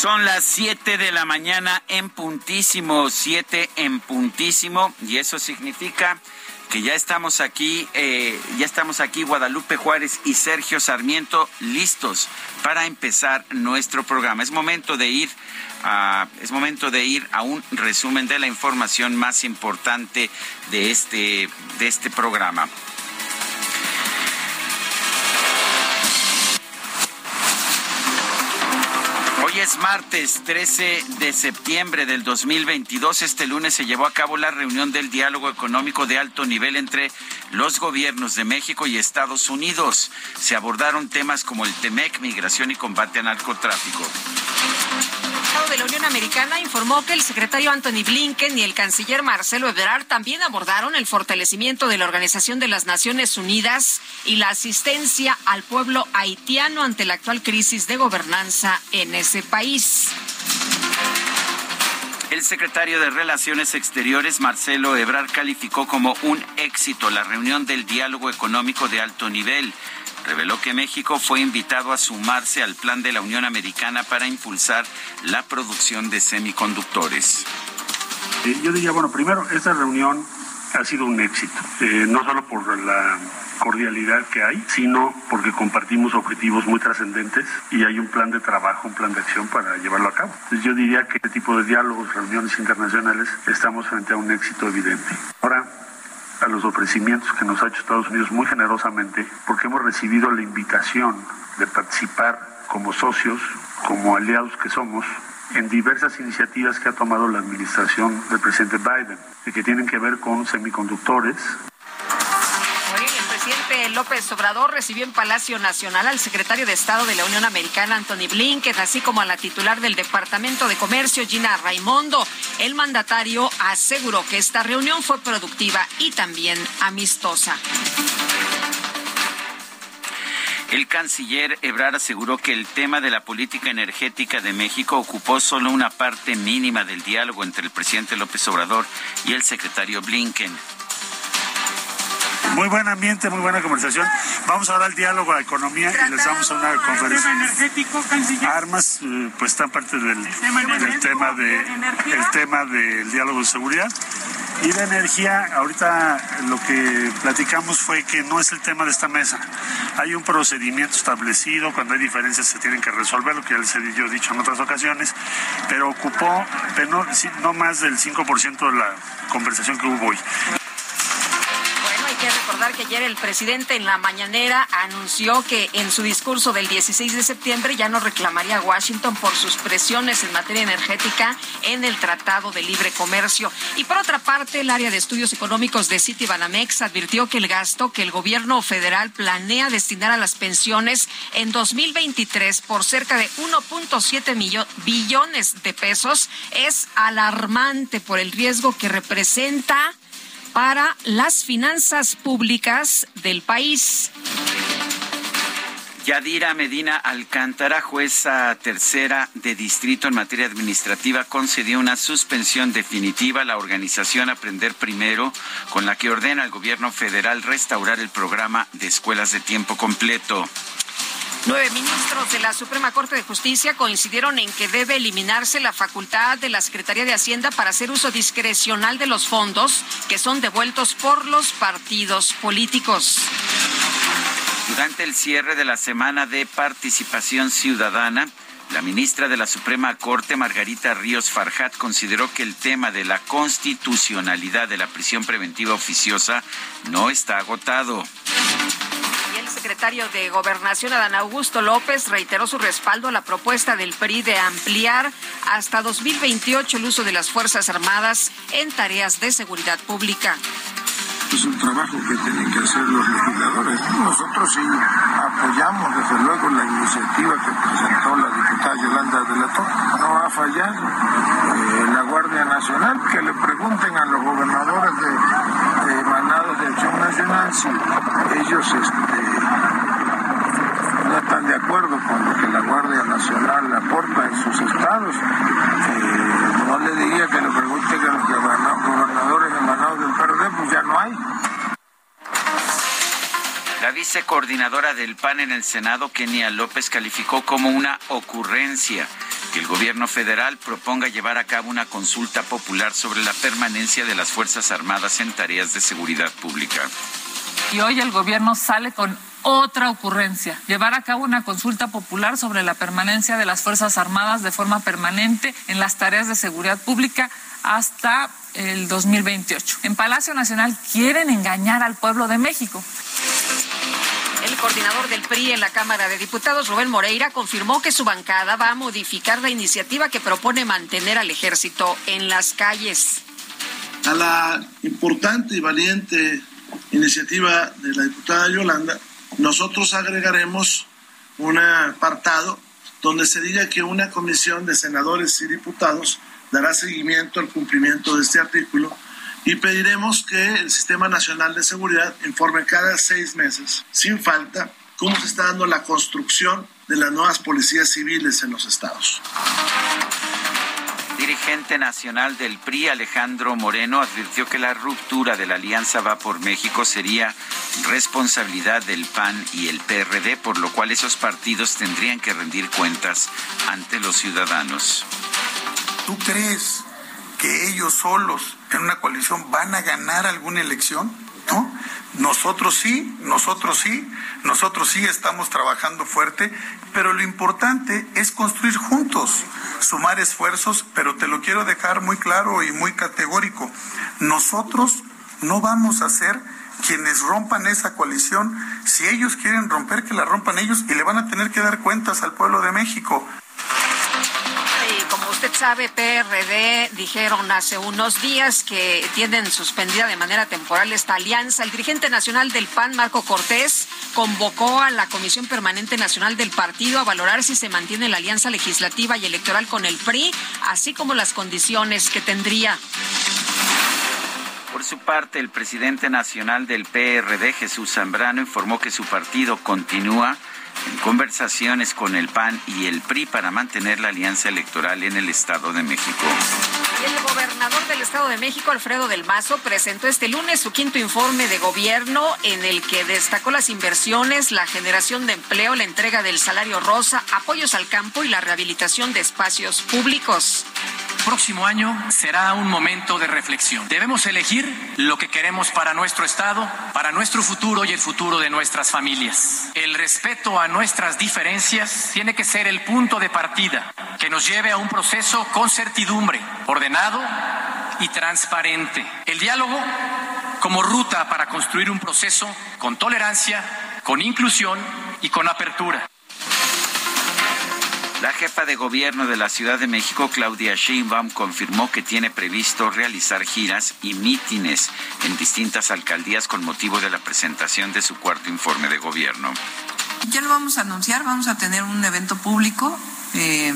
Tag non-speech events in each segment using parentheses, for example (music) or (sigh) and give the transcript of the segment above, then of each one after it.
Son las 7 de la mañana en puntísimo, 7 en puntísimo, y eso significa que ya estamos aquí, eh, ya estamos aquí Guadalupe Juárez y Sergio Sarmiento listos para empezar nuestro programa. Es momento de ir a, es momento de ir a un resumen de la información más importante de este, de este programa. Es martes 13 de septiembre del 2022. Este lunes se llevó a cabo la reunión del diálogo económico de alto nivel entre los gobiernos de México y Estados Unidos. Se abordaron temas como el TEMEC, migración y combate al narcotráfico de la Unión Americana informó que el secretario Anthony Blinken y el canciller Marcelo Ebrard también abordaron el fortalecimiento de la Organización de las Naciones Unidas y la asistencia al pueblo haitiano ante la actual crisis de gobernanza en ese país. El secretario de Relaciones Exteriores, Marcelo Ebrard, calificó como un éxito la reunión del diálogo económico de alto nivel reveló que México fue invitado a sumarse al plan de la Unión Americana para impulsar la producción de semiconductores. Eh, yo diría, bueno, primero, esta reunión ha sido un éxito, eh, no solo por la cordialidad que hay, sino porque compartimos objetivos muy trascendentes y hay un plan de trabajo, un plan de acción para llevarlo a cabo. Entonces yo diría que este tipo de diálogos, reuniones internacionales, estamos frente a un éxito evidente. Ahora, a los ofrecimientos que nos ha hecho Estados Unidos muy generosamente, porque hemos recibido la invitación de participar como socios, como aliados que somos, en diversas iniciativas que ha tomado la administración del presidente Biden, y que tienen que ver con semiconductores, presidente López Obrador recibió en Palacio Nacional al secretario de Estado de la Unión Americana, Anthony Blinken, así como a la titular del Departamento de Comercio, Gina Raimondo. El mandatario aseguró que esta reunión fue productiva y también amistosa. El canciller Ebrard aseguró que el tema de la política energética de México ocupó solo una parte mínima del diálogo entre el presidente López Obrador y el secretario Blinken. Muy buen ambiente, muy buena conversación. Vamos ahora al diálogo a economía y les damos una conferencia. Armas, eh, pues están parte del, tema, de, el tema del diálogo de seguridad. Y de energía, ahorita lo que platicamos fue que no es el tema de esta mesa. Hay un procedimiento establecido, cuando hay diferencias se tienen que resolver, lo que ya les he yo dicho en otras ocasiones, pero ocupó no, no más del 5% de la conversación que hubo hoy que recordar que ayer el presidente en la mañanera anunció que en su discurso del 16 de septiembre ya no reclamaría a Washington por sus presiones en materia energética en el Tratado de Libre Comercio. Y por otra parte, el área de estudios económicos de Citibanamex advirtió que el gasto que el gobierno federal planea destinar a las pensiones en 2023 por cerca de 1.7 billones de pesos es alarmante por el riesgo que representa para las finanzas públicas del país. Yadira Medina Alcántara, jueza tercera de distrito en materia administrativa, concedió una suspensión definitiva a la organización Aprender Primero, con la que ordena al gobierno federal restaurar el programa de escuelas de tiempo completo. Nueve ministros de la Suprema Corte de Justicia coincidieron en que debe eliminarse la facultad de la Secretaría de Hacienda para hacer uso discrecional de los fondos que son devueltos por los partidos políticos. Durante el cierre de la semana de participación ciudadana, la ministra de la Suprema Corte, Margarita Ríos Farjat, consideró que el tema de la constitucionalidad de la prisión preventiva oficiosa no está agotado el secretario de Gobernación, Adán Augusto López, reiteró su respaldo a la propuesta del PRI de ampliar hasta 2028 el uso de las Fuerzas Armadas en tareas de seguridad pública es un trabajo que tienen que hacer los legisladores. Nosotros sí apoyamos desde luego la iniciativa que presentó la diputada Yolanda de la Torre. No ha fallado eh, la Guardia Nacional, que le pregunten a los gobernadores de, de de Acción Nacional si ellos este, no están de acuerdo con lo que la Guardia Nacional aporta en sus estados. Eh, no le diría que le pregunten a los gobernadores emanados del PRD, pues ya no hay. La vicecoordinadora del PAN en el Senado, Kenia López, calificó como una ocurrencia que el gobierno federal proponga llevar a cabo una consulta popular sobre la permanencia de las Fuerzas Armadas en tareas de seguridad pública. Y hoy el gobierno sale con otra ocurrencia, llevar a cabo una consulta popular sobre la permanencia de las Fuerzas Armadas de forma permanente en las tareas de seguridad pública hasta el 2028. En Palacio Nacional quieren engañar al pueblo de México. El coordinador del PRI en la Cámara de Diputados, Rubén Moreira, confirmó que su bancada va a modificar la iniciativa que propone mantener al ejército en las calles. A la importante y valiente iniciativa de la diputada Yolanda, nosotros agregaremos un apartado donde se diga que una comisión de senadores y diputados dará seguimiento al cumplimiento de este artículo y pediremos que el Sistema Nacional de Seguridad informe cada seis meses, sin falta, cómo se está dando la construcción de las nuevas policías civiles en los estados dirigente nacional del PRI, Alejandro Moreno, advirtió que la ruptura de la Alianza Va por México sería responsabilidad del PAN y el PRD, por lo cual esos partidos tendrían que rendir cuentas ante los ciudadanos. ¿Tú crees que ellos solos en una coalición van a ganar alguna elección? ¿No? Nosotros sí, nosotros sí, nosotros sí estamos trabajando fuerte, pero lo importante es construir juntos, sumar esfuerzos, pero te lo quiero dejar muy claro y muy categórico. Nosotros no vamos a ser quienes rompan esa coalición. Si ellos quieren romper, que la rompan ellos y le van a tener que dar cuentas al pueblo de México usted sabe, PRD dijeron hace unos días que tienen suspendida de manera temporal esta alianza. El dirigente nacional del PAN, Marco Cortés, convocó a la Comisión Permanente Nacional del Partido a valorar si se mantiene la alianza legislativa y electoral con el PRI, así como las condiciones que tendría. Por su parte, el presidente nacional del PRD, Jesús Zambrano, informó que su partido continúa conversaciones con el PAN y el PRI para mantener la alianza electoral en el Estado de México. El gobernador del Estado de México, Alfredo del Mazo, presentó este lunes su quinto informe de gobierno en el que destacó las inversiones, la generación de empleo, la entrega del salario rosa, apoyos al campo y la rehabilitación de espacios públicos próximo año será un momento de reflexión. Debemos elegir lo que queremos para nuestro Estado, para nuestro futuro y el futuro de nuestras familias. El respeto a nuestras diferencias tiene que ser el punto de partida que nos lleve a un proceso con certidumbre, ordenado y transparente. El diálogo como ruta para construir un proceso con tolerancia, con inclusión y con apertura. La jefa de gobierno de la Ciudad de México, Claudia Sheinbaum, confirmó que tiene previsto realizar giras y mítines en distintas alcaldías con motivo de la presentación de su cuarto informe de gobierno. Ya lo vamos a anunciar, vamos a tener un evento público eh,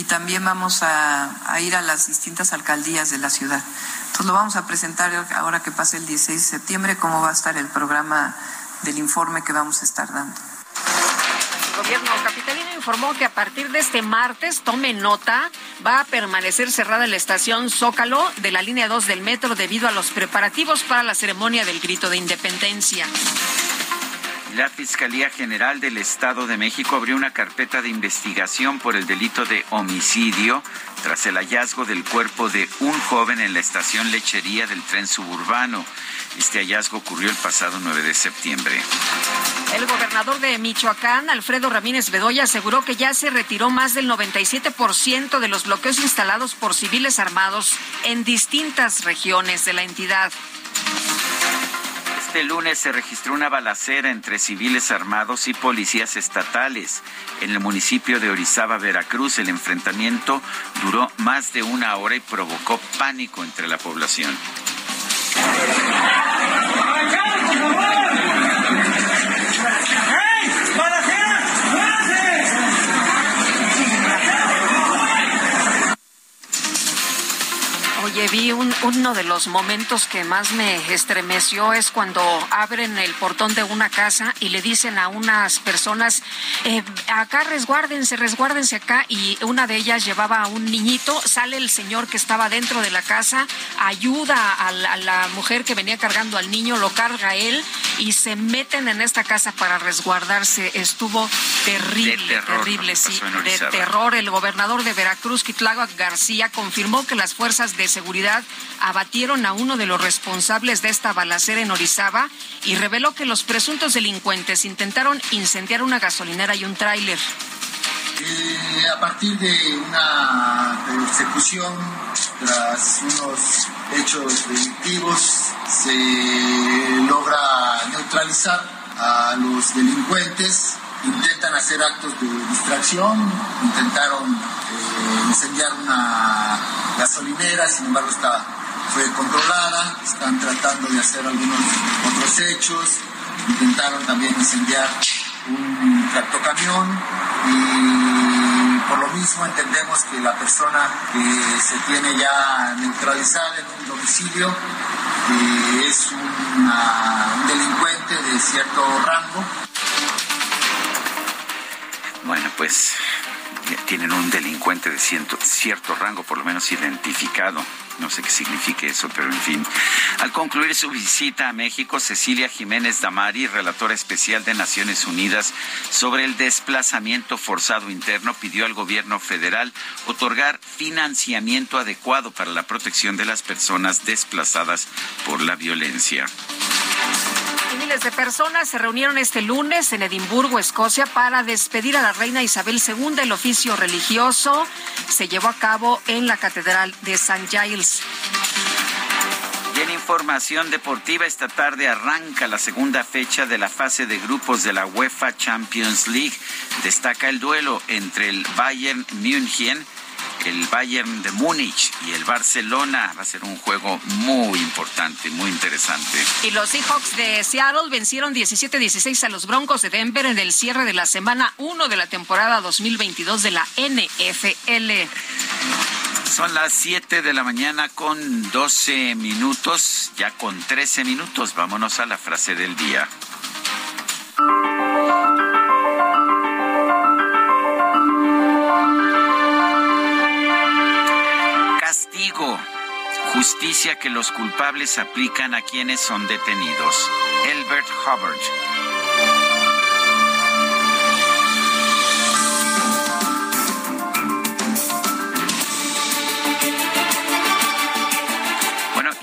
y también vamos a, ir a las distintas alcaldías de la ciudad. Entonces lo vamos a presentar ahora que pase el 16 de septiembre, cómo va a estar el programa del informe que vamos a estar dando. El gobierno capitalino informó que a partir de este martes, tome nota, va a permanecer cerrada la estación Zócalo de la línea 2 del metro debido a los preparativos para la ceremonia del grito de independencia. La Fiscalía General del Estado de México abrió una carpeta de investigación por el delito de homicidio tras el hallazgo del cuerpo de un joven en la estación lechería del tren suburbano. Este hallazgo ocurrió el pasado 9 de septiembre. El gobernador de Michoacán, Alfredo Ramírez Bedoya, aseguró que ya se retiró más del 97% de los bloqueos instalados por civiles armados en distintas regiones de la entidad. Este lunes se registró una balacera entre civiles armados y policías estatales en el municipio de Orizaba, Veracruz. El enfrentamiento duró más de una hora y provocó pánico entre la población. Oye, vi uno de los momentos que más me estremeció es cuando abren el portón de una casa y le dicen a unas personas, eh, acá resguárdense, resguárdense acá, y una de ellas llevaba a un niñito, sale el señor que estaba dentro de la casa, ayuda a la, a la mujer que venía cargando al niño, lo carga él y se meten en esta casa para resguardarse. Estuvo terrible, terror, terrible, sí, de terror. El gobernador de Veracruz, Kitláhuac García, confirmó que las fuerzas de seguridad abatieron a uno de los responsables de esta balacera en Orizaba y reveló que los presuntos delincuentes intentaron incendiar una gasolinera y un tráiler. Eh, a partir de una persecución tras unos hechos delictivos se logra neutralizar a los delincuentes intentan hacer actos de distracción intentaron eh, incendiar una gasolinera sin embargo está fue controlada están tratando de hacer algunos otros hechos intentaron también incendiar un tractocamión y por lo mismo entendemos que la persona que se tiene ya neutralizada en un domicilio eh, es una- un delincuente de cierto rango. Bueno, pues tienen un delincuente de ciento- cierto rango, por lo menos identificado. No sé qué signifique eso, pero en fin. Al concluir su visita a México, Cecilia Jiménez Damari, relatora especial de Naciones Unidas sobre el desplazamiento forzado interno, pidió al gobierno federal otorgar financiamiento adecuado para la protección de las personas desplazadas por la violencia. Y miles de personas se reunieron este lunes en Edimburgo, Escocia, para despedir a la reina Isabel II. El oficio religioso se llevó a cabo en la Catedral de St. Giles. Y en información deportiva, esta tarde arranca la segunda fecha de la fase de grupos de la UEFA Champions League. Destaca el duelo entre el Bayern München, el Bayern de Múnich y el Barcelona. Va a ser un juego muy importante, muy interesante. Y los Seahawks de Seattle vencieron 17-16 a los Broncos de Denver en el cierre de la semana 1 de la temporada 2022 de la NFL. Son las 7 de la mañana con 12 minutos, ya con 13 minutos. Vámonos a la frase del día. Justicia que los culpables aplican a quienes son detenidos. Elbert Hubbard.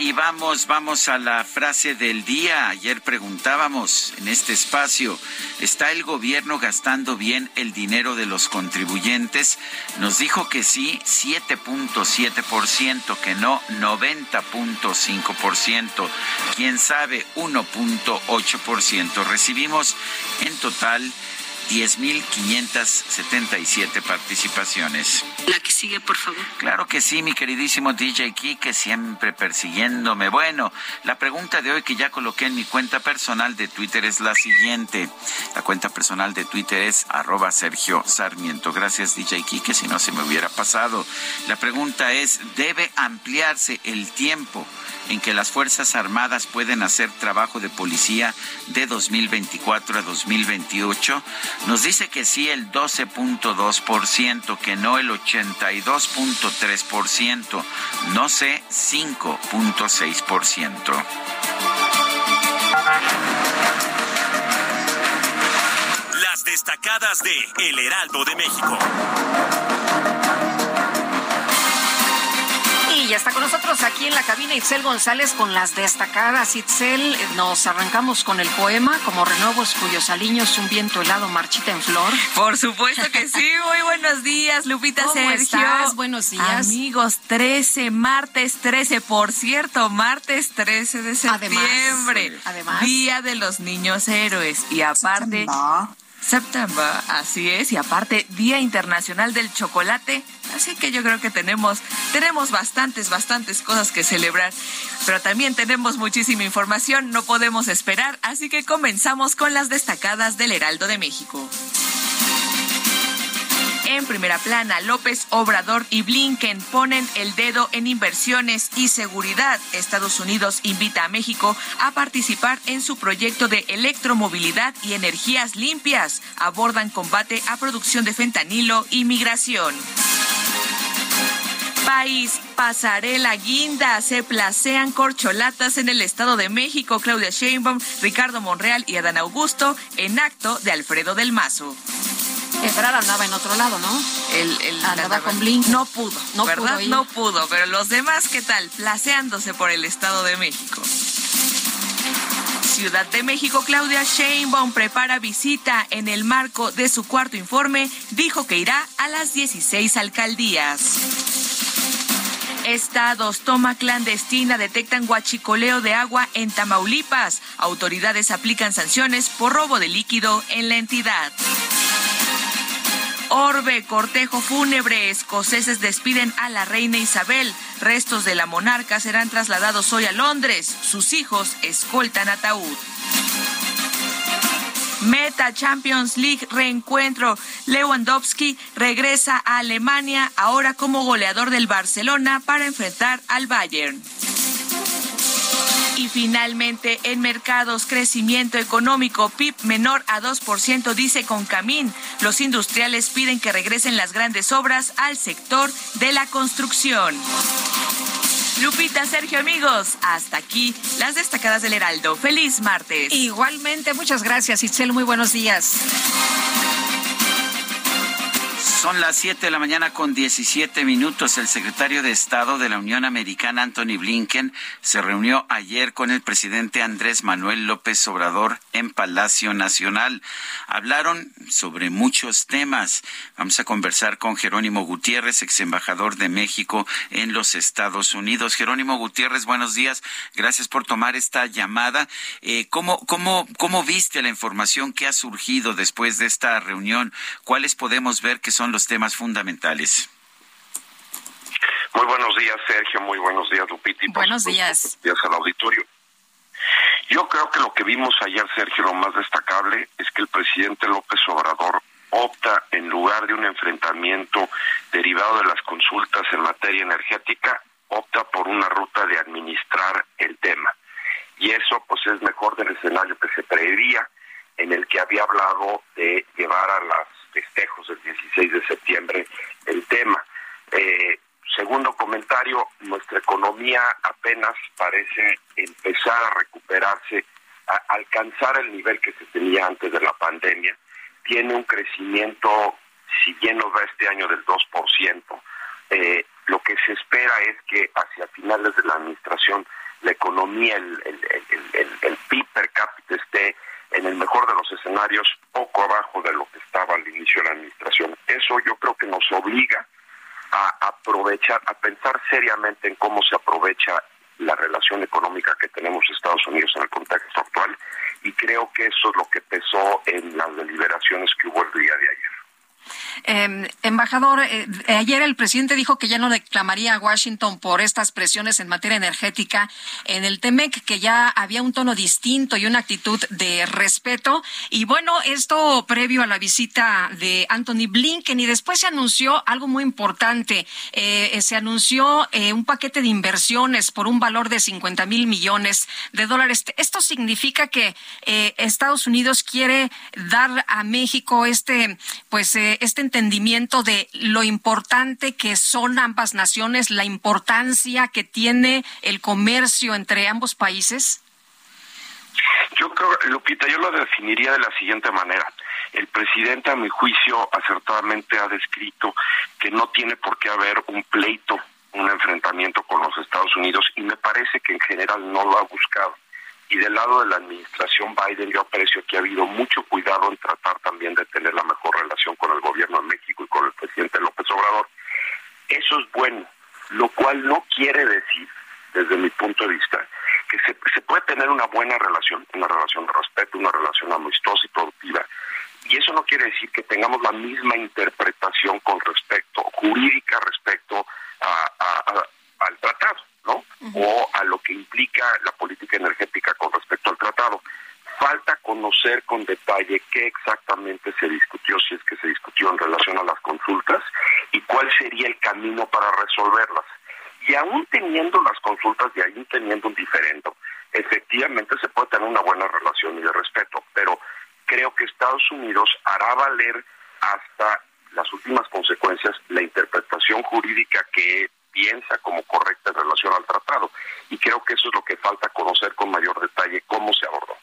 Y vamos, vamos a la frase del día. Ayer preguntábamos en este espacio, ¿está el gobierno gastando bien el dinero de los contribuyentes? Nos dijo que sí, 7.7%, que no, 90.5%, quién sabe, 1.8%. Recibimos en total 10.577 participaciones. La que sigue, por favor. Claro que sí, mi queridísimo DJ Kike, siempre persiguiéndome. Bueno, la pregunta de hoy que ya coloqué en mi cuenta personal de Twitter es la siguiente. La cuenta personal de Twitter es arroba Sergio Sarmiento. Gracias, DJ Kike, si no se me hubiera pasado. La pregunta es, ¿debe ampliarse el tiempo en que las Fuerzas Armadas pueden hacer trabajo de policía de 2024 a 2028? Nos dice que sí el 12.2%, que no el 82.3%, no sé 5.6%. destacadas de El Heraldo de México. Y ya está con nosotros aquí en la cabina Itzel González con las destacadas. Itzel, nos arrancamos con el poema como renuevos cuyos aliños un viento helado marchita en flor. Por supuesto que sí. Muy buenos días, Lupita ¿Cómo Sergio. estás? Buenos días. Amigos, 13, martes 13, por cierto, martes 13 de septiembre. además. Día de los niños héroes. Y aparte. Septiembre, así es, y aparte Día Internacional del Chocolate, así que yo creo que tenemos tenemos bastantes bastantes cosas que celebrar, pero también tenemos muchísima información, no podemos esperar, así que comenzamos con las destacadas del Heraldo de México. En primera plana, López Obrador y Blinken ponen el dedo en inversiones y seguridad. Estados Unidos invita a México a participar en su proyecto de electromovilidad y energías limpias. Abordan combate a producción de fentanilo y migración. País, pasarela guinda, se placean corcholatas en el Estado de México. Claudia Sheinbaum, Ricardo Monreal y Adán Augusto en acto de Alfredo del Mazo. Ebrard andaba en otro lado, ¿no? El, el Andaba con Blink. No pudo, No ¿verdad? pudo ir. no pudo, pero los demás, ¿qué tal? Placeándose por el Estado de México. Ciudad de México, Claudia Sheinbaum prepara visita en el marco de su cuarto informe. Dijo que irá a las 16 alcaldías. Estados, toma clandestina, detectan guachicoleo de agua en Tamaulipas. Autoridades aplican sanciones por robo de líquido en la entidad. Orbe, cortejo fúnebre, escoceses despiden a la reina Isabel. Restos de la monarca serán trasladados hoy a Londres. Sus hijos escoltan ataúd. Meta Champions League reencuentro. Lewandowski regresa a Alemania ahora como goleador del Barcelona para enfrentar al Bayern. Y finalmente, en mercados, crecimiento económico, PIB menor a 2%, dice Concamín. Los industriales piden que regresen las grandes obras al sector de la construcción. Lupita, Sergio, amigos, hasta aquí las destacadas del Heraldo. Feliz martes. Igualmente, muchas gracias, Itzel. Muy buenos días. Son las 7 de la mañana con 17 minutos. El secretario de Estado de la Unión Americana, Anthony Blinken, se reunió ayer con el presidente Andrés Manuel López Obrador en Palacio Nacional. Hablaron sobre muchos temas. Vamos a conversar con Jerónimo Gutiérrez, ex embajador de México en los Estados Unidos. Jerónimo Gutiérrez, buenos días. Gracias por tomar esta llamada. Eh, ¿cómo, cómo, ¿Cómo viste la información que ha surgido después de esta reunión? ¿Cuáles podemos ver que son los temas fundamentales? Muy buenos días, Sergio. Muy buenos días, Lupita. Buenos supuesto, días. Buenos días al auditorio. Yo creo que lo que vimos ayer, Sergio, lo más destacable es que el presidente López Obrador opta, en lugar de un enfrentamiento derivado de las consultas en materia energética, opta por una ruta de administrar el tema. Y eso, pues, es mejor del escenario que se preveía, en el que había hablado de llevar a los festejos del 16 de septiembre el tema. Eh, segundo comentario, nuestra economía apenas parece empezar a recuperarse, a alcanzar el nivel que se tenía antes de la pandemia. Tiene un crecimiento, si bien nos da este año del 2%, eh, lo que se espera es que hacia finales de la administración la economía, el, el, el, el, PIB per cápita esté en el mejor de los escenarios poco abajo de lo que estaba al inicio de la administración. Eso yo creo que nos obliga a aprovechar, a pensar seriamente en cómo se aprovecha la relación económica que tenemos Estados Unidos en el contexto actual y creo que eso es lo que pesó en las deliberaciones que hubo el día de ayer. Eh, embajador, eh, ayer el presidente dijo que ya no reclamaría a Washington por estas presiones en materia energética en el TEMEC, que ya había un tono distinto y una actitud de respeto. Y bueno, esto previo a la visita de Anthony Blinken y después se anunció algo muy importante. Eh, se anunció eh, un paquete de inversiones por un valor de 50 mil millones de dólares. Esto significa que eh, Estados Unidos quiere dar a México este, pues, eh, este entendimiento de lo importante que son ambas naciones, la importancia que tiene el comercio entre ambos países? Yo creo, Lupita, yo lo definiría de la siguiente manera. El presidente, a mi juicio, acertadamente ha descrito que no tiene por qué haber un pleito, un enfrentamiento con los Estados Unidos y me parece que en general no lo ha buscado. Y del lado de la administración Biden yo aprecio que ha habido mucho cuidado en tratar también de tener la mejor relación con el gobierno de México y con el presidente López Obrador. Eso es bueno, lo cual no quiere decir, desde mi punto de vista, que se, puede tener una buena relación, una relación de respeto, una relación amistosa y productiva, y eso no quiere decir que tengamos la misma interpretación con respecto, jurídica respecto al tratado, ¿no? O a lo que implica la política energética con respecto al tratado. Falta conocer con detalle qué exactamente se discutió, si es que se discutió en relación a las consultas, y cuál sería el camino para resolverlas. Y aún teniendo las consultas y aún teniendo un diferendo, efectivamente se puede tener una buena relación y de respeto, pero creo que Estados Unidos hará valer hasta las últimas consecuencias la interpretación jurídica que piensa como correcta en relación al tratado. Y creo que eso es lo que falta conocer con mayor detalle cómo se abordó.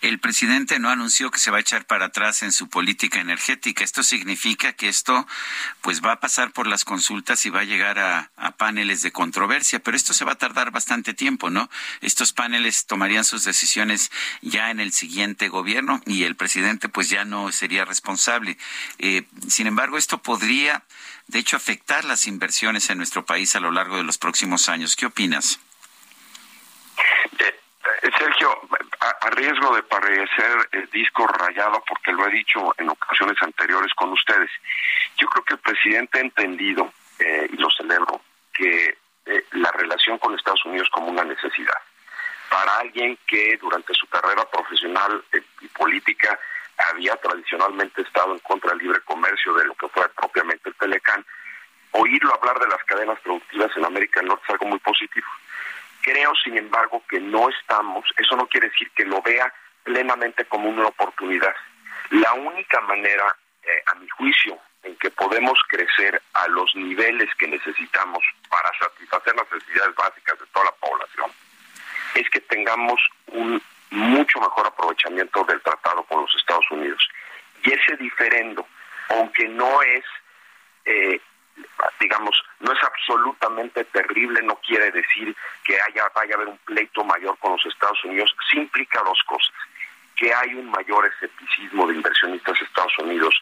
El presidente no anunció que se va a echar para atrás en su política energética. Esto significa que esto pues va a pasar por las consultas y va a llegar a, paneles de controversia, pero esto se va a tardar bastante tiempo, ¿no? Estos paneles tomarían sus decisiones ya en el siguiente gobierno y el presidente pues ya no sería responsable. Eh, sin embargo, esto podría de hecho afectar las inversiones en nuestro país a lo largo de los próximos años. ¿Qué opinas? Eh, eh, Sergio, a, riesgo de parecer el disco rayado, porque lo he dicho en ocasiones anteriores con ustedes, yo creo que el presidente ha entendido, eh, y lo celebro, que la relación con Estados Unidos como una necesidad. Para alguien que durante su carrera profesional y política había tradicionalmente estado en contra del libre comercio de lo que fue propiamente el Telecán, oírlo hablar de las cadenas productivas en América del Norte es algo muy positivo. Creo, sin embargo, que no estamos, eso no quiere decir que lo vea plenamente como una oportunidad. La única manera, eh, a mi juicio, en que podemos crecer a los niveles que necesitamos para satisfacer las necesidades básicas de toda la población, es que tengamos un mucho mejor aprovechamiento del tratado con los Estados Unidos. Y ese diferendo, aunque no es, eh, digamos, no es absolutamente terrible, no quiere decir que haya, vaya a haber un pleito mayor con los Estados Unidos, sí implica dos cosas. Que hay un mayor escepticismo de inversionistas Estados Unidos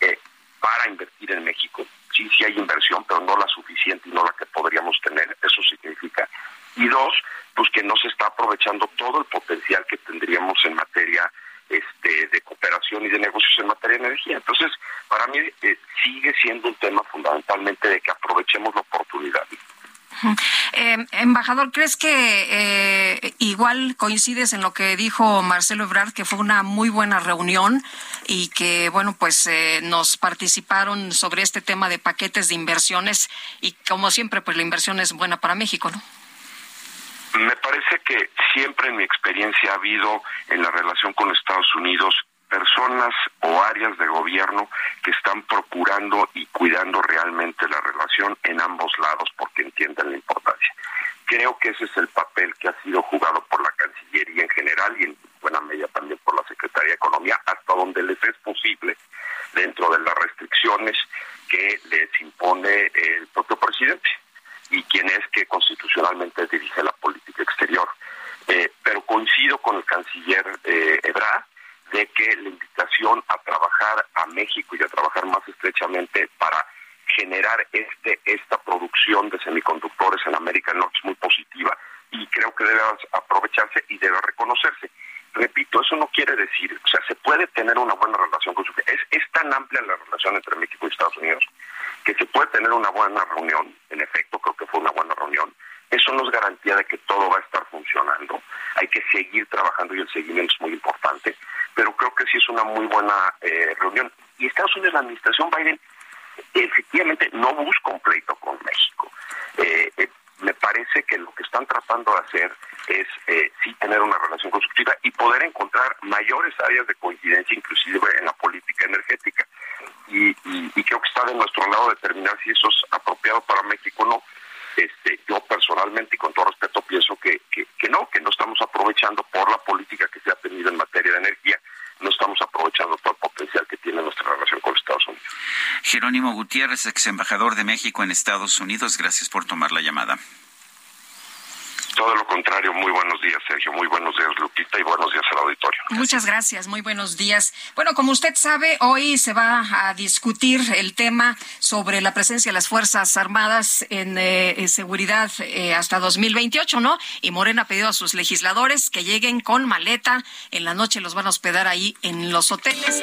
eh, para invertir en México. Sí, sí hay inversión, pero no la suficiente y no la que podríamos tener. Eso significa. Y dos, pues que no se está aprovechando todo el potencial que tendríamos en materia este, de cooperación y de negocios en materia de energía. Entonces, para mí eh, sigue siendo un tema fundamentalmente de que aprovechemos la oportunidad. Eh, embajador, ¿crees que eh, igual coincides en lo que dijo Marcelo Ebrard, que fue una muy buena reunión y que, bueno, pues nos participaron sobre este tema de paquetes de inversiones y como siempre, pues la inversión es buena para México, ¿no? Me parece que siempre en mi experiencia ha habido en la relación con Estados Unidos personas o áreas de gobierno que están procurando y cuidando realmente la relación en ambos lados porque entienden la importancia. Creo que ese es el papel que ha sido jugado por la Cancillería en general y en buena medida también por la Secretaría de Economía, hasta donde les es posible dentro de las restricciones que les impone el propio presidente y quien es que constitucionalmente dirige la política exterior. Eh, pero coincido con el canciller eh, Ebrard de que la invitación a trabajar a México y a trabajar más estrechamente para generar este esta producción de semiconductores en América del Norte es muy positiva y creo que debe aprovecharse y debe reconocerse. Repito, eso no quiere decir, o sea, se puede tener una buena relación con su... Es, es tan amplia la relación entre México y Estados Unidos que se puede tener una buena reunión, en efecto creo que fue una buena reunión, eso no es garantía de que todo va a estar funcionando, hay que seguir trabajando y el seguimiento es muy importante, pero creo que sí es una muy buena eh, reunión. Y Estados Unidos, la administración Biden, efectivamente no busca un pleito con México. Eh, eh, me parece que lo que están tratando de hacer es sí tener una relación constructiva y poder encontrar mayores áreas de coincidencia, inclusive en la política energética y, creo que está de nuestro lado determinar si eso es apropiado para México o no. Este, yo personalmente y con todo respeto pienso que, que, no, que no estamos aprovechando por la política que se ha tenido en materia de energía, no estamos aprovechando todo el potencial Ex embajador de México en Estados Unidos. Gracias por tomar la llamada. Todo lo contrario, muy buenos días, Sergio, muy buenos días, Lupita, y buenos días al auditorio. Muchas gracias, muy buenos días. Bueno, como usted sabe, hoy se va a discutir el tema sobre la presencia de las Fuerzas Armadas en, eh, seguridad eh, hasta 2028, ¿no? Y Morena ha pedido a sus legisladores que lleguen con maleta. En la noche los van a hospedar ahí en los hoteles.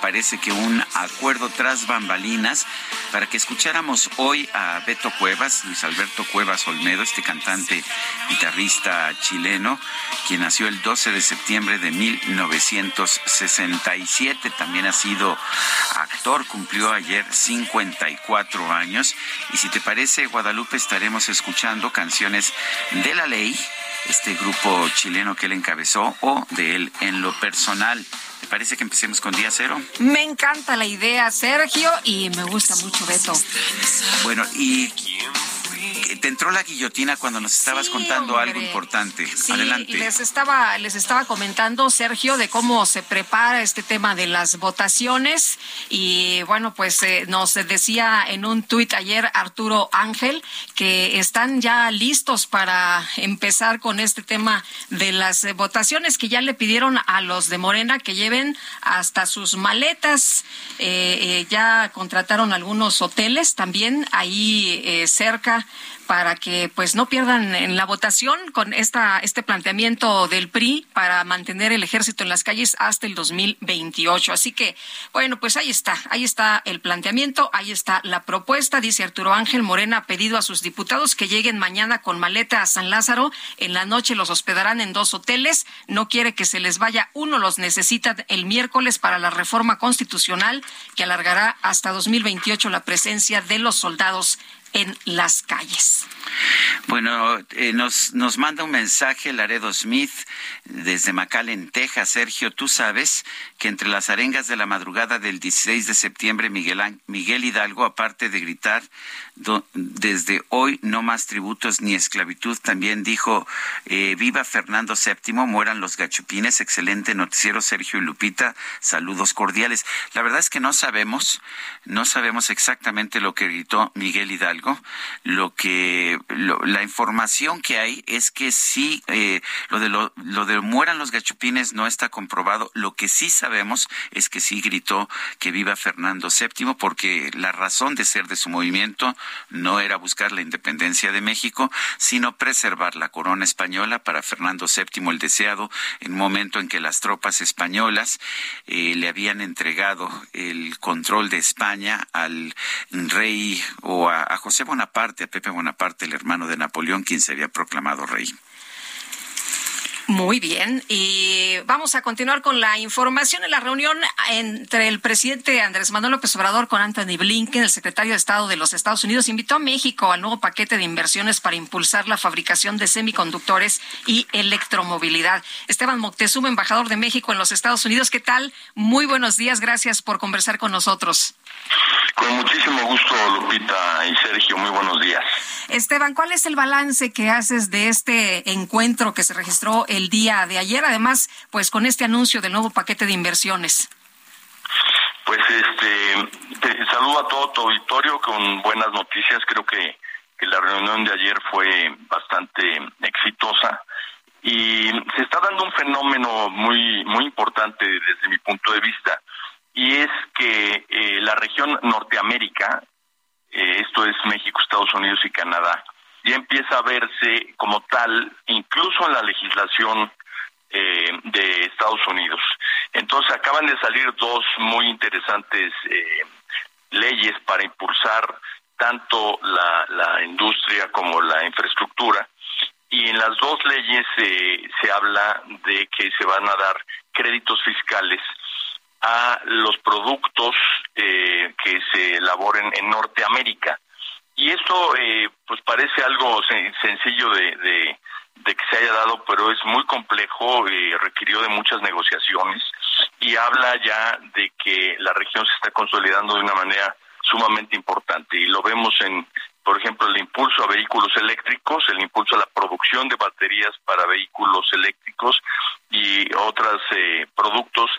Parece que un acuerdo tras bambalinas para que escucháramos hoy a Beto Cuevas, Luis Alberto Cuevas Olmedo, este cantante guitarrista chileno, quien nació el 12 de septiembre de 1967. También ha sido actor, cumplió ayer 54 años. Y si te parece, Guadalupe, estaremos escuchando canciones de la ley este grupo chileno que él encabezó o de él en lo personal. ¿Te parece que empecemos con día cero? Me encanta la idea, Sergio, y me gusta mucho Beto. Bueno, y te entró la guillotina cuando nos estabas Sí, contando hombre. algo importante. Sí, Adelante. les estaba, les estaba comentando, Sergio, de cómo se prepara este tema de las votaciones. Y bueno, pues eh, nos decía en un tuit ayer Arturo Ángel que están ya listos para empezar con este tema de las votaciones, que ya le pidieron a los de Morena que lleven hasta sus maletas. Eh, eh, ya contrataron algunos hoteles también ahí eh, cerca para que pues no pierdan en la votación con esta este planteamiento del PRI para mantener el ejército en las calles hasta el 2028. Así que bueno, pues ahí está, ahí está el planteamiento, ahí está la propuesta, dice Arturo Ángel Morena ha pedido a sus diputados que lleguen mañana con maleta a San Lázaro, en la noche los hospedarán en dos hoteles, no quiere que se les vaya uno, los necesita el miércoles para la reforma constitucional que alargará hasta 2028 la presencia de los soldados en las calles. Bueno, eh, nos, nos manda un mensaje Laredo Smith desde McAllen, Texas. Sergio, tú sabes que entre las arengas de la madrugada del 16 de septiembre, Miguel, Miguel Hidalgo, aparte de gritar desde hoy no más tributos ni esclavitud, también dijo, eh, viva Fernando VII, mueran los gachupines, excelente noticiero Sergio y Lupita, saludos cordiales. La verdad es que no sabemos, no sabemos exactamente lo que gritó Miguel Hidalgo, lo que, la información que hay es que sí, eh, lo de lo, lo de mueran los gachupines no está comprobado, lo que sí sabemos es que sí gritó que viva Fernando VII, porque la razón de ser de su movimiento no era buscar la independencia de México, sino preservar la corona española para Fernando VII el deseado, en un momento en que las tropas españolas eh, le habían entregado el control de España al rey o a, a José Bonaparte, a Pepe Bonaparte, el hermano de Napoleón, quien se había proclamado rey. Muy bien, y vamos a continuar con la información en la reunión entre el presidente Andrés Manuel López Obrador con Anthony Blinken, el secretario de Estado de los Estados Unidos, invitó a México al nuevo paquete de inversiones para impulsar la fabricación de semiconductores y electromovilidad. Esteban Moctezuma, embajador de México en los Estados Unidos, ¿qué tal? Muy buenos días, gracias por conversar con nosotros. Con muchísimo gusto, Lupita y Sergio, muy buenos días. Esteban, ¿cuál es el balance que haces de este encuentro que se registró el día de ayer? Además, pues con este anuncio del nuevo paquete de inversiones. Pues este, saludo a todo tu auditorio con buenas noticias. Creo que, que la reunión de ayer fue bastante exitosa y se está dando un fenómeno muy muy importante desde mi punto de vista y es que eh, la región Norteamérica, eh, esto es México, Estados Unidos y Canadá, ya empieza a verse como tal, incluso en la legislación eh, de Estados Unidos. Entonces acaban de salir dos muy interesantes leyes para impulsar tanto la, la, industria como la infraestructura. Y en las dos leyes se habla de que se van a dar créditos fiscales a los productos eh, que se elaboren en Norteamérica. Y esto eh, pues parece algo sencillo de, de, que se haya dado, pero es muy complejo, eh, requirió de muchas negociaciones y habla ya de que la región se está consolidando de una manera sumamente importante y lo vemos en por ejemplo, el impulso a vehículos eléctricos, el impulso a la producción de baterías para vehículos eléctricos y otros eh, productos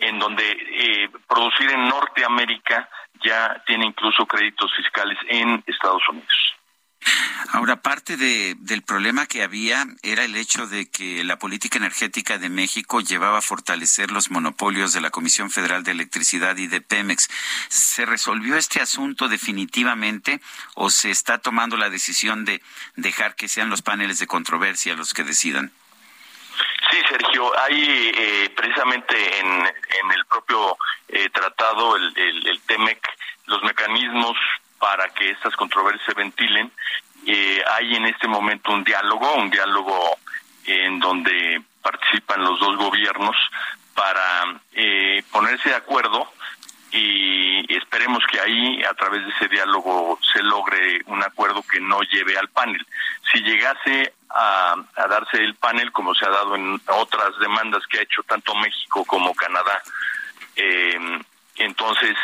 en donde eh, producir en Norteamérica ya tiene incluso créditos fiscales en Estados Unidos. Ahora, parte de, del problema que había era el hecho de que la política energética de México llevaba a fortalecer los monopolios de la Comisión Federal de Electricidad y de Pemex. ¿Se resolvió este asunto definitivamente o se está tomando la decisión de dejar que sean los paneles de controversia los que decidan? Sergio, hay eh, precisamente en, en, el propio eh, tratado, el TEMEC, los mecanismos para que estas controversias se ventilen. Eh, hay en este momento un diálogo, un diálogo en donde participan los dos gobiernos para eh, ponerse de acuerdo y esperemos que ahí a través de ese diálogo se logre un acuerdo que no lleve al panel. Si llegase a, darse el panel, como se ha dado en otras demandas que ha hecho tanto México como Canadá, eh, entonces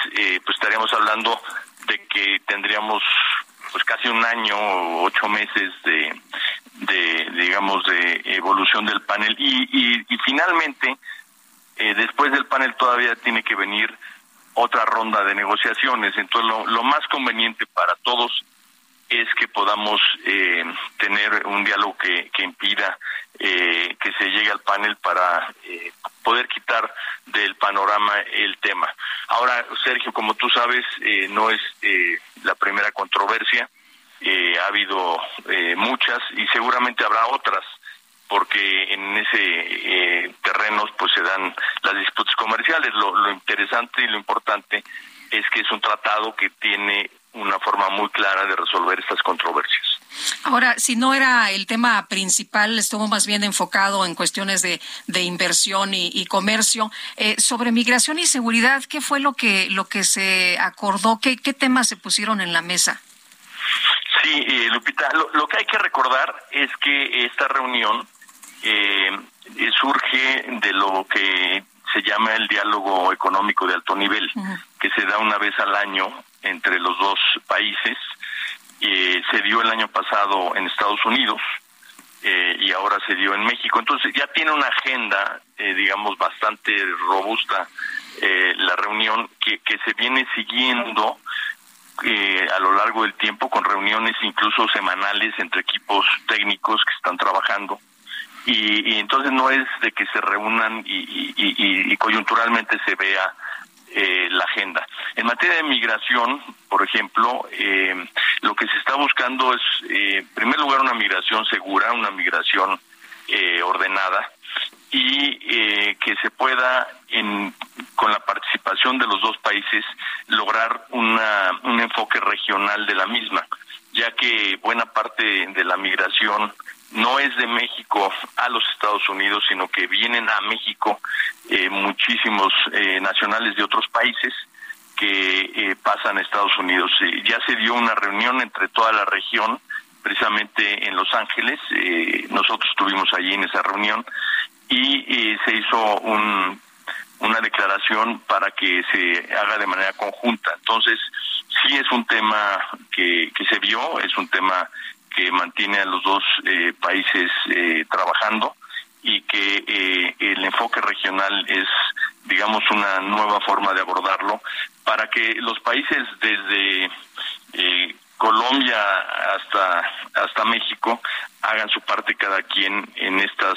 pues estaríamos hablando de que tendríamos pues casi un año o ocho meses de, de digamos de evolución del panel y, y, finalmente eh, después del panel todavía tiene que venir otra ronda de negociaciones. Entonces lo, lo más conveniente para todos es que podamos eh, tener un diálogo que, que impida eh, que se llegue al panel para eh, poder quitar del panorama el tema. Ahora, Sergio, como tú sabes, eh, no es eh, la primera controversia, eh, ha habido muchas y seguramente habrá otras porque en ese terreno pues se dan las disputas comerciales. lo interesante y lo importante es que es un tratado que tiene una forma muy clara de resolver estas controversias. Ahora, si no era el tema principal, estuvo más bien enfocado en cuestiones de, de inversión y, comercio. Eh, sobre migración y seguridad, ¿qué fue lo que, lo que se acordó? ¿Qué, qué temas se pusieron en la mesa? Sí, eh, Lupita, lo, que hay que recordar es que esta reunión eh, surge de lo que se llama el diálogo económico de alto nivel, que se da una vez al año entre los dos países. Eh, se dio el año pasado en Estados Unidos eh, y ahora se dio en México. Entonces ya tiene una agenda, eh, digamos, bastante robusta la reunión que, que se viene siguiendo a lo largo del tiempo con reuniones incluso semanales entre equipos técnicos que están trabajando. Y, y entonces no es de que se reúnan y, y, y coyunturalmente se vea eh, la agenda. En materia de migración, por ejemplo, eh, lo que se está buscando es, eh, en primer lugar, una migración segura, una migración ordenada y que se pueda, en, con la participación de los dos países, lograr una, un enfoque regional de la misma, ya que buena parte de la migración no es de México a los Estados Unidos, sino que vienen a México eh, muchísimos eh, nacionales de otros países que eh, pasan a Estados Unidos. ya se dio una reunión entre toda la región, precisamente en Los Ángeles. nosotros estuvimos allí en esa reunión y se hizo un, una declaración para que se haga de manera conjunta. Entonces, sí es un tema que, que se vio, es un tema que mantiene a los dos eh, países eh, trabajando y que eh, el enfoque regional es, digamos, una nueva forma de abordarlo para que los países desde Colombia hasta hasta México hagan su parte cada quien en estas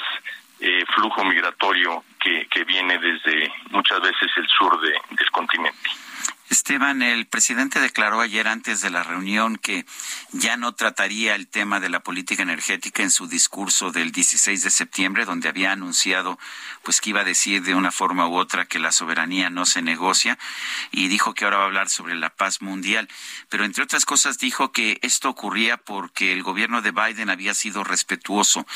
flujo migratorio que, que viene desde muchas veces el sur de, del continente. Esteban, el presidente declaró ayer antes de la reunión que ya no trataría el tema de la política energética en su discurso del 16 de septiembre, donde había anunciado pues que iba a decir de una forma u otra que la soberanía no se negocia y dijo que ahora va a hablar sobre la paz mundial, pero entre otras cosas dijo que esto ocurría porque el gobierno de Biden había sido respetuoso.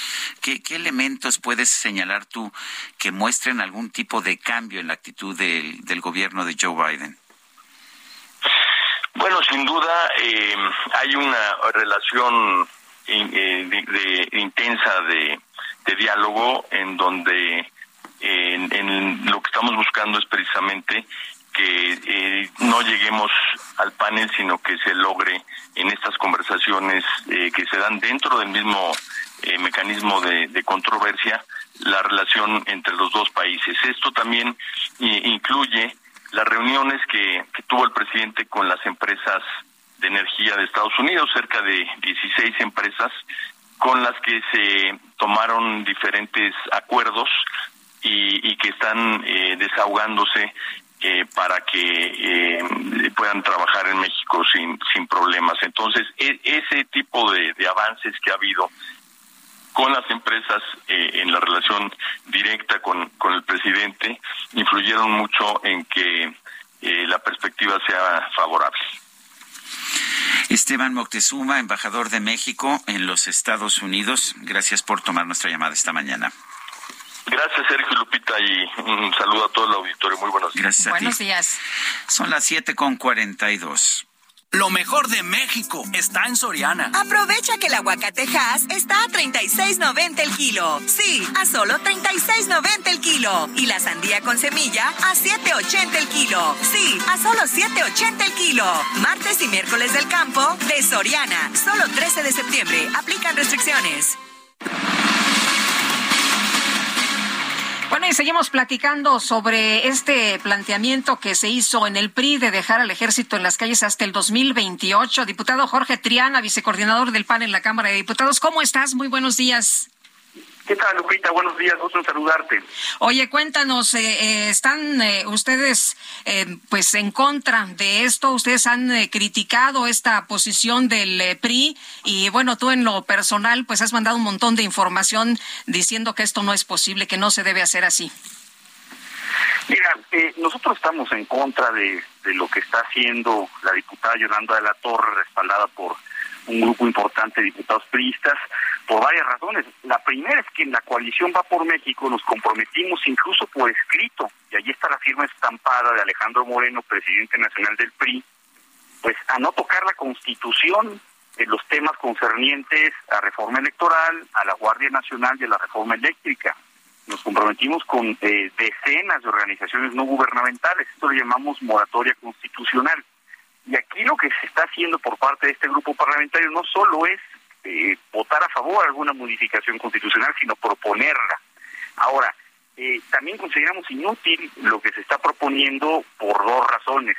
¿Qué, qué elementos puedes señalar tú que muestren algún tipo de cambio en la actitud del, del gobierno de Joe Biden? Bueno, sin duda eh, hay una relación eh, de, intensa de, diálogo en donde en, lo que estamos buscando es precisamente que eh, no lleguemos al panel, sino que se logre en estas conversaciones que se dan dentro del mismo mecanismo de, controversia la relación entre los dos países. Esto también incluye las reuniones que, tuvo el presidente con las empresas de energía de Estados Unidos, cerca de 16 empresas, con las que se tomaron diferentes acuerdos y, que están eh, desahogándose eh, para que eh, puedan trabajar en México sin, sin problemas. Entonces, e, ese tipo de avances que ha habido con las empresas eh, en la relación directa con, con el presidente influyeron mucho en que eh, la perspectiva sea favorable. Esteban Moctezuma, embajador de México en los Estados Unidos, gracias por tomar nuestra llamada esta mañana. Gracias, Sergio Lupita, y un saludo a todo el auditorio. Muy buenos días. Gracias buenos días. Son las siete con cuarenta y dos. Lo mejor de México está en Soriana. Aprovecha que el aguacatejas está a 36.90 el kilo. Sí, a solo 36.90 el kilo. Y la sandía con semilla a 7.80 el kilo. Sí, a solo 7.80 el kilo. Martes y miércoles del campo de Soriana. Solo 13 de septiembre. Aplican restricciones. Bueno, y seguimos platicando sobre este planteamiento que se hizo en el PRI de dejar al ejército en las calles hasta el 2028. Diputado Jorge Triana, vicecoordinador del PAN en la Cámara de Diputados, ¿cómo estás? Muy buenos días. ¿Qué tal, Lupita? Buenos días, gusto en saludarte. Oye, cuéntanos, eh, eh, ¿están eh, ustedes pues en contra de esto? ¿Ustedes han criticado esta posición del PRI? Y bueno, tú en lo personal pues has mandado un montón de información diciendo que esto no es posible, que no se debe hacer así. Mira, nosotros estamos en contra de, de lo que está haciendo la diputada Yolanda de la Torre, respaldada por un grupo importante de diputados priistas por varias razones. La primera es que en la coalición Va por México nos comprometimos incluso por escrito, y allí está la firma estampada de Alejandro Moreno, presidente nacional del PRI, pues a no tocar la constitución en los temas concernientes a reforma electoral, a la Guardia Nacional y a la reforma eléctrica. Nos comprometimos con eh, decenas de organizaciones no gubernamentales, esto lo llamamos moratoria constitucional. Y aquí lo que se está haciendo por parte de este grupo parlamentario no solo es eh, votar a favor alguna modificación constitucional, sino proponerla. Ahora, eh, también consideramos inútil lo que se está proponiendo por dos razones.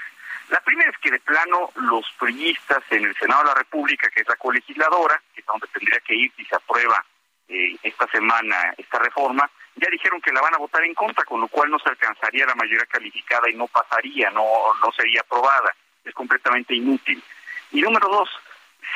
La primera es que de plano los priistas en el Senado de la República, que es la colegisladora, que es donde tendría que ir si se aprueba eh, esta semana esta reforma, ya dijeron que la van a votar en contra, con lo cual no se alcanzaría la mayoría calificada y no pasaría, no, no sería aprobada es completamente inútil. Y número dos,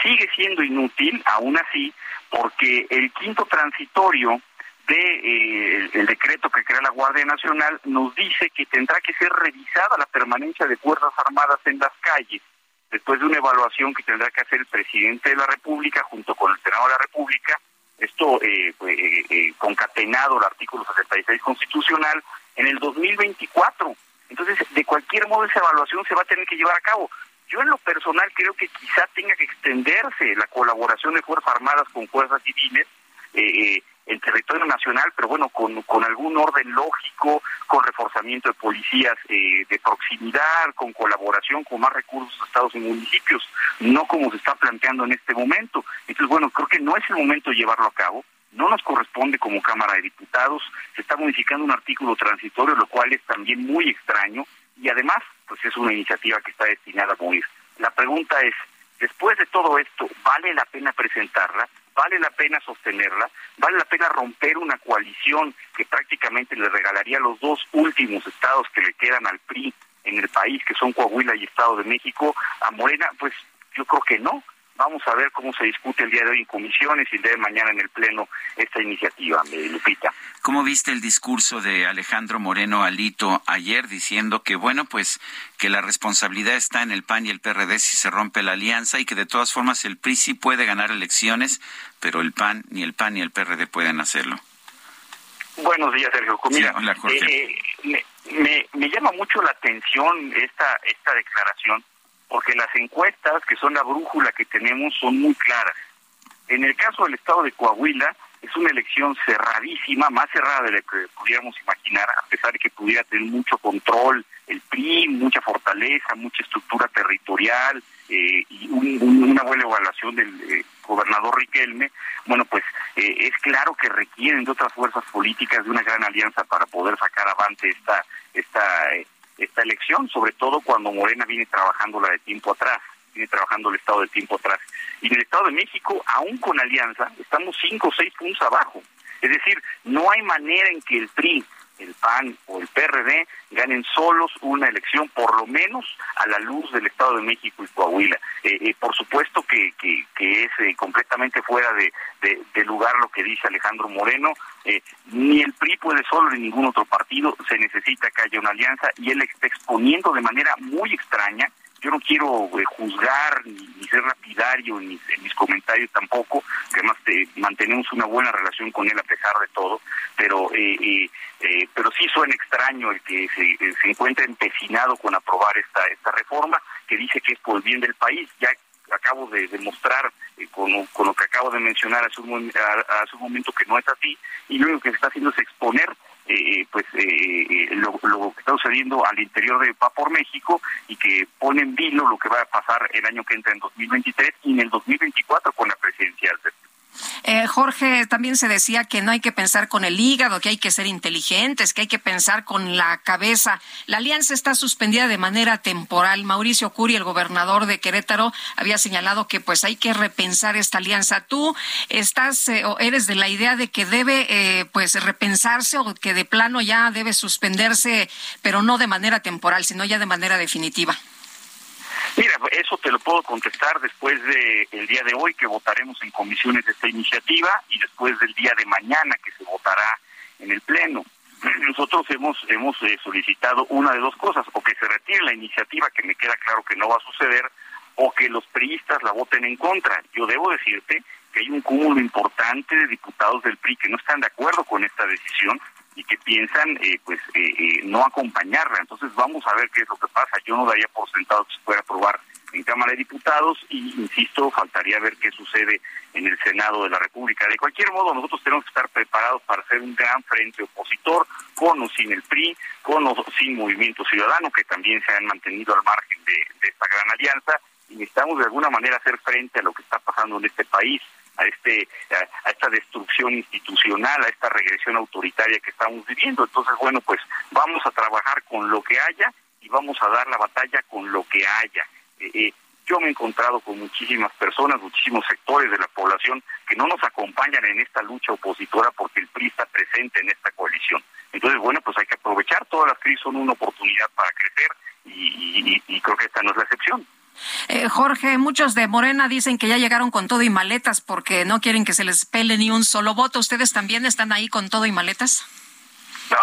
sigue siendo inútil, aún así, porque el quinto transitorio de eh, el, decreto que crea la Guardia Nacional nos dice que tendrá que ser revisada la permanencia de fuerzas armadas en las calles después de una evaluación que tendrá que hacer el presidente de la República junto con el Senado de la República esto eh, eh, eh, concatenado al artículo 66 constitucional, en el 2024. Entonces, de cualquier modo, esa evaluación se va a tener que llevar a cabo. Yo en lo personal creo que quizá tenga que extenderse la colaboración de Fuerzas Armadas con fuerzas civiles eh, eh, en territorio nacional, pero bueno, con, con algún orden lógico, con reforzamiento de policías eh, de proximidad, con colaboración, con más recursos de estados y municipios, no como se está planteando en este momento. Entonces, bueno, creo que no es el momento de llevarlo a cabo no nos corresponde como Cámara de Diputados, se está modificando un artículo transitorio, lo cual es también muy extraño y además, pues es una iniciativa que está destinada a morir. La pregunta es, después de todo esto, ¿vale la pena presentarla? ¿Vale la pena sostenerla? ¿Vale la pena romper una coalición que prácticamente le regalaría los dos últimos estados que le quedan al PRI en el país, que son Coahuila y Estado de México, a Morena? Pues yo creo que no. Vamos a ver cómo se discute el día de hoy en comisiones y el día de mañana en el Pleno esta iniciativa, Lupita. ¿Cómo viste el discurso de Alejandro Moreno Alito ayer diciendo que, bueno, pues que la responsabilidad está en el PAN y el PRD si se rompe la alianza y que de todas formas el PRI sí puede ganar elecciones, pero el PAN, ni el PAN ni el PRD pueden hacerlo? Buenos días, Sergio. Mira, eh, me, me, me llama mucho la atención esta, esta declaración porque las encuestas, que son la brújula que tenemos, son muy claras. En el caso del estado de Coahuila, es una elección cerradísima, más cerrada de lo que pudiéramos imaginar, a pesar de que pudiera tener mucho control el PRI, mucha fortaleza, mucha estructura territorial eh, y una buena evaluación del eh, gobernador Riquelme. Bueno, pues eh, es claro que requieren de otras fuerzas políticas, de una gran alianza para poder sacar avante esta, esta esta elección, sobre todo cuando Morena viene trabajando la de tiempo atrás, viene trabajando el Estado de tiempo atrás. Y en el Estado de México, aún con alianza, estamos cinco o seis puntos abajo. Es decir, no hay manera en que el PRI, el PAN o el PRD ganen solos una elección, por lo menos a la luz del Estado de México y Coahuila. Eh, eh, por supuesto que, que, es eh, completamente fuera de, de, lugar lo que dice Alejandro Moreno. ni el PRI puede solo ni ningún otro partido. Se necesita que haya una alianza y él está exponiendo de manera muy extraña yo no quiero juzgar ni, ser lapidario ni, en mis comentarios tampoco, que además mantenemos una buena relación con él a pesar de todo, pero eh, eh, pero sí suena extraño el que se, encuentre empecinado con aprobar esta esta reforma que dice que es por el bien del país. Ya acabo de demostrar eh, con, lo que acabo de mencionar hace un, hace un momento que no es así y lo único que se está haciendo es exponer eh, pues eh, lo, lo, que está sucediendo al interior de Va por México y que pone en vilo lo que va a pasar el año que entra en 2023 y en el 2024 con la presidencial. Eh, Jorge, también se decía que no hay que pensar con el hígado, que hay que ser inteligentes, que hay que pensar con la cabeza. La alianza está suspendida de manera temporal. Mauricio Curi, el gobernador de Querétaro, había señalado que pues hay que repensar esta alianza. ¿Tú estás eh, o eres de la idea de que debe eh, pues repensarse o que de plano ya debe suspenderse, pero no de manera temporal, sino ya de manera definitiva? Mira, eso te lo puedo contestar después del el día de hoy que votaremos en comisiones de esta iniciativa y después del día de mañana que se votará en el Pleno. (clears throat) Nosotros hemos hemos eh, solicitado una de dos cosas, o que se retire la iniciativa, que me queda claro que no va a suceder, o que los priistas la voten en contra. Yo debo decirte que hay un cúmulo importante de diputados del PRI que no están de acuerdo con esta decisión y que piensan eh, pues eh, eh, no acompañarla. Entonces vamos a ver qué es lo que pasa. Yo no daría por sentado que se pueda aprobar en Cámara de Diputados y, insisto, faltaría ver qué sucede en el Senado de la República. De cualquier modo, nosotros tenemos que estar preparados para ser un gran frente opositor, con o sin el PRI, con o sin Movimiento Ciudadano, que también se han mantenido al margen de, de esta gran alianza, y necesitamos de alguna manera hacer frente a lo que está pasando en este país a este a, esta destrucción institucional, a esta regresión autoritaria que estamos viviendo. Entonces, bueno, pues vamos a trabajar con lo que haya y vamos a dar la batalla con lo que haya. Eh, eh, yo me he encontrado con muchísimas personas, muchísimos sectores de la población que no nos acompañan en esta lucha opositora porque el PRI está presente en esta coalición. Entonces, bueno, pues hay que aprovechar, todas las crisis son una oportunidad para crecer y creo que esta no es la excepción. Eh, Jorge, muchos de Morena dicen que ya llegaron con todo y maletas porque no quieren que se les pele ni un solo voto. ¿Ustedes también están ahí con todo y maletas?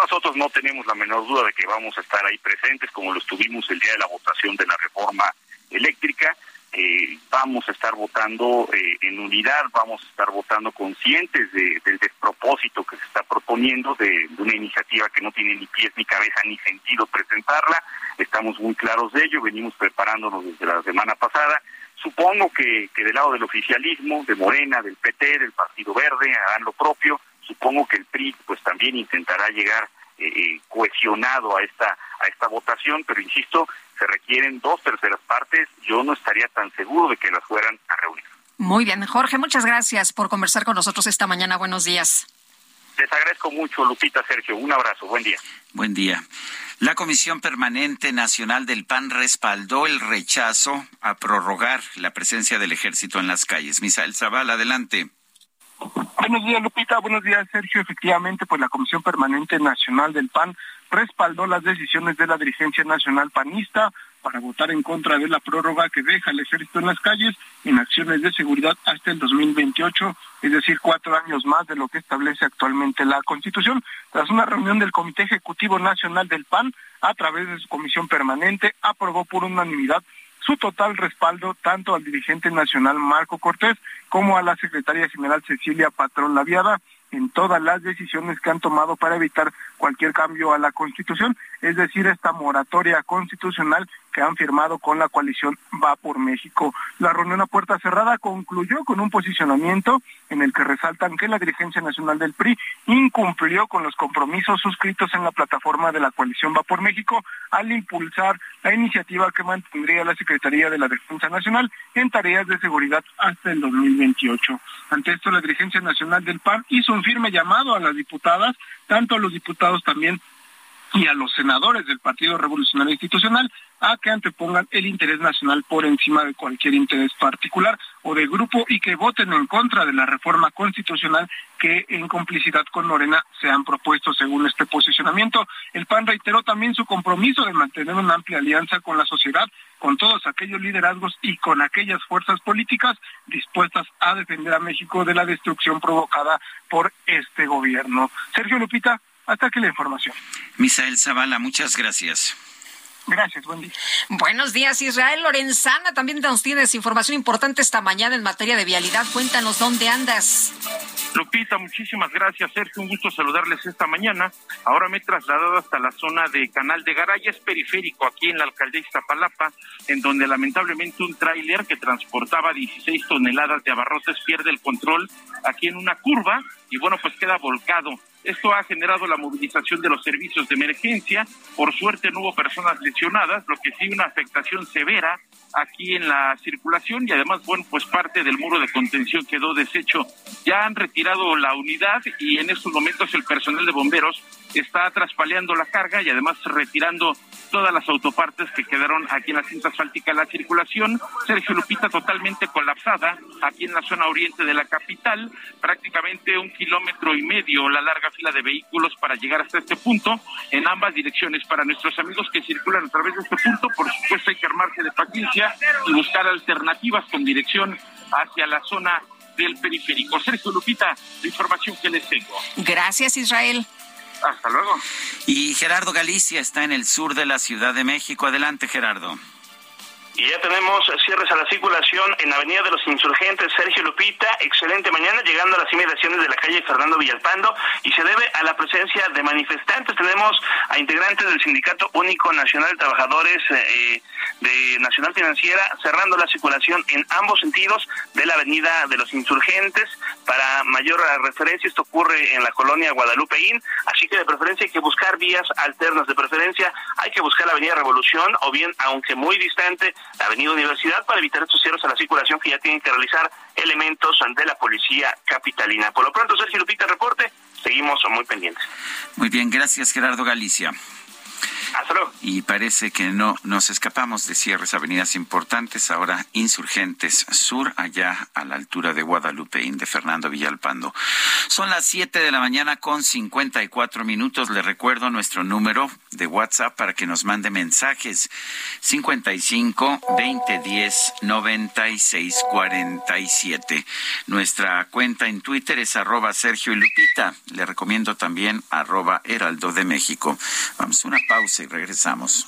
nosotros no tenemos la menor duda de que vamos a estar ahí presentes como lo estuvimos el día de la votación de la reforma eléctrica. Eh, vamos a estar votando eh, en unidad, vamos a estar votando conscientes de, del despropósito que se está proponiendo, de, una iniciativa que no tiene ni pies ni cabeza ni sentido presentarla. Estamos muy claros de ello, venimos preparándonos desde la semana pasada. Supongo que, que del lado del oficialismo, de Morena, del PT, del Partido Verde, harán lo propio. Supongo que el PRI pues también intentará llegar eh, cohesionado a esta a esta votación, pero insisto, se requieren dos terceras partes. Yo no estaría tan seguro de que las fueran a reunir. Muy bien, Jorge, muchas gracias por conversar con nosotros esta mañana. Buenos días. Les agradezco mucho, Lupita, Sergio. Un abrazo. Buen día. Buen día. La Comisión Permanente Nacional del PAN respaldó el rechazo a prorrogar la presencia del ejército en las calles. Misael Zaval, adelante. Buenos días, Lupita. Buenos días, Sergio. Efectivamente, pues la Comisión Permanente Nacional del PAN respaldó las decisiones de la dirigencia nacional panista para votar en contra de la prórroga que deja el ejército en las calles en acciones de seguridad hasta el 2028, es decir, cuatro años más de lo que establece actualmente la Constitución. Tras una reunión del Comité Ejecutivo Nacional del PAN, a través de su comisión permanente, aprobó por unanimidad su total respaldo tanto al dirigente nacional Marco Cortés como a la secretaria general Cecilia Patrón Laviada en todas las decisiones que han tomado para evitar cualquier cambio a la Constitución, es decir, esta moratoria constitucional que han firmado con la coalición Va por México. La reunión a puerta cerrada concluyó con un posicionamiento en el que resaltan que la dirigencia nacional del PRI incumplió con los compromisos suscritos en la plataforma de la coalición Va por México al impulsar la iniciativa que mantendría la Secretaría de la Defensa Nacional en tareas de seguridad hasta el 2028. Ante esto, la dirigencia nacional del PAN hizo un firme llamado a las diputadas, tanto a los diputados también y a los senadores del Partido Revolucionario Institucional a que antepongan el interés nacional por encima de cualquier interés particular o de grupo y que voten en contra de la reforma constitucional que en complicidad con Morena se han propuesto según este posicionamiento. El PAN reiteró también su compromiso de mantener una amplia alianza con la sociedad, con todos aquellos liderazgos y con aquellas fuerzas políticas dispuestas a defender a México de la destrucción provocada por este gobierno. Sergio Lupita, hasta aquí la información. Misael Zavala, muchas gracias. Gracias, buen día. Buenos días, Israel Lorenzana. También nos tienes información importante esta mañana en materia de vialidad. Cuéntanos dónde andas. Lupita, muchísimas gracias, Sergio. Un gusto saludarles esta mañana. Ahora me he trasladado hasta la zona de Canal de Garay, es periférico aquí en la alcaldía Iztapalapa, en donde lamentablemente un tráiler que transportaba 16 toneladas de abarrotes pierde el control aquí en una curva y bueno, pues queda volcado esto ha generado la movilización de los servicios de emergencia. Por suerte no hubo personas lesionadas, lo que sí una afectación severa aquí en la circulación y además, bueno, pues parte del muro de contención quedó deshecho. Ya han retirado la unidad y en estos momentos el personal de bomberos está traspaleando la carga y además retirando todas las autopartes que quedaron aquí en la cinta asfáltica de la circulación. Sergio Lupita totalmente colapsada aquí en la zona oriente de la capital, prácticamente un kilómetro y medio la larga fila de vehículos para llegar hasta este punto en ambas direcciones. Para nuestros amigos que circulan a través de este punto, por supuesto hay que armarse de paciencia y buscar alternativas con dirección hacia la zona del periférico. Sergio Lupita, la información que les tengo. Gracias, Israel. Hasta luego. Y Gerardo Galicia está en el sur de la Ciudad de México. Adelante, Gerardo. Y ya tenemos cierres a la circulación en Avenida de los Insurgentes, Sergio Lupita. Excelente mañana, llegando a las inmediaciones de la calle Fernando Villalpando. Y se debe a la presencia de manifestantes. Tenemos a integrantes del Sindicato Único Nacional de Trabajadores eh, de Nacional Financiera cerrando la circulación en ambos sentidos de la Avenida de los Insurgentes. Para mayor referencia, esto ocurre en la colonia Guadalupeín. Así que de preferencia hay que buscar vías alternas. De preferencia hay que buscar la Avenida Revolución o bien, aunque muy distante, la Avenida Universidad para evitar estos cierres a la circulación que ya tienen que realizar elementos de la policía capitalina. Por lo pronto, Sergio Lupita, reporte. Seguimos muy pendientes. Muy bien, gracias Gerardo Galicia. Y parece que no nos escapamos de cierres avenidas importantes, ahora insurgentes sur, allá a la altura de Guadalupe, de Fernando Villalpando. Son las 7 de la mañana con 54 minutos. Le recuerdo nuestro número de WhatsApp para que nos mande mensajes 55 2010 96 47. Nuestra cuenta en Twitter es arroba Sergio y Lupita. Le recomiendo también arroba Heraldo de México. Vamos una pausa y regresamos.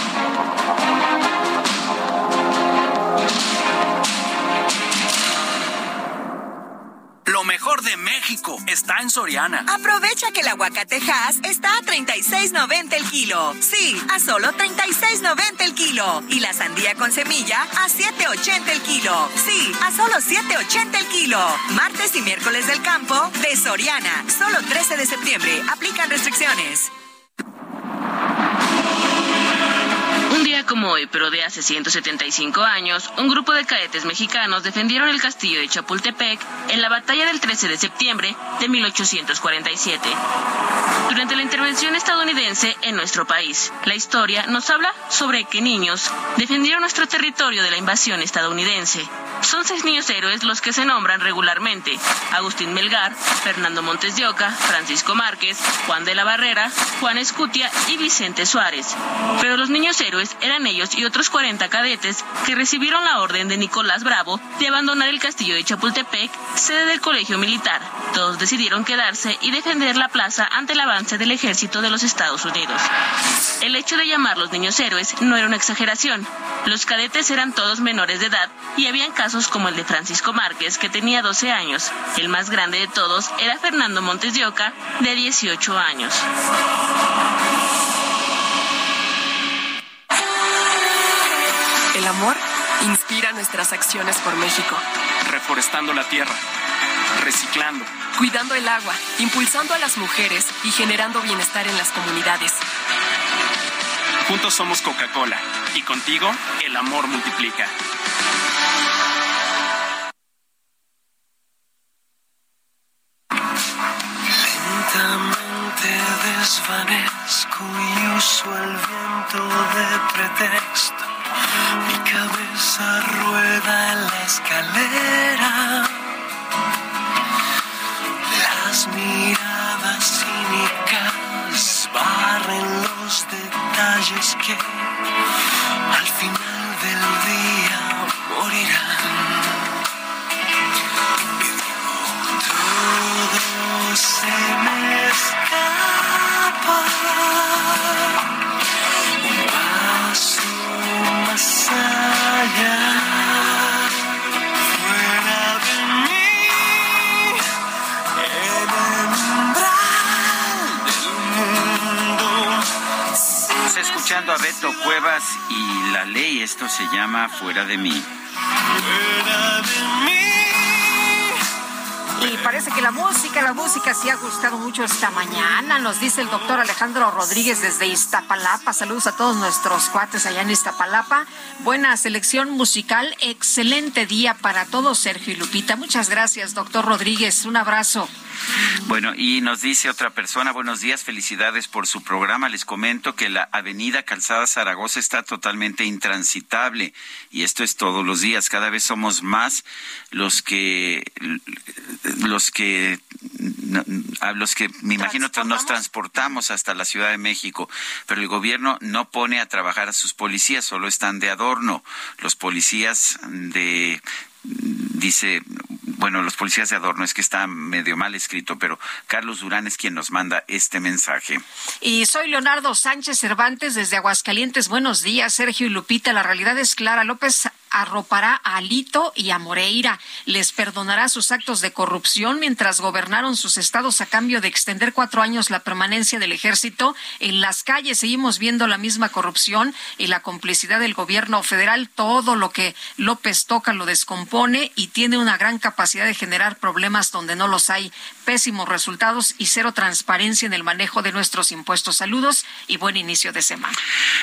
Lo mejor de México está en Soriana. Aprovecha que el aguacatejas está a 36.90 el kilo. Sí, a solo 36.90 el kilo. Y la sandía con semilla a 7.80 el kilo. Sí, a solo 7.80 el kilo. Martes y miércoles del campo de Soriana. Solo 13 de septiembre. Aplican restricciones. Un día como hoy, pero de hace 175 años, un grupo de cadetes mexicanos defendieron el castillo de Chapultepec en la batalla del 13 de septiembre de 1847. Durante la intervención estadounidense en nuestro país, la historia nos habla sobre que niños defendieron nuestro territorio de la invasión estadounidense. Son seis niños héroes los que se nombran regularmente. Agustín Melgar, Fernando Montes de Oca, Francisco Márquez, Juan de la Barrera, Juan Escutia y Vicente Suárez. Pero los niños héroes eran ellos y otros 40 cadetes que recibieron la orden de Nicolás Bravo de abandonar el castillo de Chapultepec, sede del colegio militar. Todos decidieron quedarse y defender la plaza ante el avance del ejército de los Estados Unidos. El hecho de llamarlos niños héroes no era una exageración. Los cadetes eran todos menores de edad y habían casos como el de Francisco Márquez, que tenía 12 años. El más grande de todos era Fernando Montes de Oca, de 18 años. Amor inspira nuestras acciones por México. Reforestando la tierra, reciclando, Cuidando el agua, impulsando a las mujeres y generando bienestar en las comunidades. Juntos somos Coca-Cola y contigo el amor multiplica. Lentamente desvanezco y uso el viento de pretexto. Cabeza rueda en la escalera. Las miradas cínicas barren los detalles que a Beto Cuevas y la ley, esto se llama Fuera de mí. Fuera de mí. Y parece que la música, la música sí ha gustado mucho esta mañana, nos dice el doctor Alejandro Rodríguez desde Iztapalapa. Saludos a todos nuestros cuates allá en Iztapalapa. Buena selección musical, excelente día para todos, Sergio y Lupita. Muchas gracias, doctor Rodríguez. Un abrazo. Bueno, y nos dice otra persona, buenos días, felicidades por su programa. Les comento que la avenida Calzada Zaragoza está totalmente intransitable y esto es todos los días. Cada vez somos más los que los que a los que me imagino nos transportamos hasta la Ciudad de México, pero el gobierno no pone a trabajar a sus policías, solo están de adorno. Los policías de dice, bueno, los policías de adorno, es que está medio mal escrito, pero Carlos Durán es quien nos manda este mensaje. Y soy Leonardo Sánchez Cervantes desde Aguascalientes. Buenos días, Sergio y Lupita. La realidad es clara. López arropará a Alito y a Moreira. Les perdonará sus actos de corrupción mientras gobernaron sus estados a cambio de extender cuatro años la permanencia del ejército. En las calles seguimos viendo la misma corrupción y la complicidad del gobierno federal. Todo lo que López toca lo descompone y tiene una gran capacidad de generar problemas donde no los hay. Pésimos resultados y cero transparencia en el manejo de nuestros impuestos. Saludos y buen inicio de semana.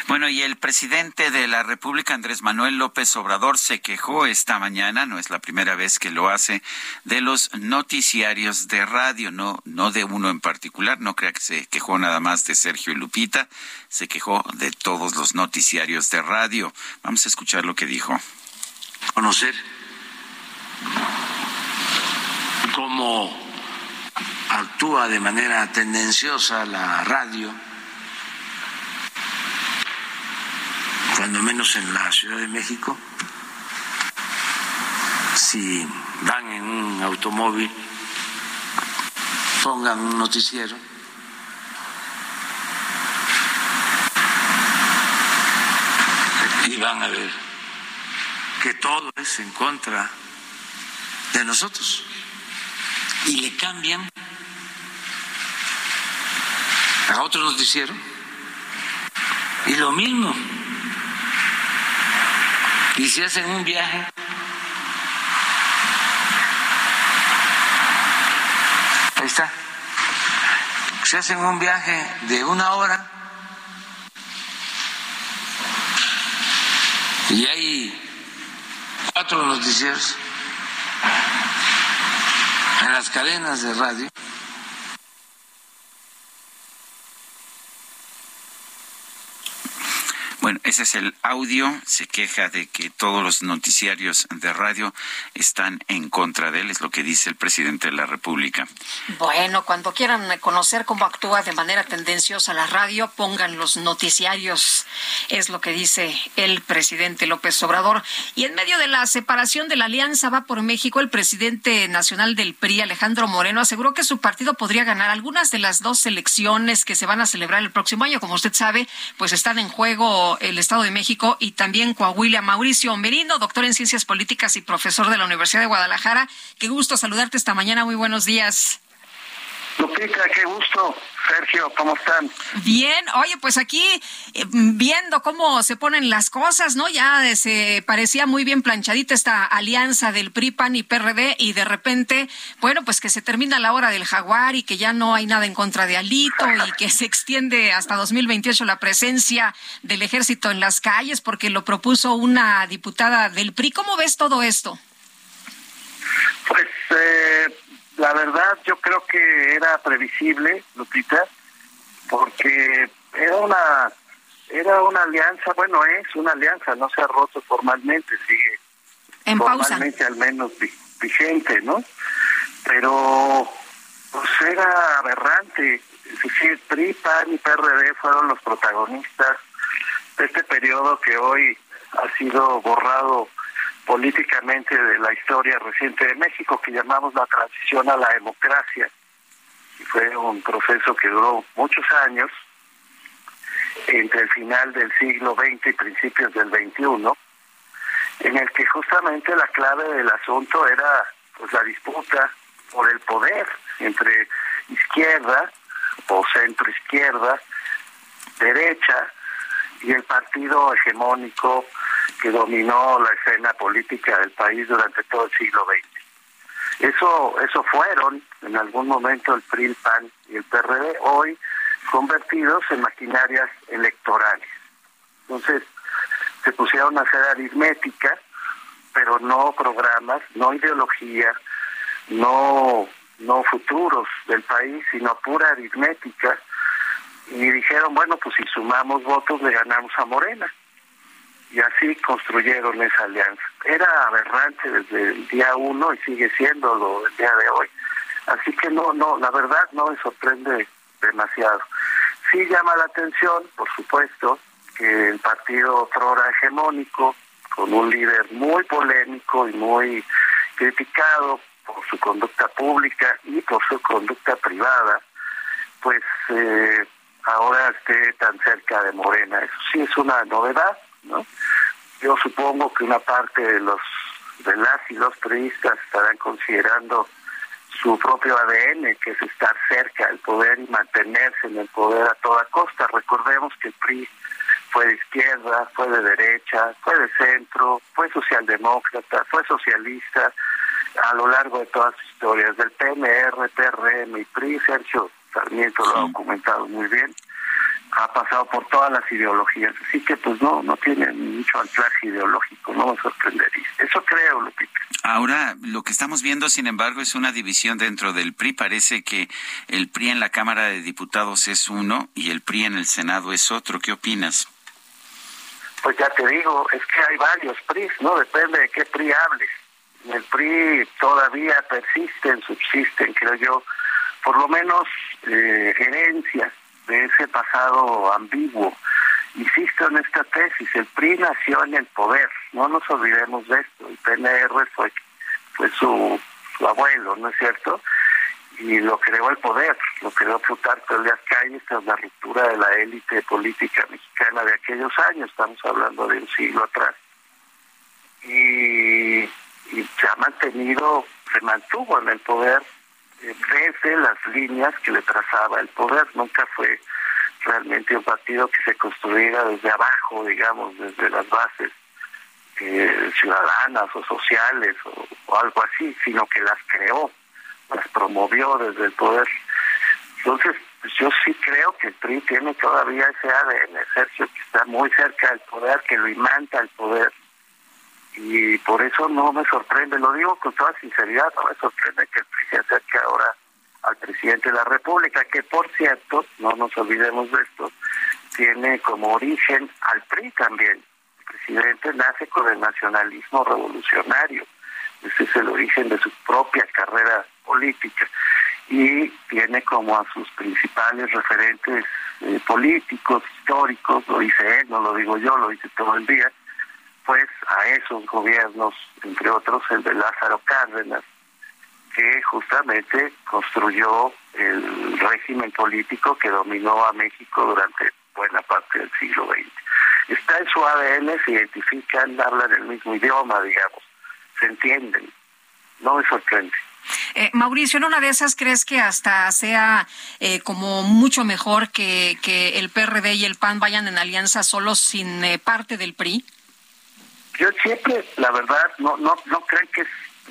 Bueno, y el presidente de la República, Andrés Manuel López Obrador, Se quejó esta mañana, no es la primera vez que lo hace, de los noticiarios de radio, no, no de uno en particular, no crea que se quejó nada más de Sergio y Lupita, se quejó de todos los noticiarios de radio. Vamos a escuchar lo que dijo. Conocer cómo actúa de manera tendenciosa la radio cuando menos en la Ciudad de México, si van en un automóvil, pongan un noticiero. Y van a ver que todo es en contra de nosotros. Y le cambian a otro noticiero. Y lo mismo y si hacen un viaje. Ahí está. Si hacen un viaje de una hora. Y hay cuatro noticieros en las cadenas de radio Bueno, ese es el audio. Se queja de que todos los noticiarios de radio están en contra de él, es lo que dice el presidente de la República. Bueno, cuando quieran conocer cómo actúa de manera tendenciosa la radio, pongan los noticiarios, es lo que dice el presidente López Obrador. Y en medio de la separación de la Alianza Va por México, el presidente nacional del PRI, Alejandro Moreno, aseguró que su partido podría ganar algunas de las dos elecciones que se van a celebrar el próximo año. Como usted sabe, pues están en juego el Estado de México y también Coahuila. Mauricio Merino, doctor en Ciencias Políticas y profesor de la Universidad de Guadalajara. Qué gusto saludarte esta mañana. Muy buenos días. Qué gusto. Sergio, ¿cómo están? Bien, oye, pues aquí eh, viendo cómo se ponen las cosas, ¿no? Ya se parecía muy bien planchadita esta alianza del PRI, PAN y PRD y de repente, bueno, pues que se termina la hora del jaguar y que ya no hay nada en contra de Alito y que se extiende hasta 2028 la presencia del ejército en las calles porque lo propuso una diputada del PRI. ¿Cómo ves todo esto? Pues eh, la verdad yo creo que era previsible, Lupita, porque era una era una alianza, bueno, es una alianza, no se ha roto formalmente, sigue en formalmente al menos vigente, ¿no? Pero pues era aberrante, es decir, PRI, PAN y PRD fueron los protagonistas de este periodo que hoy ha sido borrado políticamente de la historia reciente de México que llamamos la transición a la democracia. Y fue un proceso que duró muchos años, entre el final del siglo XX y principios del XXI, en el que justamente la clave del asunto era pues la disputa por el poder entre izquierda o centro izquierda, derecha y el partido hegemónico que dominó la escena política del país durante todo el siglo XX. Eso, eso fueron en algún momento el PRI, el PAN y el PRD, hoy convertidos en maquinarias electorales. Entonces, se pusieron a hacer aritmética, pero no programas, no ideología, no, no futuros del país, sino pura aritmética. Y dijeron, bueno, pues si sumamos votos le ganamos a Morena y así construyeron esa alianza. Era aberrante desde el día uno y sigue siendo el día de hoy. Así que no, no, la verdad no me sorprende demasiado. Sí llama la atención, por supuesto, que el partido Trora hegemónico, con un líder muy polémico y muy criticado por su conducta pública y por su conducta privada, pues eh, ahora esté tan cerca de Morena. Eso sí es una novedad, ¿no? Yo supongo que una parte de los de las y los periodistas estarán considerando su propio ADN, que es estar cerca del poder y mantenerse en el poder a toda costa. Recordemos que el PRI fue de izquierda, fue de derecha, fue de centro, fue socialdemócrata, fue socialista a lo largo de todas sus historias, del PMR, PRM y PRI, Sergio Sarmiento lo ha documentado muy bien ha pasado por todas las ideologías, así que pues no, no tiene mucho anclaje ideológico, no me sorprendería. Eso creo, Lupita. Ahora, lo que estamos viendo, sin embargo, es una división dentro del PRI. Parece que el PRI en la Cámara de Diputados es uno y el PRI en el Senado es otro. ¿Qué opinas? Pues ya te digo, es que hay varios PRI, ¿no? Depende de qué PRI hables. El PRI todavía persisten, subsisten, creo yo, por lo menos eh, herencias de ese pasado ambiguo. Insisto en esta tesis, el PRI nació en el poder, no nos olvidemos de esto, el PNR fue, fue su, abuelo, ¿no es cierto? Y lo creó el poder, lo creó Plutarco Elias Calles tras la ruptura de la élite política mexicana de aquellos años, estamos hablando de un siglo atrás. Y, y se ha mantenido, se mantuvo en el poder desde las líneas que le trazaba el poder. Nunca fue realmente un partido que se construyera desde abajo, digamos, desde las bases eh, ciudadanas o sociales o, algo así, sino que las creó, las promovió desde el poder. Entonces, pues yo sí creo que el PRI tiene todavía ese ADN, Sergio, que está muy cerca del poder, que lo imanta el poder. Y por eso no me sorprende, lo digo con toda sinceridad, no me sorprende que el PRI se acerque ahora al presidente de la República, que por cierto, no nos olvidemos de esto, tiene como origen al PRI también. El presidente nace con el nacionalismo revolucionario, ese es el origen de su propia carrera política y tiene como a sus principales referentes eh, políticos, históricos, lo dice él, no lo digo yo, lo dice todo el día, pues a esos gobiernos, entre otros el de Lázaro Cárdenas, que justamente construyó el régimen político que dominó a México durante buena parte del siglo XX. Está en su ADN, se identifican, hablan el mismo idioma, digamos, se entienden. No me sorprende. Eh, Mauricio, ¿en una de esas crees que hasta sea eh, como mucho mejor que, que el PRD y el PAN vayan en alianza solo sin eh, parte del PRI? Yo siempre, la verdad, no no no creo que es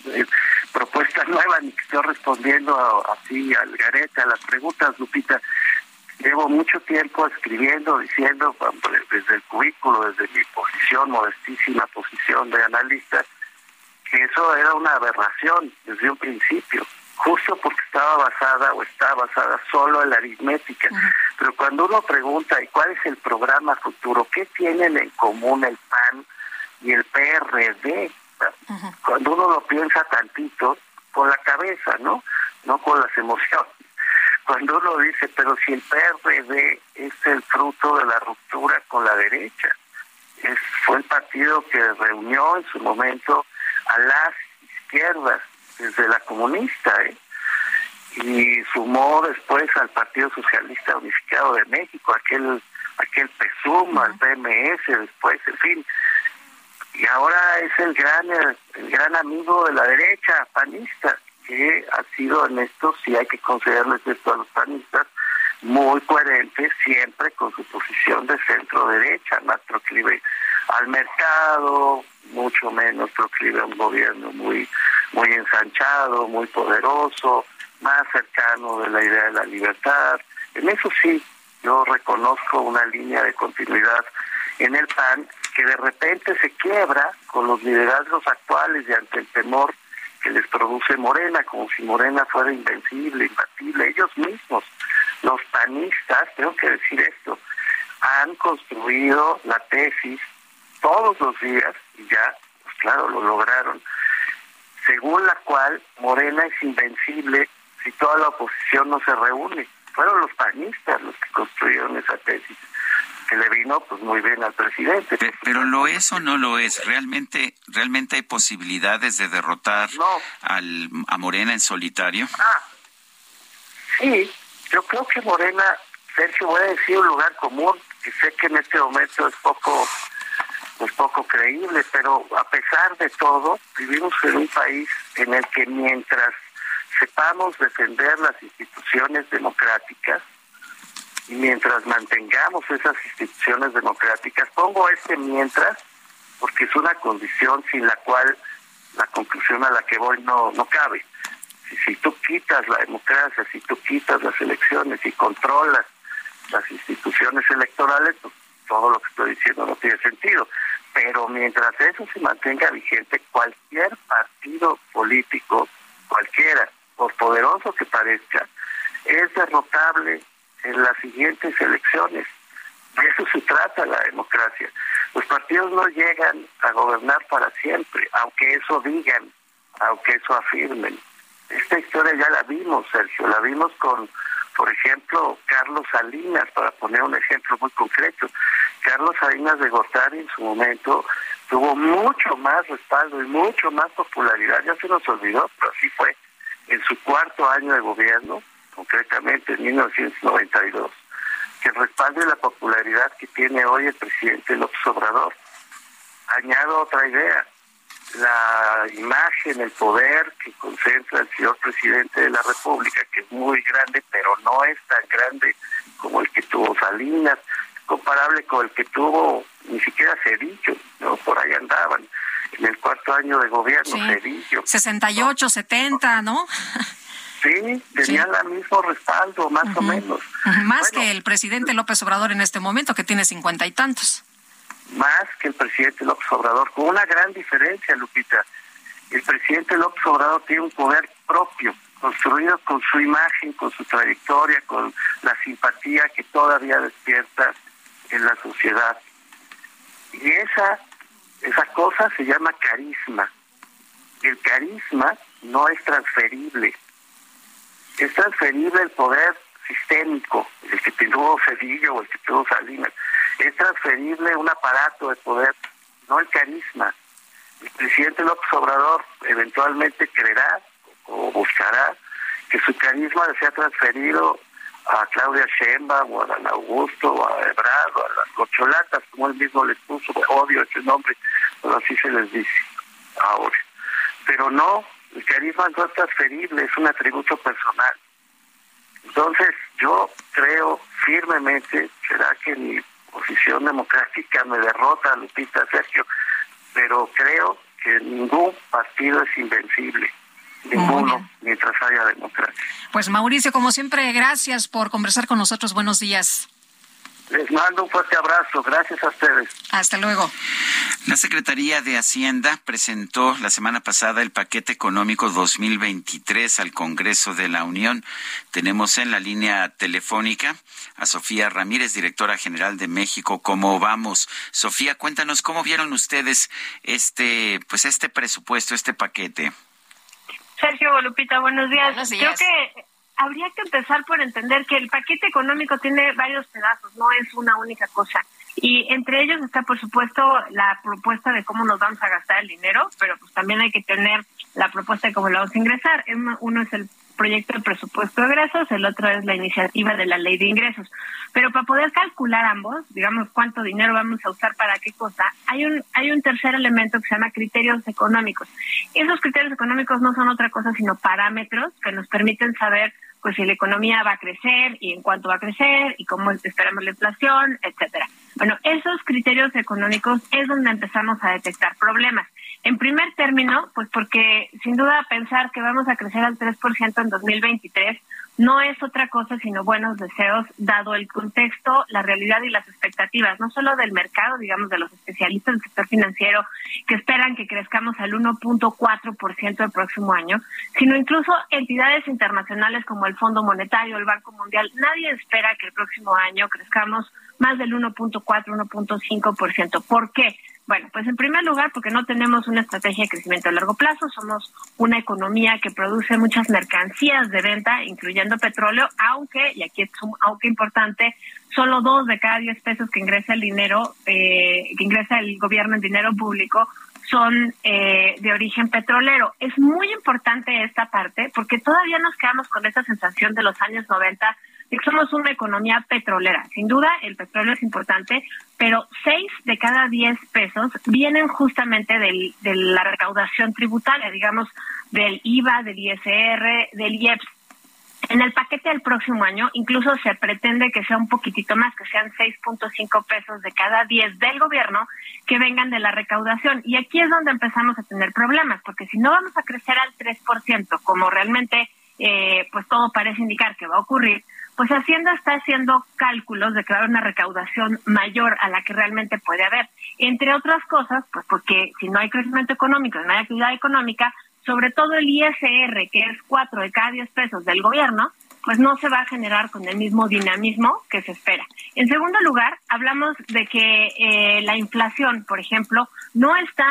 eh, propuesta (laughs) nueva ni que estoy respondiendo así al garete a las preguntas, Lupita. Llevo mucho tiempo escribiendo, diciendo desde el cubículo, desde mi posición, modestísima posición de analista, que eso era una aberración desde un principio, justo porque estaba basada o está basada solo en la aritmética. Pero cuando uno pregunta, ¿y cuál es el programa futuro? ¿Qué tienen en común el PAN y el PRD? Cuando uno lo piensa tantito, con la cabeza, ¿no? No con las emociones. Cuando uno dice, pero si el PRD es el fruto de la ruptura con la derecha, es, fue el partido que reunió en su momento a las izquierdas, desde la comunista, ¿eh? y sumó después al Partido Socialista Unificado de México, aquel aquel PESUM, al PMS, después, en fin, y ahora es el gran el gran amigo de la derecha panista que ha sido en esto si hay que concederles esto a los panistas muy coherente siempre con su posición de centro derecha más proclive al mercado mucho menos proclive a un gobierno muy muy ensanchado muy poderoso más cercano de la idea de la libertad. En eso sí yo reconozco una línea de continuidad en el PAN que de repente se quiebra con los liderazgos actuales y ante el temor que les produce Morena, como si Morena fuera invencible, imbatible. Ellos mismos, los panistas, tengo que decir esto, han construido la tesis todos los días, y ya, pues claro, lo lograron, según la cual Morena es invencible si toda la oposición no se reúne. Fueron los panistas los que construyeron esa tesis que le vino pues muy bien al presidente. Pero, lo es o no lo es. Realmente, realmente hay posibilidades de derrotar al, a Morena en solitario. Ah, sí. Yo creo que Morena, Sergio, voy a decir un lugar común que sé que en este momento es poco es poco creíble, pero a pesar de todo, vivimos en un país en el que mientras sepamos defender las instituciones democráticas, y mientras mantengamos esas instituciones democráticas, pongo este mientras, porque es una condición sin la cual la conclusión a la que voy no, no cabe. Si, si tú quitas la democracia, si tú quitas las elecciones y controlas las instituciones electorales, pues todo lo que estoy diciendo no tiene sentido. Pero mientras eso se mantenga vigente, cualquier partido político, cualquiera, por poderoso que parezca, es derrotable en las siguientes elecciones. De eso se trata la democracia. Los partidos no llegan a gobernar para siempre, aunque eso digan, aunque eso afirmen. Esta historia ya la vimos, Sergio, la vimos con, por ejemplo, Carlos Salinas, para poner un ejemplo muy concreto. Carlos Salinas de Gortari en su momento tuvo mucho más respaldo y mucho más popularidad, ya se nos olvidó, pero así fue, en su cuarto año de gobierno, concretamente en 1992, que respalde la popularidad que tiene hoy el presidente López Obrador. Añado otra idea, la imagen, el poder que concentra el señor presidente de la República, que es muy grande, pero no es tan grande como el que tuvo Salinas, comparable con el que tuvo ni siquiera Cedillo, ¿no? por ahí andaban en el cuarto año de gobierno, Cedillo. 68, 70, ¿no? (laughs) Sí, tenían el mismo respaldo, más o menos. Más que el presidente López Obrador en este momento, que tiene cincuenta y tantos. Más que el presidente López Obrador, con una gran diferencia, Lupita. El presidente López Obrador tiene un poder propio, construido con su imagen, con su trayectoria, con la simpatía que todavía despierta en la sociedad. Y esa, esa cosa se llama carisma. Y el carisma no es transferible es transferible el poder sistémico, el que tuvo Cedillo o el que tuvo Salinas, es transferible un aparato de poder, no el carisma. El presidente López Obrador eventualmente creerá o buscará que su carisma sea transferido a Claudia Sheinbaum o a Dan Augusto o a Ebrard a las cocholatas, como él mismo les puso, odio ese nombre, pero así se les dice ahora. Pero no el carisma no es transferible, es un atributo personal. Entonces, yo creo firmemente, será que mi posición democrática me derrota, Lupita Sergio, pero creo que ningún partido es invencible. Ninguno, mientras haya democracia. Pues Mauricio, como siempre, gracias por conversar con nosotros. Buenos días. Les mando un fuerte abrazo. Gracias a ustedes. Hasta luego. La Secretaría de Hacienda presentó la semana pasada el paquete económico 2023 al Congreso de la Unión. Tenemos en la línea telefónica a Sofía Ramírez, directora general de México. ¿Cómo vamos? Sofía, cuéntanos cómo vieron ustedes este, pues este presupuesto, este paquete. Sergio Lupita, buenos días. Buenos días. Creo que habría que empezar por entender que el paquete económico tiene varios pedazos, no es una única cosa. Y entre ellos está, por supuesto, la propuesta de cómo nos vamos a gastar el dinero, pero pues también hay que tener la propuesta de cómo lo vamos a ingresar. Uno es el proyecto de presupuesto de ingresos, el otro es la iniciativa de la ley de ingresos. Pero para poder calcular ambos, digamos cuánto dinero vamos a usar para qué cosa, hay un hay un tercer elemento que se llama criterios económicos. Esos criterios económicos no son otra cosa sino parámetros que nos permiten saber pues si la economía va a crecer y en cuánto va a crecer y cómo esperamos la inflación, etcétera. Bueno, esos criterios económicos es donde empezamos a detectar problemas. En primer término, pues porque sin duda pensar que vamos a crecer al 3% en 2023 no es otra cosa sino buenos deseos, dado el contexto, la realidad y las expectativas, no solo del mercado, digamos, de los especialistas del sector financiero, que esperan que crezcamos al 1.4% el próximo año, sino incluso entidades internacionales como el Fondo Monetario, el Banco Mundial. Nadie espera que el próximo año crezcamos más del 1.4, 1.5%. ¿Por qué? Bueno, pues en primer lugar porque no tenemos una estrategia de crecimiento a largo plazo, somos una economía que produce muchas mercancías de venta, incluyendo petróleo, aunque, y aquí es un aunque importante, solo dos de cada diez pesos que ingresa el dinero, eh, que ingresa el gobierno en dinero público, son eh, de origen petrolero. Es muy importante esta parte porque todavía nos quedamos con esa sensación de los años 90 de que somos una economía petrolera. Sin duda, el petróleo es importante, pero seis de cada diez pesos vienen justamente del, de la recaudación tributaria, digamos, del IVA, del ISR, del IEPS. En el paquete del próximo año incluso se pretende que sea un poquitito más, que sean 6.5 pesos de cada 10 del gobierno que vengan de la recaudación. Y aquí es donde empezamos a tener problemas, porque si no vamos a crecer al 3%, como realmente eh, pues todo parece indicar que va a ocurrir, pues Hacienda está haciendo cálculos de haber una recaudación mayor a la que realmente puede haber. Entre otras cosas, pues porque si no hay crecimiento económico, no hay actividad económica, sobre todo el ISR, que es cuatro de cada diez pesos del gobierno, pues no se va a generar con el mismo dinamismo que se espera. En segundo lugar, hablamos de que eh, la inflación, por ejemplo, no está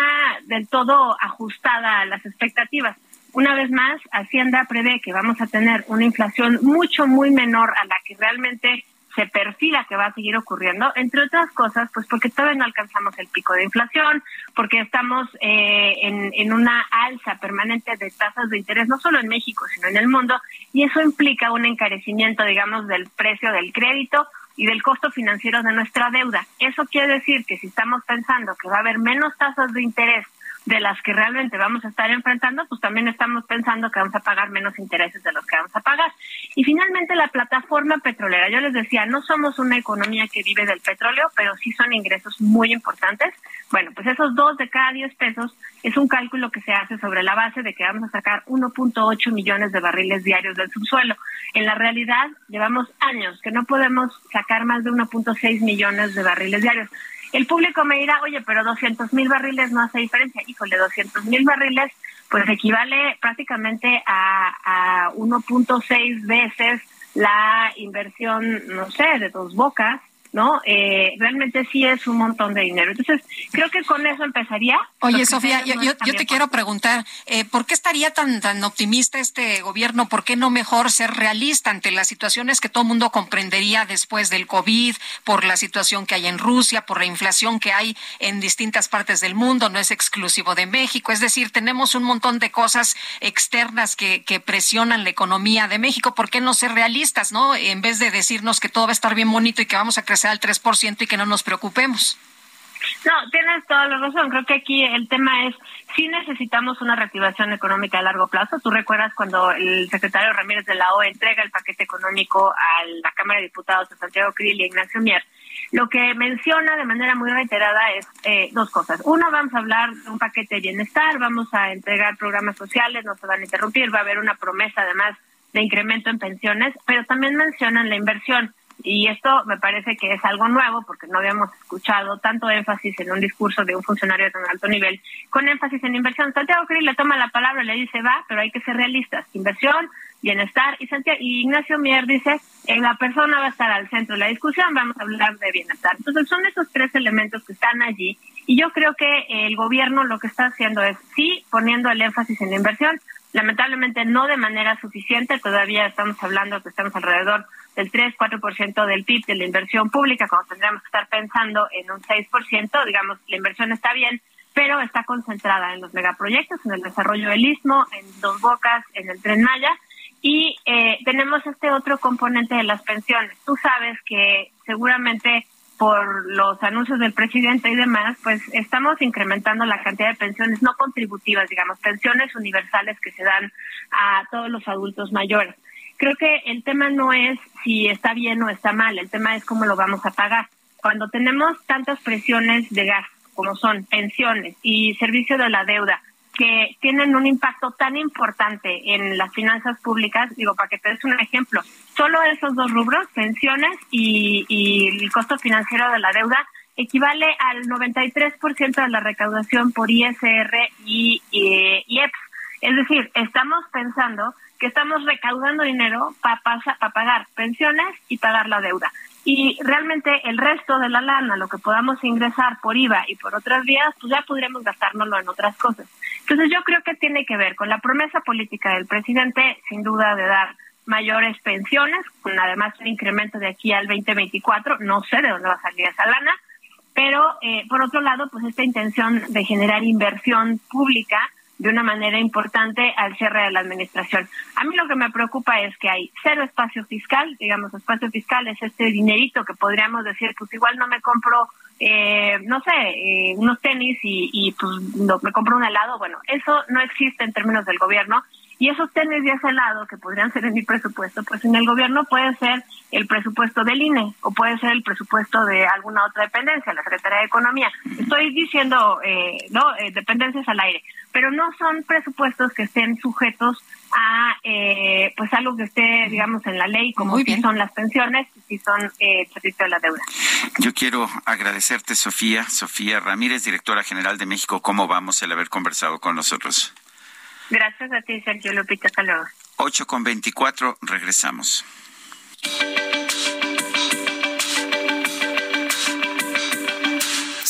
del todo ajustada a las expectativas. Una vez más, Hacienda prevé que vamos a tener una inflación mucho, muy menor a la que realmente se perfila que va a seguir ocurriendo, entre otras cosas, pues porque todavía no alcanzamos el pico de inflación, porque estamos eh, en, en una alza permanente de tasas de interés, no solo en México, sino en el mundo, y eso implica un encarecimiento, digamos, del precio del crédito y del costo financiero de nuestra deuda. Eso quiere decir que si estamos pensando que va a haber menos tasas de interés de las que realmente vamos a estar enfrentando, pues también estamos pensando que vamos a pagar menos intereses de los que vamos a pagar. Y finalmente la plataforma petrolera. Yo les decía, no somos una economía que vive del petróleo, pero sí son ingresos muy importantes. Bueno, pues esos dos de cada diez pesos es un cálculo que se hace sobre la base de que vamos a sacar 1.8 millones de barriles diarios del subsuelo. En la realidad, llevamos años que no podemos sacar más de 1.6 millones de barriles diarios. El público me dirá, oye, pero 200 mil barriles no hace diferencia. Híjole, 200 mil barriles pues equivale prácticamente a, a 1.6 veces la inversión, no sé, de dos bocas ¿no? Eh, realmente sí es un montón de dinero. Entonces, creo que con eso empezaría. Oye, Sofía, yo, yo, te quiero preguntar, eh, ¿por qué estaría tan, tan optimista este gobierno? ¿Por qué no mejor ser realista ante las situaciones que todo el mundo comprendería después del COVID, por la situación que hay en Rusia, por la inflación que hay en distintas partes del mundo? No es exclusivo de México. Es decir, tenemos un montón de cosas externas que, que presionan la economía de México. ¿Por qué no ser realistas, no? En vez de decirnos que todo va a estar bien bonito y que vamos a crecer al 3% y que no nos preocupemos. No, tienes toda la razón. Creo que aquí el tema es si necesitamos una reactivación económica a largo plazo. Tú recuerdas cuando el secretario Ramírez de la O entrega el paquete económico a la Cámara de Diputados de Santiago Krill y Ignacio Mier. Lo que menciona de manera muy reiterada es eh, dos cosas. Uno, vamos a hablar de un paquete de bienestar, vamos a entregar programas sociales, no se van a interrumpir, va a haber una promesa además de incremento en pensiones, pero también mencionan la inversión y esto me parece que es algo nuevo porque no habíamos escuchado tanto énfasis en un discurso de un funcionario de tan alto nivel con énfasis en inversión. Santiago Krill le toma la palabra le dice, va, pero hay que ser realistas. Inversión, bienestar. Y, Santiago, y Ignacio Mier dice, la persona va a estar al centro de la discusión, vamos a hablar de bienestar. Entonces son esos tres elementos que están allí. Y yo creo que el gobierno lo que está haciendo es, sí, poniendo el énfasis en la inversión, lamentablemente no de manera suficiente, todavía estamos hablando que estamos alrededor del 3-4% del PIB de la inversión pública, cuando tendríamos que estar pensando en un 6%, digamos, la inversión está bien, pero está concentrada en los megaproyectos, en el desarrollo del Istmo, en Dos Bocas, en el Tren Maya, y eh, tenemos este otro componente de las pensiones. Tú sabes que seguramente por los anuncios del presidente y demás, pues estamos incrementando la cantidad de pensiones no contributivas, digamos, pensiones universales que se dan a todos los adultos mayores creo que el tema no es si está bien o está mal, el tema es cómo lo vamos a pagar. Cuando tenemos tantas presiones de gas como son pensiones y servicio de la deuda, que tienen un impacto tan importante en las finanzas públicas, digo, para que te des un ejemplo, solo esos dos rubros, pensiones y, y el costo financiero de la deuda, equivale al 93% de la recaudación por ISR y, y, y EPS. Es decir, estamos pensando que estamos recaudando dinero para pagar pensiones y pagar la deuda. Y realmente el resto de la lana, lo que podamos ingresar por IVA y por otras vías, pues ya podremos gastárnoslo en otras cosas. Entonces yo creo que tiene que ver con la promesa política del presidente, sin duda, de dar mayores pensiones, con además un incremento de aquí al 2024, no sé de dónde va a salir esa lana, pero eh, por otro lado, pues esta intención de generar inversión pública de una manera importante al cierre de la administración. A mí lo que me preocupa es que hay cero espacio fiscal, digamos, espacio fiscal es este dinerito que podríamos decir, pues igual no me compro, eh, no sé, eh, unos tenis y, y pues no, me compro un helado. Bueno, eso no existe en términos del gobierno y esos tenis y ese helado que podrían ser en mi presupuesto, pues en el gobierno puede ser el presupuesto del INE o puede ser el presupuesto de alguna otra dependencia, la Secretaría de Economía. Estoy diciendo, eh, no, eh, dependencias al aire, pero no son presupuestos que estén sujetos a eh, pues algo que esté, digamos, en la ley, como si son las pensiones, si son eh, el servicio de la deuda. Yo quiero agradecerte, Sofía, Sofía Ramírez, directora general de México. ¿Cómo vamos el haber conversado con nosotros? Gracias a ti, Sergio Lupita. Hasta luego. 8 con 24, regresamos.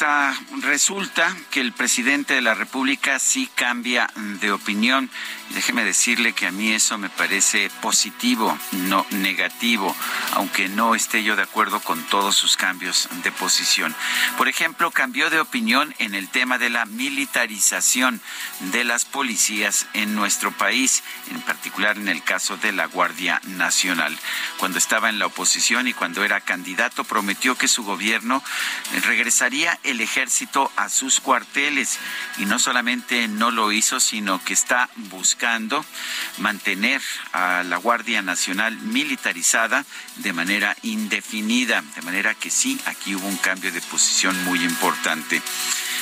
Pues ah, resulta que el presidente de la República sí cambia de opinión. Déjeme decirle que a mí eso me parece positivo, no negativo, aunque no esté yo de acuerdo con todos sus cambios de posición. Por ejemplo, cambió de opinión en el tema de la militarización de las policías en nuestro país, en particular en el caso de la Guardia Nacional. Cuando estaba en la oposición y cuando era candidato, prometió que su gobierno regresaría el ejército a sus cuarteles y no solamente no lo hizo, sino que está buscando mantener a la Guardia Nacional militarizada de manera indefinida, de manera que sí, aquí hubo un cambio de posición muy importante.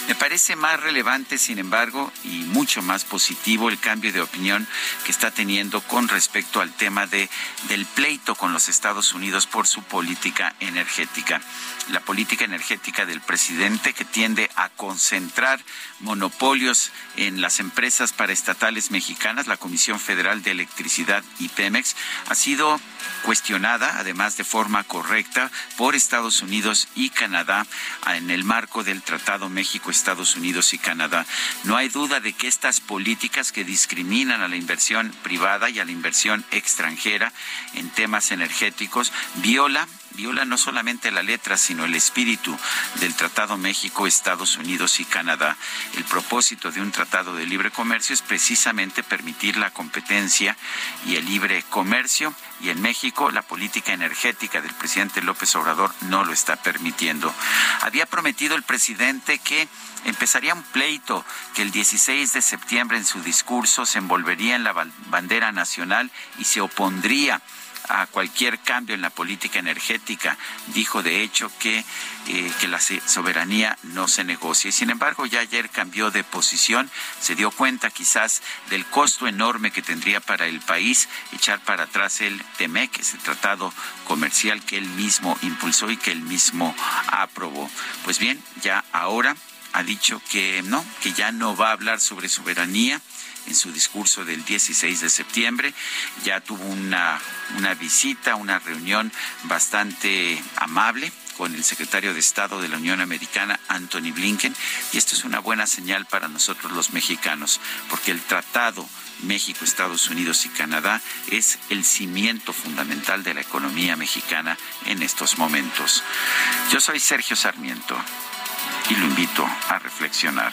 Me parece más relevante, sin embargo, y mucho más positivo el cambio de opinión que está teniendo con respecto al tema de, del pleito con los Estados Unidos por su política energética. La política energética del presidente que tiende a concentrar monopolios en las empresas paraestatales mexicanas, la Comisión Federal de Electricidad y Pemex, ha sido cuestionada, además de forma correcta, por Estados Unidos y Canadá en el marco del Tratado México-Estados Unidos y Canadá. No hay duda de que estas políticas que discriminan a la inversión privada y a la inversión extranjera en temas energéticos viola viola no solamente la letra, sino el espíritu del Tratado México, Estados Unidos y Canadá. El propósito de un tratado de libre comercio es precisamente permitir la competencia y el libre comercio y en México la política energética del presidente López Obrador no lo está permitiendo. Había prometido el presidente que empezaría un pleito que el 16 de septiembre en su discurso se envolvería en la bandera nacional y se opondría a cualquier cambio en la política energética. Dijo, de hecho, que, eh, que la soberanía no se negocia. Y sin embargo, ya ayer cambió de posición, se dio cuenta quizás del costo enorme que tendría para el país echar para atrás el TEMEC, ese tratado comercial que él mismo impulsó y que él mismo aprobó. Pues bien, ya ahora ha dicho que no, que ya no va a hablar sobre soberanía en su discurso del 16 de septiembre. Ya tuvo una, una visita, una reunión bastante amable con el secretario de Estado de la Unión Americana, Anthony Blinken, y esto es una buena señal para nosotros los mexicanos, porque el tratado México, Estados Unidos y Canadá es el cimiento fundamental de la economía mexicana en estos momentos. Yo soy Sergio Sarmiento y lo invito a reflexionar.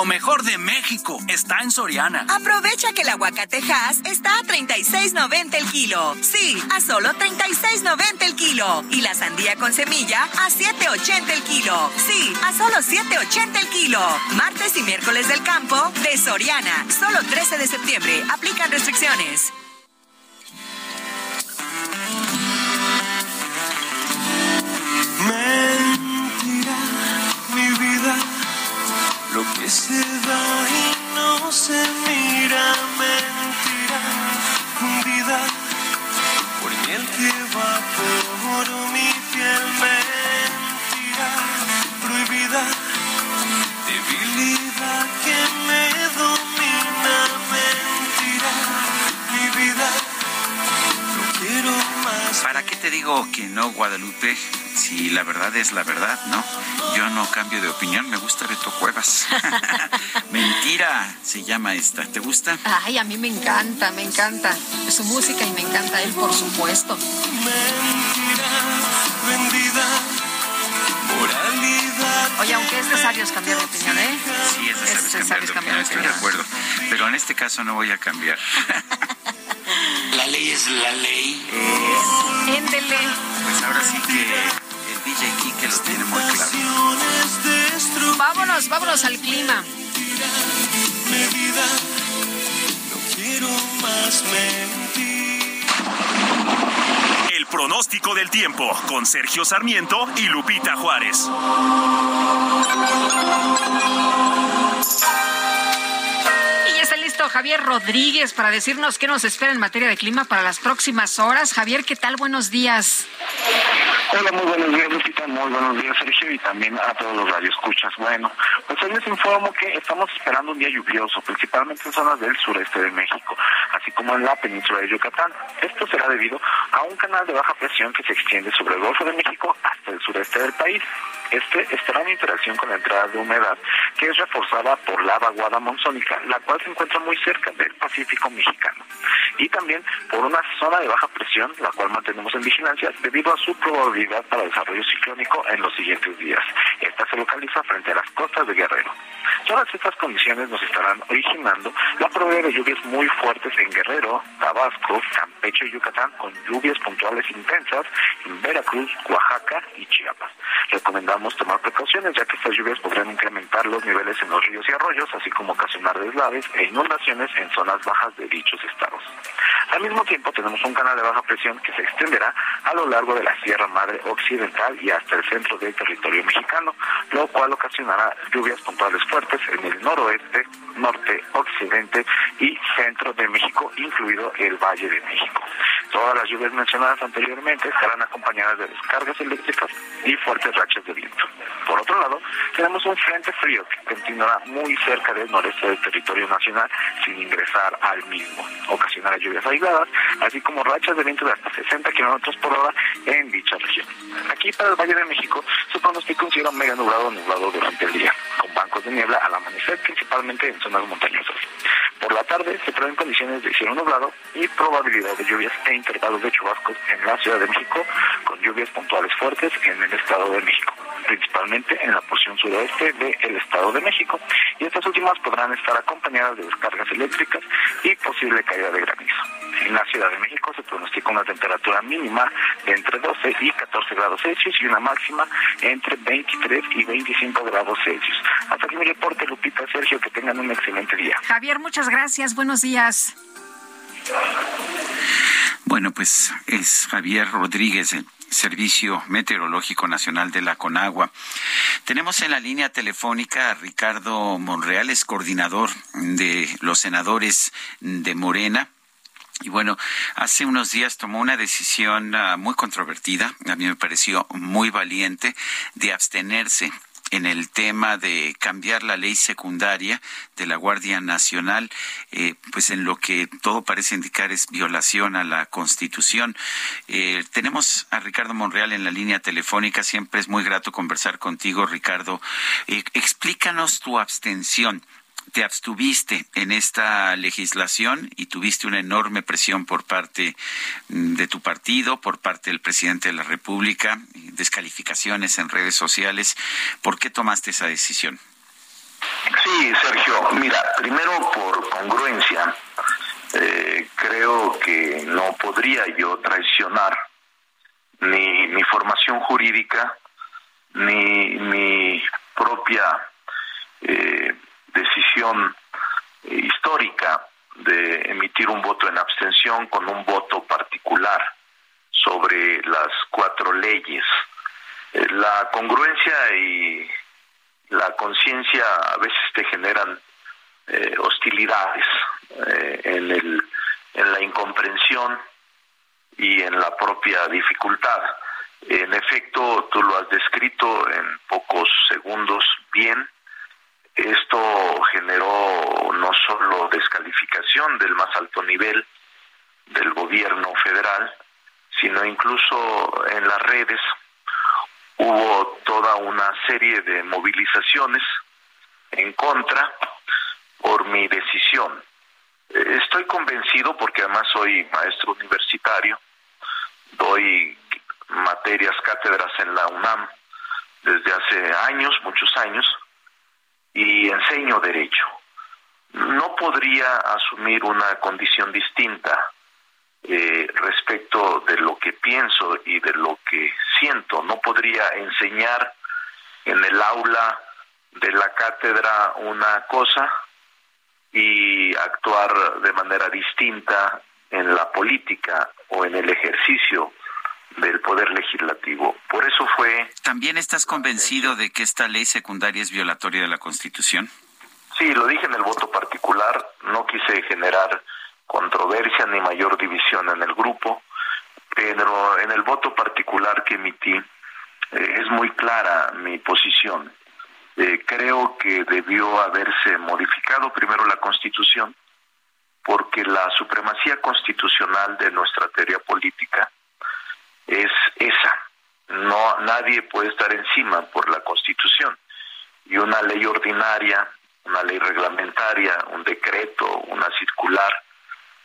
Lo mejor de México está en Soriana. Aprovecha que el aguacatejas está a 36.90 el kilo. Sí, a solo 36.90 el kilo. Y la sandía con semilla a 7.80 el kilo. Sí, a solo 7.80 el kilo. Martes y miércoles del campo de Soriana. Solo 13 de septiembre. Aplican restricciones. Se da y no se mira, mentira, hundida por miel que va por mi piel, mentira, prohibida, debilidad que me domina, mentira, mi vida, lo quiero más. ¿Para qué te digo que no, Guadalupe? Si la verdad es la verdad, ¿no? Yo no cambio de opinión, me gusta Beto Cuevas. (laughs) Mentira se llama esta, ¿te gusta? Ay, a mí me encanta, me encanta su música y me encanta él, por supuesto. Oye, aunque es necesario cambiar de opinión, ¿eh? Sí, es necesario, cambiar, de opinión, estoy de acuerdo. Pero en este caso no voy a cambiar. (laughs) la ley es la ley. Éndele. Pues ahora sí que Kike lo tiene muy claro. Vámonos, vámonos al clima. El pronóstico del tiempo con Sergio Sarmiento y Lupita Juárez. Y ya está listo Javier Rodríguez para decirnos qué nos espera en materia de clima para las próximas horas. Javier, ¿qué tal? Buenos días. Hola, muy buenos días, Lupita. Muy buenos días, Sergio, y también a todos los radioescuchas. Bueno, pues hoy les informo que estamos esperando un día lluvioso, principalmente en zonas del sureste de México, así como en la península de Yucatán. Esto será debido a un canal de baja presión que se extiende sobre el Golfo de México hasta el sureste del país. Este estará en interacción con la entrada de humedad, que es reforzada por la vaguada monzónica, la cual se encuentra muy cerca del Pacífico mexicano. Y también por una zona de baja presión, la cual mantenemos en vigilancia debido a su probabilidad para desarrollo ciclónico en los siguientes días. Esta se localiza frente a las costas de Guerrero. Todas estas condiciones nos estarán originando la probabilidad de lluvias muy fuertes en Guerrero, Tabasco, Campeche y Yucatán, con lluvias puntuales intensas en Veracruz, Oaxaca y Chiapas. Recomendamos tomar precauciones ya que estas lluvias podrían incrementar los niveles en los ríos y arroyos, así como ocasionar deslaves e inundaciones en zonas bajas de dichos estados. Al mismo tiempo tenemos un canal de baja presión que se extenderá a lo largo de la Sierra Madre Occidental y hasta el centro del territorio mexicano, lo cual ocasionará lluvias puntuales fuertes en el noroeste, norte, occidente y centro de México, incluido el Valle de México. Todas las lluvias mencionadas anteriormente estarán acompañadas de descargas eléctricas y fuertes rachas de viento. Por otro lado, tenemos un frente frío que continuará muy cerca del noreste del territorio nacional sin ingresar al mismo. Ocasionará lluvias aisladas, así como rachas de viento de hasta 60 kilómetros por hora en dicha región. Aquí para el Valle de México se pronostica un cielo medio nublado o nublado durante el día, con bancos de niebla al amanecer, principalmente en zonas montañosas. Por la tarde se prevén condiciones de cielo nublado y probabilidad de lluvias e intervalos de chubascos en la Ciudad de México, con lluvias puntuales fuertes en el Estado de México, principalmente en la porción suroeste del Estado de México. Y estas últimas podrán estar acompañadas de descargas eléctricas y posible caída de granizo. En la Ciudad de México se pronostica una temperatura mínima de entre 12 y 14 grados Celsius y una máxima entre 23 y 25 grados Celsius. Hasta aquí mi reporte, Lupita, Sergio, que tengan un excelente día. Javier, muchas gracias. Buenos días. Bueno, pues es Javier Rodríguez, el Servicio Meteorológico Nacional de la Conagua. Tenemos en la línea telefónica a Ricardo Monreal, es coordinador de los senadores de Morena. Y bueno, hace unos días tomó una decisión uh, muy controvertida, a mí me pareció muy valiente, de abstenerse en el tema de cambiar la ley secundaria de la Guardia Nacional, eh, pues en lo que todo parece indicar es violación a la Constitución. Eh, tenemos a Ricardo Monreal en la línea telefónica, siempre es muy grato conversar contigo, Ricardo. Eh, explícanos tu abstención te abstuviste en esta legislación y tuviste una enorme presión por parte mm, de tu partido, por parte del presidente de la República, descalificaciones en redes sociales. ¿Por qué tomaste esa decisión? Sí, Sergio, mira, primero por congruencia, eh, creo que no podría yo traicionar ni mi formación jurídica, ni mi propia eh, decisión histórica de emitir un voto en abstención con un voto particular sobre las cuatro leyes. Eh, la congruencia y la conciencia a veces te generan eh, hostilidades eh, en, el, en la incomprensión y en la propia dificultad. En efecto, tú lo has descrito en pocos segundos bien. Esto generó no solo descalificación del más alto nivel del gobierno federal, sino incluso en las redes hubo toda una serie de movilizaciones en contra por mi decisión. Estoy convencido porque además soy maestro universitario, doy materias, cátedras en la UNAM desde hace años, muchos años, y enseño derecho. No podría asumir una condición distinta eh, respecto de lo que pienso y de lo que siento. No podría enseñar en el aula de la cátedra una cosa y actuar de manera distinta en la política o en el ejercicio del poder legislativo. Por eso fue... ¿También estás convencido de que esta ley secundaria es violatoria de la Constitución? Sí, lo dije en el voto particular, no quise generar controversia ni mayor división en el grupo, pero en el voto particular que emití eh, es muy clara mi posición. Eh, creo que debió haberse modificado primero la Constitución, porque la supremacía constitucional de nuestra teoría política es esa. No, nadie puede estar encima por la Constitución. Y una ley ordinaria, una ley reglamentaria, un decreto, una circular,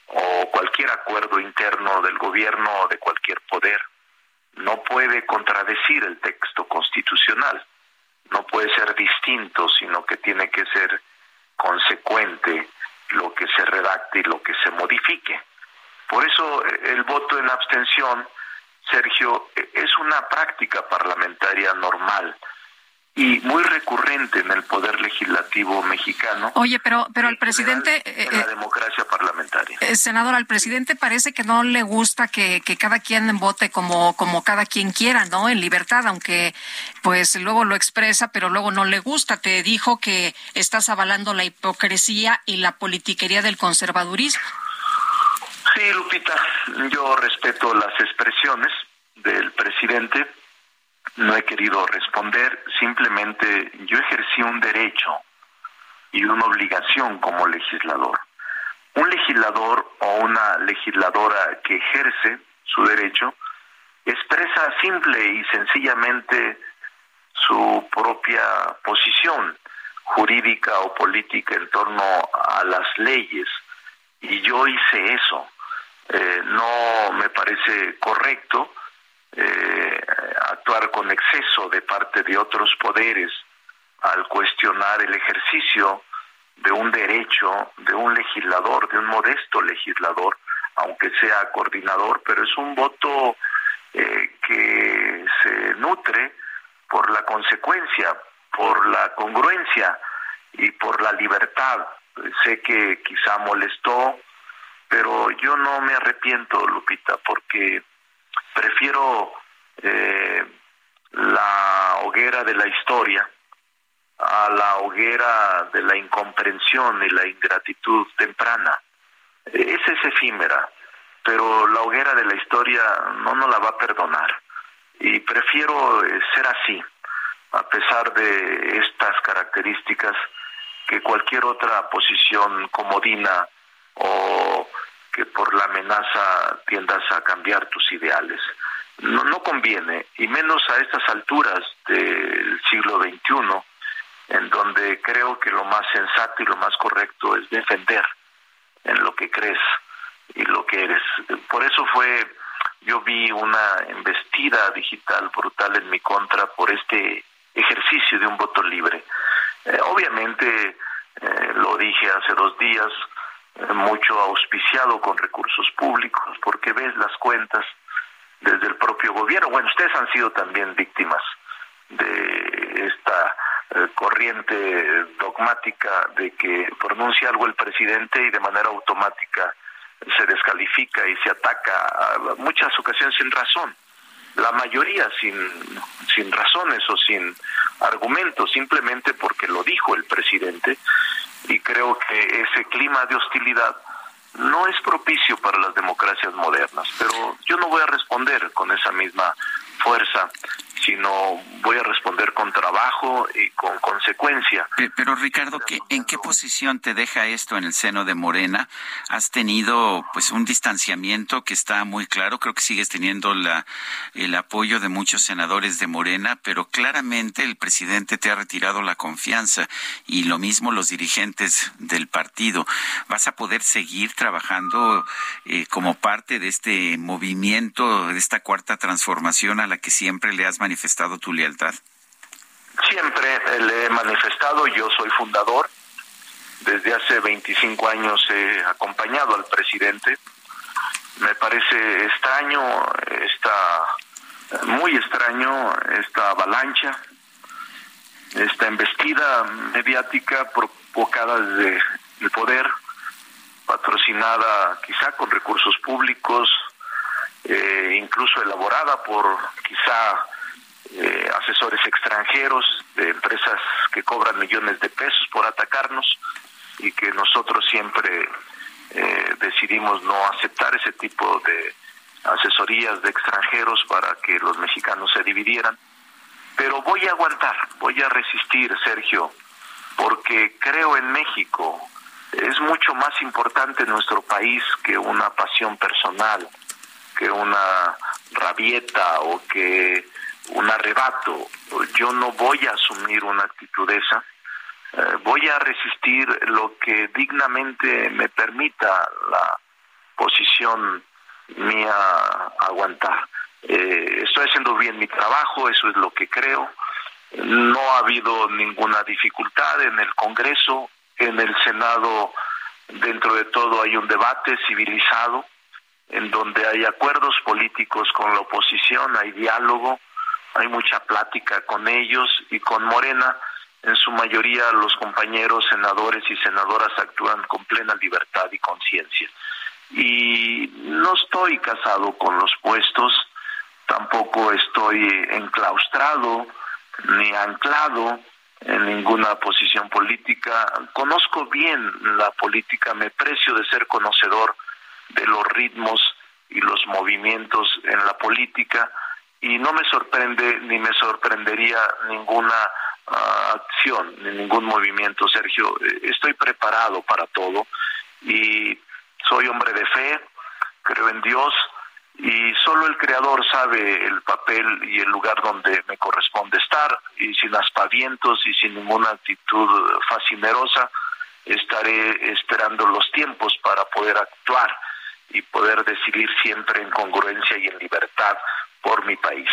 o cualquier acuerdo interno del gobierno o de cualquier poder no puede contradecir el texto constitucional, no puede ser distinto, sino que tiene que ser consecuente lo que se redacte y lo que se modifique. Por eso eh, el voto en abstención, Sergio, e, es una práctica parlamentaria normal y muy recurrente en el poder legislativo mexicano. Oye, pero pero al presidente en la, eh, democracia parlamentaria. Eh, senador, al presidente parece que no le gusta que, que cada quien vote como como cada quien quiera, ¿no? En libertad, aunque pues luego lo expresa, pero luego no le gusta. Te dijo que estás avalando la hipocresía y la politiquería del conservadurismo. Sí, Lupita, yo respeto las expresiones del presidente no he querido responder, simplemente yo ejercí un derecho y una obligación como legislador. Un legislador o una legisladora que ejerce su derecho expresa simple y sencillamente su propia posición jurídica o política en torno a las leyes y yo hice eso. Eh, no me parece correcto eh, actuar con exceso de parte de otros poderes al cuestionar el ejercicio de un derecho de un legislador, de un modesto legislador, aunque sea coordinador, pero es un voto eh, que se nutre por la consecuencia, por la congruencia y por la libertad. Sé que quizá molestó, pero yo no me arrepiento, Lupita, porque prefiero eh, la hoguera de la historia a la hoguera de la incomprensión y la ingratitud temprana. Esa es efímera, pero la hoguera de la historia no nos la va a perdonar. Y prefiero eh, ser así, a pesar de estas características, que cualquier otra posición comodina o que por la amenaza tiendas a cambiar tus ideales. No, no conviene, y menos a estas alturas del siglo XXI, en donde creo que lo más sensato y lo más correcto es defender en lo que crees y lo que eres. Por eso fue, yo vi una embestida digital brutal en mi contra por este ejercicio de un voto libre. Eh, obviamente, eh, lo dije hace dos días, mucho auspiciado con recursos públicos, porque ves las cuentas desde el propio gobierno. Bueno, ustedes han sido también víctimas de esta corriente dogmática de que pronuncia algo el presidente y de manera automática se descalifica y se ataca a muchas ocasiones sin razón la mayoría sin, sin razones o sin argumentos, simplemente porque lo dijo el presidente, y creo que ese clima de hostilidad no es propicio para las democracias modernas, pero yo no voy a responder con esa misma fuerza sino voy a responder con trabajo y con consecuencia. Pero, Ricardo, ¿en qué posición te deja esto en el seno de Morena? Has tenido pues un distanciamiento que está muy claro, creo que sigues teniendo la, el apoyo de muchos senadores de Morena, pero claramente el presidente te ha retirado la confianza y lo mismo los dirigentes del partido. ¿Vas a poder seguir trabajando eh, como parte de este movimiento, de esta cuarta transformación a la que siempre le has tu lealtad? Siempre le he manifestado, yo soy fundador, desde hace 25 años he acompañado al presidente. Me parece extraño, está muy extraño esta avalancha, esta embestida mediática provocada desde el poder, patrocinada quizá con recursos públicos, eh, incluso elaborada por quizá eh, asesores extranjeros de empresas que cobran millones de pesos por atacarnos y que nosotros siempre eh, decidimos no aceptar ese tipo de asesorías de extranjeros para que los mexicanos se dividieran. Pero voy a aguantar, voy a resistir, Sergio, porque creo en México. Es mucho más importante nuestro país que una pasión personal, que una rabieta o que un arrebato. Yo no voy a asumir una actitud esa. Eh, voy a resistir lo que dignamente me permita la posición mía aguantar. Eh, estoy haciendo bien mi trabajo, eso es lo que creo. No ha habido ninguna dificultad en el Congreso, en el Senado, dentro de todo hay un debate civilizado, en donde hay acuerdos políticos con la oposición, hay diálogo, hay mucha plática con ellos y con Morena. En su mayoría los compañeros senadores y senadoras actúan con plena libertad y conciencia. Y no estoy casado con los puestos, tampoco estoy enclaustrado ni anclado en ninguna posición política. Conozco bien la política, me precio de ser conocedor de los ritmos y los movimientos en la política y no me sorprende ni me sorprendería ninguna ah, acción ni ningún movimiento, Sergio. Eh, estoy preparado para todo y soy hombre de fe, creo en Dios y solo el Creador sabe el papel y el lugar donde me corresponde estar y sin aspavientos y sin ninguna actitud fascinerosa estaré esperando los tiempos para poder actuar y poder decidir siempre en congruencia y en libertad por mi país.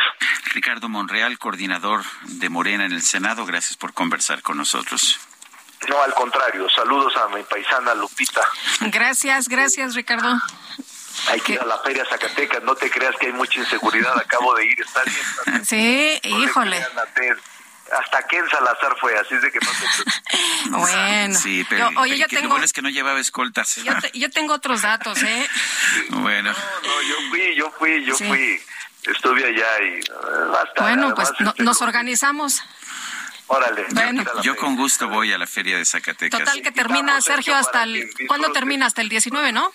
Ricardo Monreal, coordinador de Morena en el Senado, gracias por conversar con nosotros. No, al contrario, saludos a mi paisana Lupita. Gracias, gracias Ricardo. Hay que ir a la Feria Zacatecas, no te creas que hay mucha inseguridad, acabo de ir, está bien. (laughs) Sí, híjole. Hasta Ken Salazar fue, así es de que no te... (laughs) bueno. Sí, pero oye, yo tengo... lo bueno es que no llevaba escoltas. Yo, yo tengo otros datos, ¿eh? (laughs) bueno. No, no, yo fui, yo fui, yo fui estuve allá y uh, Bueno, pues nos organizamos. Órale. yo con gusto voy a la feria de Zacatecas. Total que termina, Sergio, hasta el... ¿Cuándo termina? Hasta el 19, ¿no?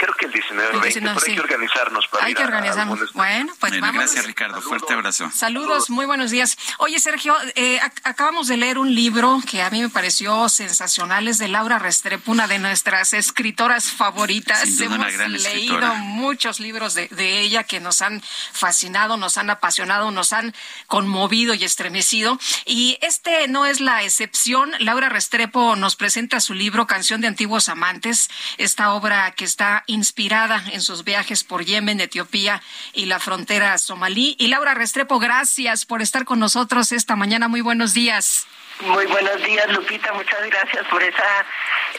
Creo que el 19, el 20, pero hay que organizarnos para Hay que organizarnos. bueno, pues vamos. Gracias, Ricardo. Fuerte abrazo. Saludos, muy buenos días. Oye, Sergio, eh, acabamos de leer un libro que a mí me pareció sensacional, es de Laura Restrepo, una de nuestras escritoras favoritas. Hemos leído muchos libros de, de ella que nos han fascinado, nos han apasionado, nos han conmovido y estremecido. Y este no es la excepción. Laura Restrepo nos presenta su libro Canción de Antiguos Amantes, esta obra que está inspirada en sus viajes por Yemen, Etiopía y la frontera somalí. Y Laura Restrepo, gracias por estar con nosotros esta mañana. Muy buenos días. Muy buenos días, Lupita. Muchas gracias por esa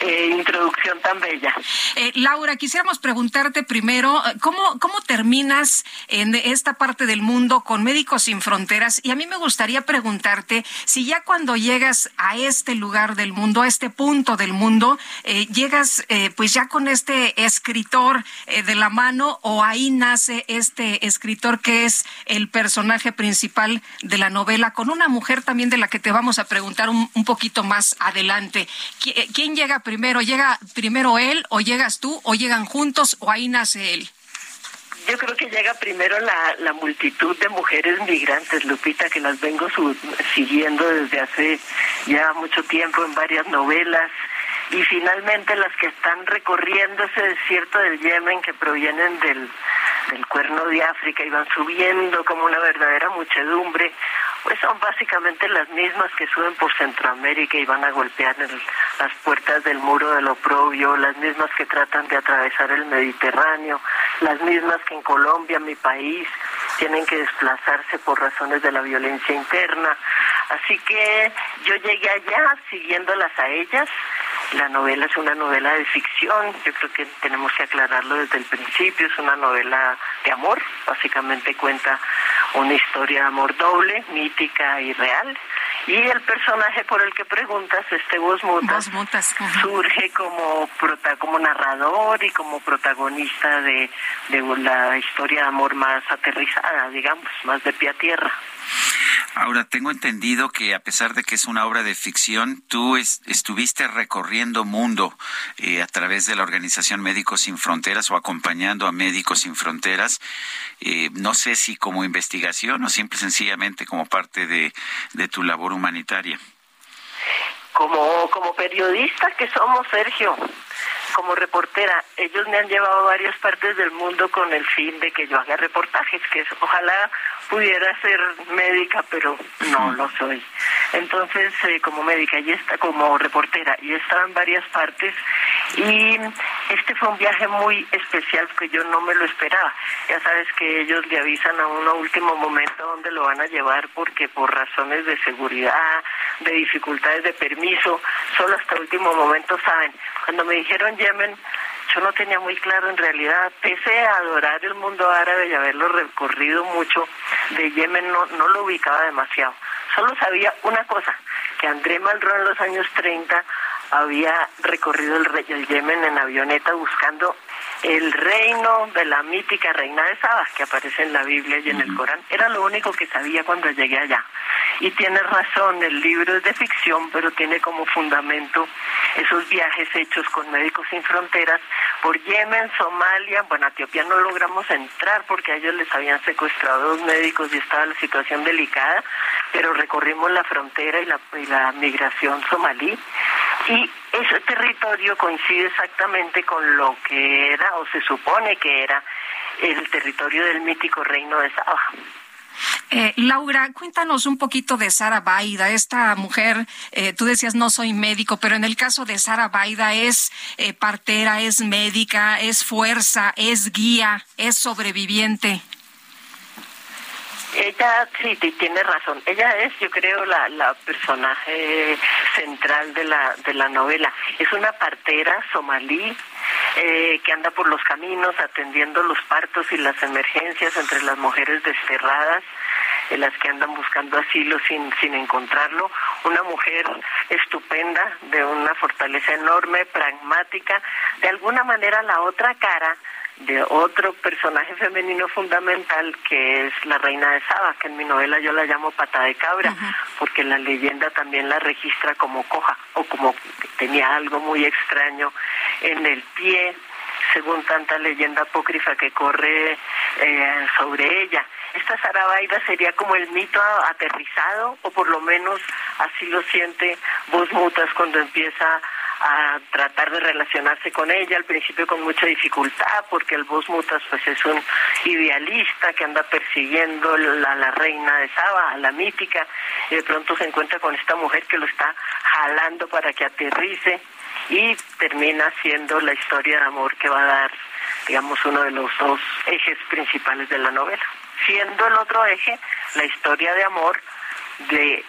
eh, introducción tan bella. Eh, Laura, quisiéramos preguntarte primero, ¿cómo, ¿cómo terminas en esta parte del mundo con Médicos Sin Fronteras? Y a mí me gustaría preguntarte si ya cuando llegas a este lugar del mundo, a este punto del mundo, eh, llegas pues ya con este escritor de la mano o ahí nace este escritor que es el personaje principal de la novela, con una mujer también de la que te vamos a preguntar un, poquito más adelante. Eh, ¿Quién llega primero? ¿Llega primero él o llegas tú o llegan juntos o ahí nace él? Yo creo que llega primero la, la multitud de mujeres migrantes, Lupita, que las vengo siguiendo desde hace ya mucho tiempo en varias novelas y finalmente las que están recorriendo ese desierto del Yemen que provienen del, del cuerno de África y van subiendo como una verdadera muchedumbre pues son básicamente las mismas que suben por Centroamérica y van a golpear las puertas del muro del oprobio, las mismas que tratan de atravesar el Mediterráneo, las mismas que en Colombia, mi país, tienen que desplazarse por razones de la violencia interna. Así que yo llegué allá siguiéndolas a ellas. La novela es una novela de ficción, yo creo que tenemos que aclararlo desde el principio, es una novela de amor, básicamente cuenta una historia de amor doble, y real. Y el personaje por el que preguntas, este Mutas, surge como, prota como narrador y como protagonista de, de la historia de amor más aterrizada, digamos, más de pie a tierra. Ahora, tengo entendido que a pesar de que es una obra de ficción, tú estuviste recorriendo mundo eh, a través de la organización Médicos Sin Fronteras o acompañando a Médicos Sin Fronteras. Eh, no sé si como investigación o simple sencillamente como parte de, de tu labor humanitaria. Como, como periodista que somos, Sergio, como reportera, ellos me han llevado a varias partes del mundo con el fin de que yo haga reportajes, que ojalá pudiera ser médica, pero no lo soy. Entonces, eh, como médica y está como reportera, y he estado en varias partes y este fue un viaje muy especial que yo no me lo esperaba. Ya sabes que ellos le avisan a uno último momento dónde lo van a llevar porque por razones de seguridad, de dificultades de permiso, solo hasta último momento saben. Cuando me dijeron Yemen, yo no tenía muy claro en realidad, pese a adorar el mundo árabe y haberlo recorrido mucho, de Yemen no, no lo ubicaba demasiado. Solo sabía una cosa, que André Malraux en los años 30 había recorrido el, el Yemen en avioneta buscando el reino de la mítica reina de Saba, que aparece en la Biblia y en el Corán. Era lo único que sabía cuando llegué allá. Y tiene razón, el libro es de ficción, pero tiene como fundamento esos viajes hechos con Médicos Sin Fronteras por Yemen, Somalia, bueno, a Etiopía no logramos entrar porque a ellos les habían secuestrado dos médicos y estaba la situación delicada, pero recorrimos la frontera y la, y la migración somalí y ese territorio coincide exactamente con lo que era o se supone que era el territorio del mítico reino de Saba. Eh, Laura, cuéntanos un poquito de Sara Baida, esta mujer, eh, tú decías no soy médico, pero en el caso de Sara Baida es eh, partera, es médica, es fuerza, es guía, es sobreviviente. Ella sí, tiene razón. Ella es, yo creo, la, la personaje central de la, de la novela. Es una partera somalí eh, que anda por los caminos atendiendo los partos y las emergencias entre las mujeres desterradas, eh, las que andan buscando asilo sin, sin encontrarlo. Una mujer estupenda, de una fortaleza enorme, pragmática. De alguna manera la otra cara de otro personaje femenino fundamental que es la reina de Saba, que en mi novela yo la llamo pata de cabra, porque la leyenda también la registra como coja o como que tenía algo muy extraño en el pie. según tanta leyenda apócrifa que corre eh, sobre ella. Esta Sarabaida sería como el mito aterrizado, o por lo menos así lo siente Vos Mutas cuando empieza a tratar de relacionarse con ella, al principio con mucha dificultad, porque el Vos Mutas pues es un idealista que anda persiguiendo a la, reina de Saba, a la mítica, y de pronto se encuentra con esta mujer que lo está jalando para que aterrice y termina siendo la historia de amor que va a dar, digamos, uno de los dos ejes principales de la novela, siendo el otro eje la historia de amor de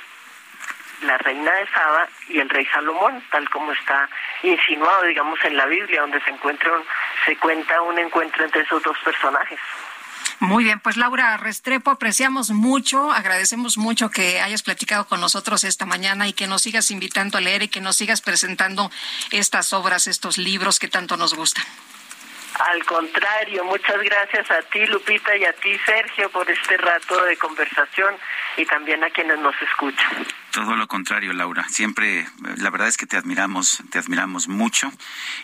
la reina de Saba y el rey Salomón, tal como está insinuado, digamos, en la Biblia, donde se encuentra se cuenta un encuentro entre esos dos personajes. Muy bien, pues Laura Restrepo, apreciamos mucho, agradecemos mucho que hayas platicado con nosotros esta mañana y que nos sigas invitando a leer y que nos sigas presentando estas obras, estos libros que tanto nos gustan. Al contrario, muchas gracias a ti, Lupita, y a ti, Sergio, por este rato de conversación y también a quienes nos escuchan. Todo lo contrario, Laura. Siempre, la verdad es que te admiramos, te admiramos mucho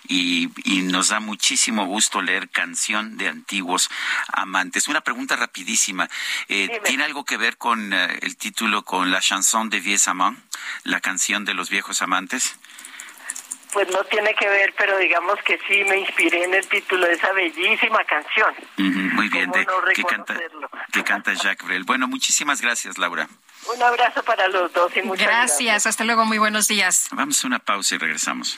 y, nos da muchísimo gusto leer Canción de Antiguos Amantes. Una pregunta rapidísima. Eh, ¿Tiene algo que ver con eh, el título, con la chanson de Vieux Amants, la canción de los viejos amantes? Pues no tiene que ver, pero digamos que sí me inspiré en el título de esa bellísima canción. muy bien, de, que, canta, que canta Jacques Brel. Bueno, muchísimas gracias, Laura. Un abrazo para los dos y muchas gracias. Gracias, hasta luego, muy buenos días. Vamos a una pausa y regresamos.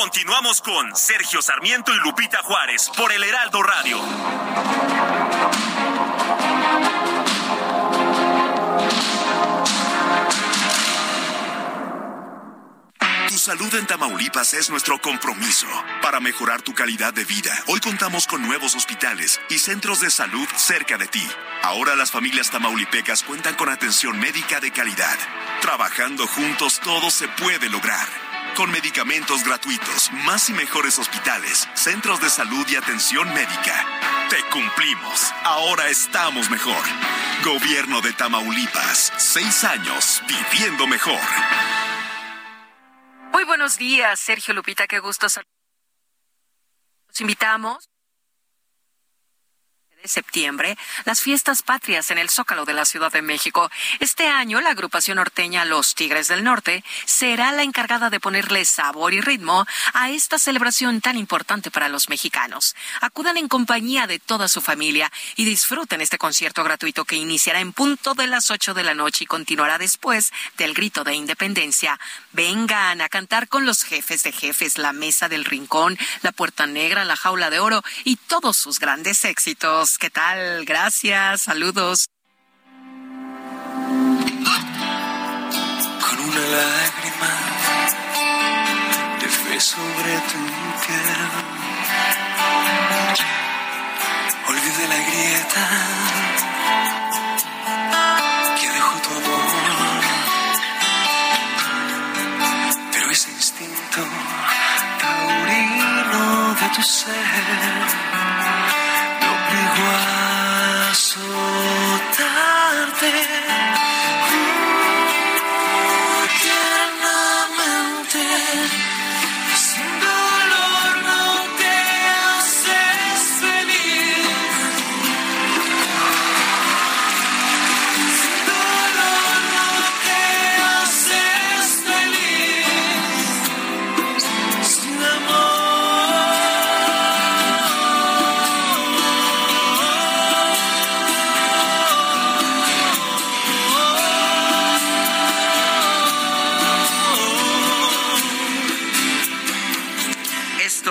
Continuamos con Sergio Sarmiento y Lupita Juárez por el Heraldo Radio. Tu salud en Tamaulipas es nuestro compromiso. Para mejorar tu calidad de vida, hoy contamos con nuevos hospitales y centros de salud cerca de ti. Ahora las familias tamaulipecas cuentan con atención médica de calidad. Trabajando juntos todo se puede lograr con medicamentos gratuitos, más y mejores hospitales, centros de salud y atención médica. Te cumplimos. Ahora estamos mejor. Gobierno de Tamaulipas. Seis años viviendo mejor. Muy buenos días, Sergio Lupita. Qué gusto. Los invitamos septiembre las fiestas patrias en el Zócalo de la Ciudad de México. Este año la agrupación norteña Los Tigres del Norte será la encargada de ponerle sabor y ritmo a esta celebración tan importante para los mexicanos. Acudan en compañía de toda su familia y disfruten este concierto gratuito que iniciará en punto de las 8 de la noche y continuará después del grito de independencia. Vengan a cantar con los jefes de jefes, la mesa del rincón, la puerta negra, la jaula de oro y todos sus grandes éxitos. ¿Qué tal? Gracias, saludos. Con una lágrima de fe sobre tu piel, olvide la grieta que dejó tu amor, pero ese instinto taurino de tu ser llegó a.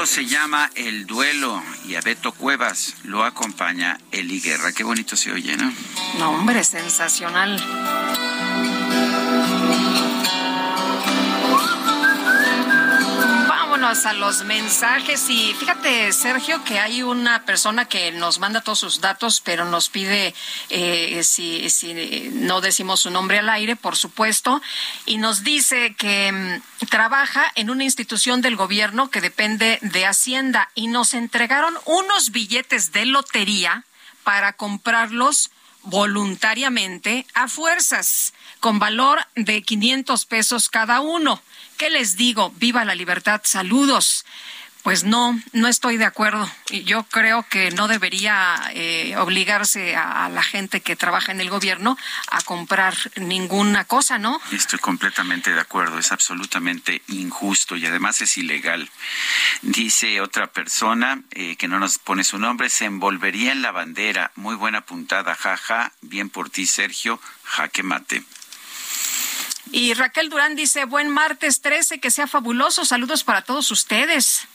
se llama El Duelo y a Beto Cuevas lo acompaña Eli Guerra. Qué bonito se oye, ¿no? No, hombre, sensacional. Vámonos a los mensajes. Y fíjate, Sergio, que hay una persona que nos manda todos sus datos, pero nos pide eh, si, si no decimos su nombre al aire, por supuesto, y nos dice que mm, trabaja en una institución del gobierno que depende de Hacienda. Y nos entregaron unos billetes de lotería para comprarlos voluntariamente a fuerzas, con valor de 500 pesos cada uno. ¿Qué les digo? Viva la libertad. Saludos. Pues no, no estoy de acuerdo. Yo creo que no debería eh, obligarse a, la gente que trabaja en el gobierno a comprar ninguna cosa, ¿no? Estoy completamente de acuerdo. Es absolutamente injusto y además es ilegal. Dice otra persona eh, que no nos pone su nombre, se envolvería en la bandera. Muy buena puntada, jaja. Bien por ti, Sergio. Jaque mate. Y Raquel Durán dice, buen martes 13, que sea fabuloso. Saludos para todos ustedes.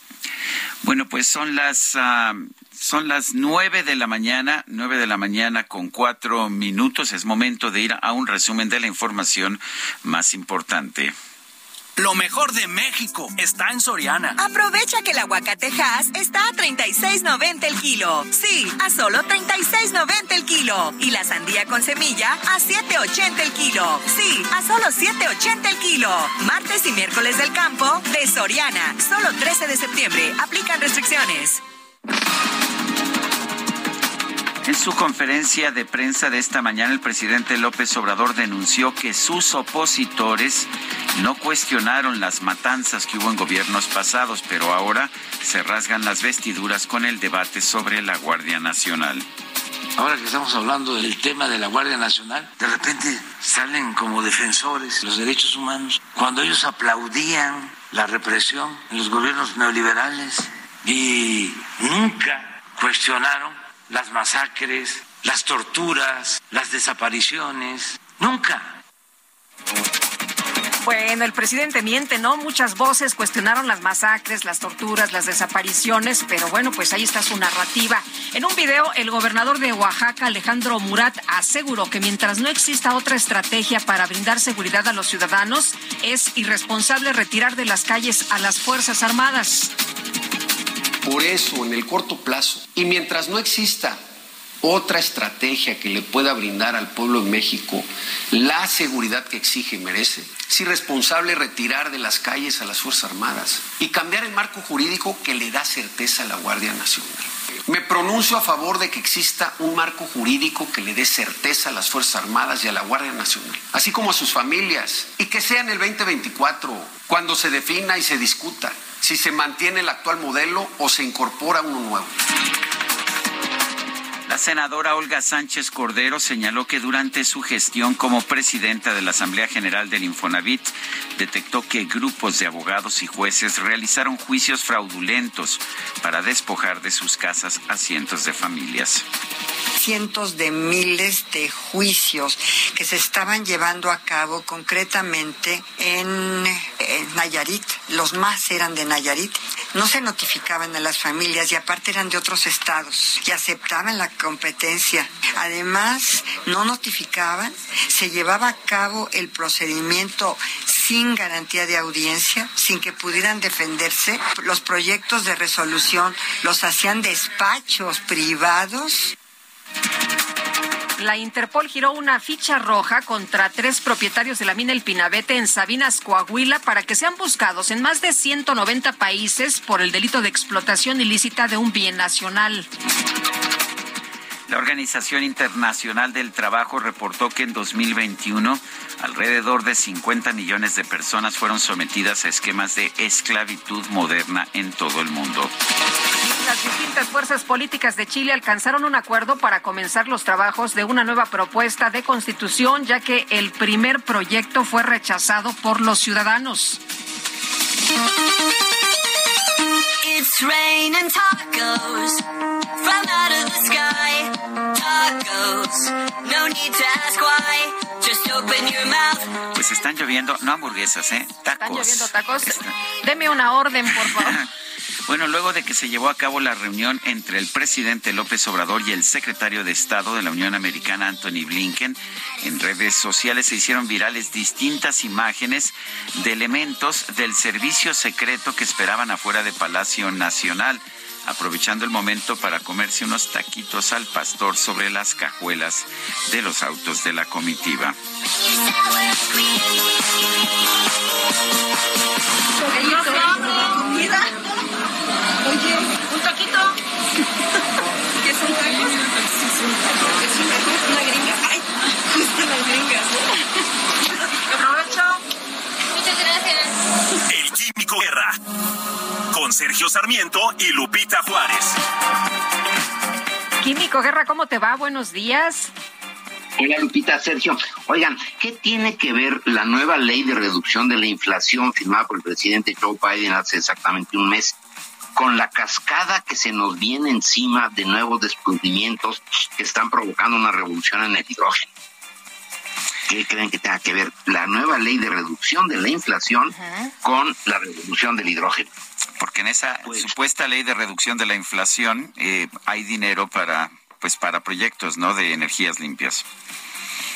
Bueno, pues son las uh, son las nueve de la mañana, nueve de la mañana con cuatro minutos. Es momento de ir a un resumen de la información más importante. Lo mejor de México está en Soriana. Aprovecha que el aguacatejas está a 36.90 el kilo. Sí, a solo 36.90 el kilo. Y la sandía con semilla a 7.80 el kilo. Sí, a solo 7.80 el kilo. Martes y miércoles del campo de Soriana. Solo 13 de septiembre. Aplican restricciones. En su conferencia de prensa de esta mañana, el presidente López Obrador denunció que sus opositores no cuestionaron las matanzas que hubo en gobiernos pasados, pero ahora se rasgan las vestiduras con el debate sobre la Guardia Nacional. Ahora que estamos hablando del tema de la Guardia Nacional, de repente salen como defensores de los derechos humanos, cuando ellos aplaudían la represión en los gobiernos neoliberales y nunca cuestionaron las masacres, las torturas, las desapariciones. Nunca. Bueno, el presidente miente, ¿no? Muchas voces cuestionaron las masacres, las torturas, las desapariciones, pero bueno, pues ahí está su narrativa. En un video, el gobernador de Oaxaca, Alejandro Murat, aseguró que mientras no exista otra estrategia para brindar seguridad a los ciudadanos, es irresponsable retirar de las calles a las Fuerzas Armadas. Por eso, en el corto plazo, y mientras no exista otra estrategia que le pueda brindar al pueblo de México la seguridad que exige y merece, es irresponsable retirar de las calles a las Fuerzas Armadas y cambiar el marco jurídico que le da certeza a la Guardia Nacional. Me pronuncio a favor de que exista un marco jurídico que le dé certeza a las Fuerzas Armadas y a la Guardia Nacional, así como a sus familias, y que sea en el 2024, cuando se defina y se discuta si se mantiene el actual modelo o se incorpora uno nuevo. Senadora Olga Sánchez Cordero señaló que durante su gestión como presidenta de la Asamblea General del Infonavit detectó que grupos de abogados y jueces realizaron juicios fraudulentos para despojar de sus casas a cientos de familias cientos de miles de juicios que se estaban llevando a cabo concretamente en, Nayarit. Los más eran de Nayarit. No se notificaban a las familias y aparte eran de otros estados y aceptaban la competencia. Además, no notificaban, se llevaba a cabo el procedimiento sin garantía de audiencia, sin que pudieran defenderse. Los proyectos de resolución los hacían despachos privados la Interpol giró una ficha roja contra tres propietarios de la mina El Pinabete en Sabinas, Coahuila, para que sean buscados en más de 190 países por el delito de explotación ilícita de un bien nacional. La Organización Internacional del Trabajo reportó que en 2021 alrededor de 50 millones de personas fueron sometidas a esquemas de esclavitud moderna en todo el mundo. Las distintas fuerzas políticas de Chile alcanzaron un acuerdo para comenzar los trabajos de una nueva propuesta de constitución, ya que el primer proyecto fue rechazado por los ciudadanos. It's tacos from out of the sky. Tacos, no need to ask why. Just open your mouth. Pues están lloviendo, no hamburguesas, ¿eh? Tacos. Están lloviendo tacos. Deme una orden, por favor. (laughs) Bueno, luego de que se llevó a cabo la reunión entre el presidente López Obrador y el secretario de Estado de la Unión Americana, Anthony Blinken, en redes sociales se hicieron virales distintas imágenes de elementos del servicio secreto que esperaban afuera de Palacio Nacional aprovechando el momento para comerse unos taquitos al pastor sobre las cajuelas de los autos de la comitiva un taquito. ¿Qué son tacos? Es una gringa. Ay, justo las gringas. Aprovecho. Muchas gracias. El Químico Guerra. Con Sergio Sarmiento y Lupita Juárez. Químico Guerra, ¿cómo te va? Buenos días. Hola Lupita, Sergio. Oigan, ¿qué tiene que ver la nueva ley de reducción de la inflación firmada por el presidente Joe Biden hace exactamente un mes con la cascada que se nos viene encima de nuevos descubrimientos que están provocando una revolución en el hidrógeno. ¿Qué creen que tenga que ver la nueva ley de reducción de la inflación con la revolución del hidrógeno? Porque en esa pues, supuesta ley de reducción de la inflación eh, hay dinero para, pues, para proyectos, ¿no? De energías limpias.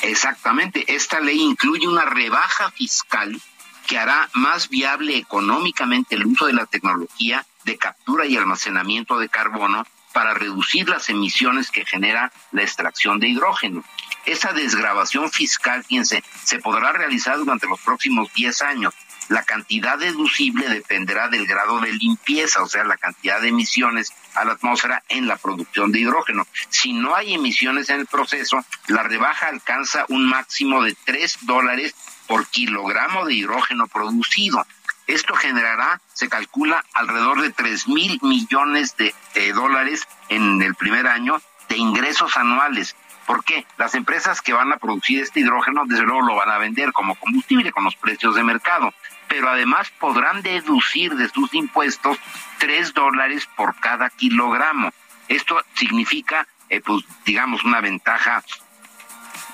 Exactamente. Esta ley incluye una rebaja fiscal que hará más viable económicamente el uso de la tecnología de captura y almacenamiento de carbono para reducir las emisiones que genera la extracción de hidrógeno. Esa desgrabación fiscal, fíjense, se podrá realizar durante los próximos 10 años. La cantidad deducible dependerá del grado de limpieza, o sea, la cantidad de emisiones a la atmósfera en la producción de hidrógeno. Si no hay emisiones en el proceso, la rebaja alcanza un máximo de 3 dólares por kilogramo de hidrógeno producido. Esto generará, se calcula, alrededor de 3 mil millones de, dólares en el primer año de ingresos anuales. ¿Por qué? Las empresas que van a producir este hidrógeno, desde luego lo van a vender como combustible con los precios de mercado, pero además podrán deducir de sus impuestos 3 dólares por cada kilogramo. Esto significa, eh, pues, digamos, una ventaja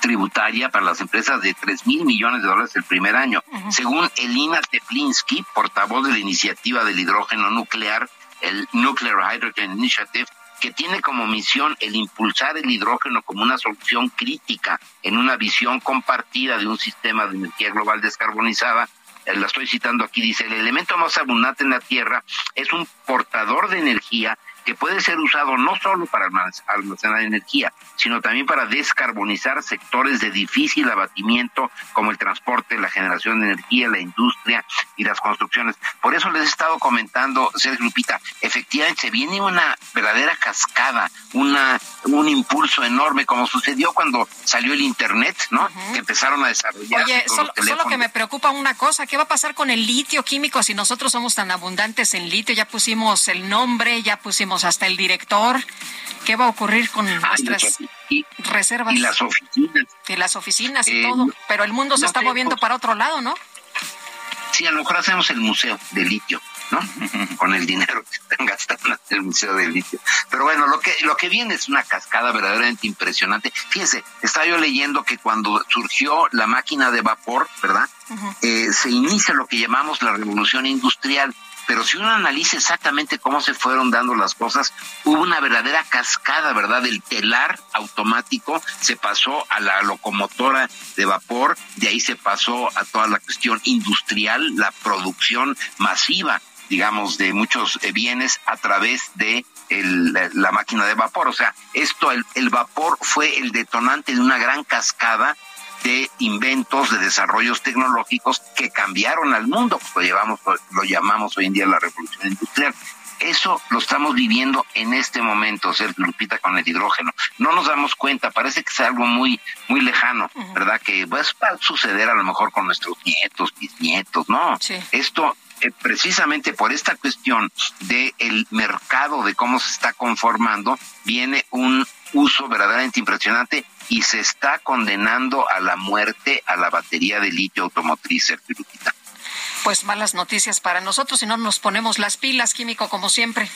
tributaria para las empresas de 3 mil millones de dólares el primer año. Según Elina Teplinsky, portavoz de la iniciativa del hidrógeno nuclear, el Nuclear Hydrogen Initiative, que tiene como misión el impulsar el hidrógeno como una solución crítica en una visión compartida de un sistema de energía global descarbonizada, eh, la estoy citando aquí, dice, el elemento más abundante en la Tierra es un portador de energía que puede ser usado no solo para almacenar energía, sino también para descarbonizar sectores de difícil abatimiento como el transporte, la generación de energía, la industria y las construcciones. Por eso les he estado comentando, Sergio Lupita, efectivamente se viene una verdadera cascada, una un impulso enorme, como sucedió cuando salió el Internet, ¿no? Que empezaron a desarrollar. Oye, solo, solo que me preocupa una cosa, ¿qué va a pasar con el litio químico si nosotros somos tan abundantes en litio? Ya pusimos el nombre, ya pusimos hasta el director. ¿Qué va a ocurrir con nuestras reservas? Y las oficinas. Y las oficinas y eh, todo. Pero el mundo se está moviendo pues para otro lado, ¿no? Sí, a lo mejor hacemos el museo de litio. ¿no? (laughs) Con el dinero que están gastando en el Museo de Litio. Pero bueno, lo que, lo que viene es una cascada verdaderamente impresionante. Fíjense, estaba yo leyendo que cuando surgió la máquina de vapor, ¿verdad? Eh, se inicia lo que llamamos la revolución industrial pero si uno analiza exactamente cómo se fueron dando las cosas, hubo una verdadera cascada, ¿verdad? Del telar automático se pasó a la locomotora de vapor, de ahí se pasó a toda la cuestión industrial, la producción masiva digamos, de muchos eh, bienes a través de la, máquina de vapor. O sea, esto, el, vapor fue el detonante de una gran cascada de inventos, de desarrollos tecnológicos que cambiaron al mundo, lo, llevamos, lo llamamos hoy en día la revolución industrial. Eso lo estamos viviendo en este momento, Sergio Lupita, con el hidrógeno. No nos damos cuenta, parece que es algo muy, muy lejano, ¿verdad? Que va a suceder a lo mejor con nuestros nietos, bisnietos, ¿no? Esto eh, precisamente por esta cuestión del el mercado, de cómo se está conformando, viene un uso verdaderamente impresionante y se está condenando a la muerte a la batería de litio automotriz, Sergio Pues malas noticias para nosotros si no nos ponemos las pilas, químico, como siempre.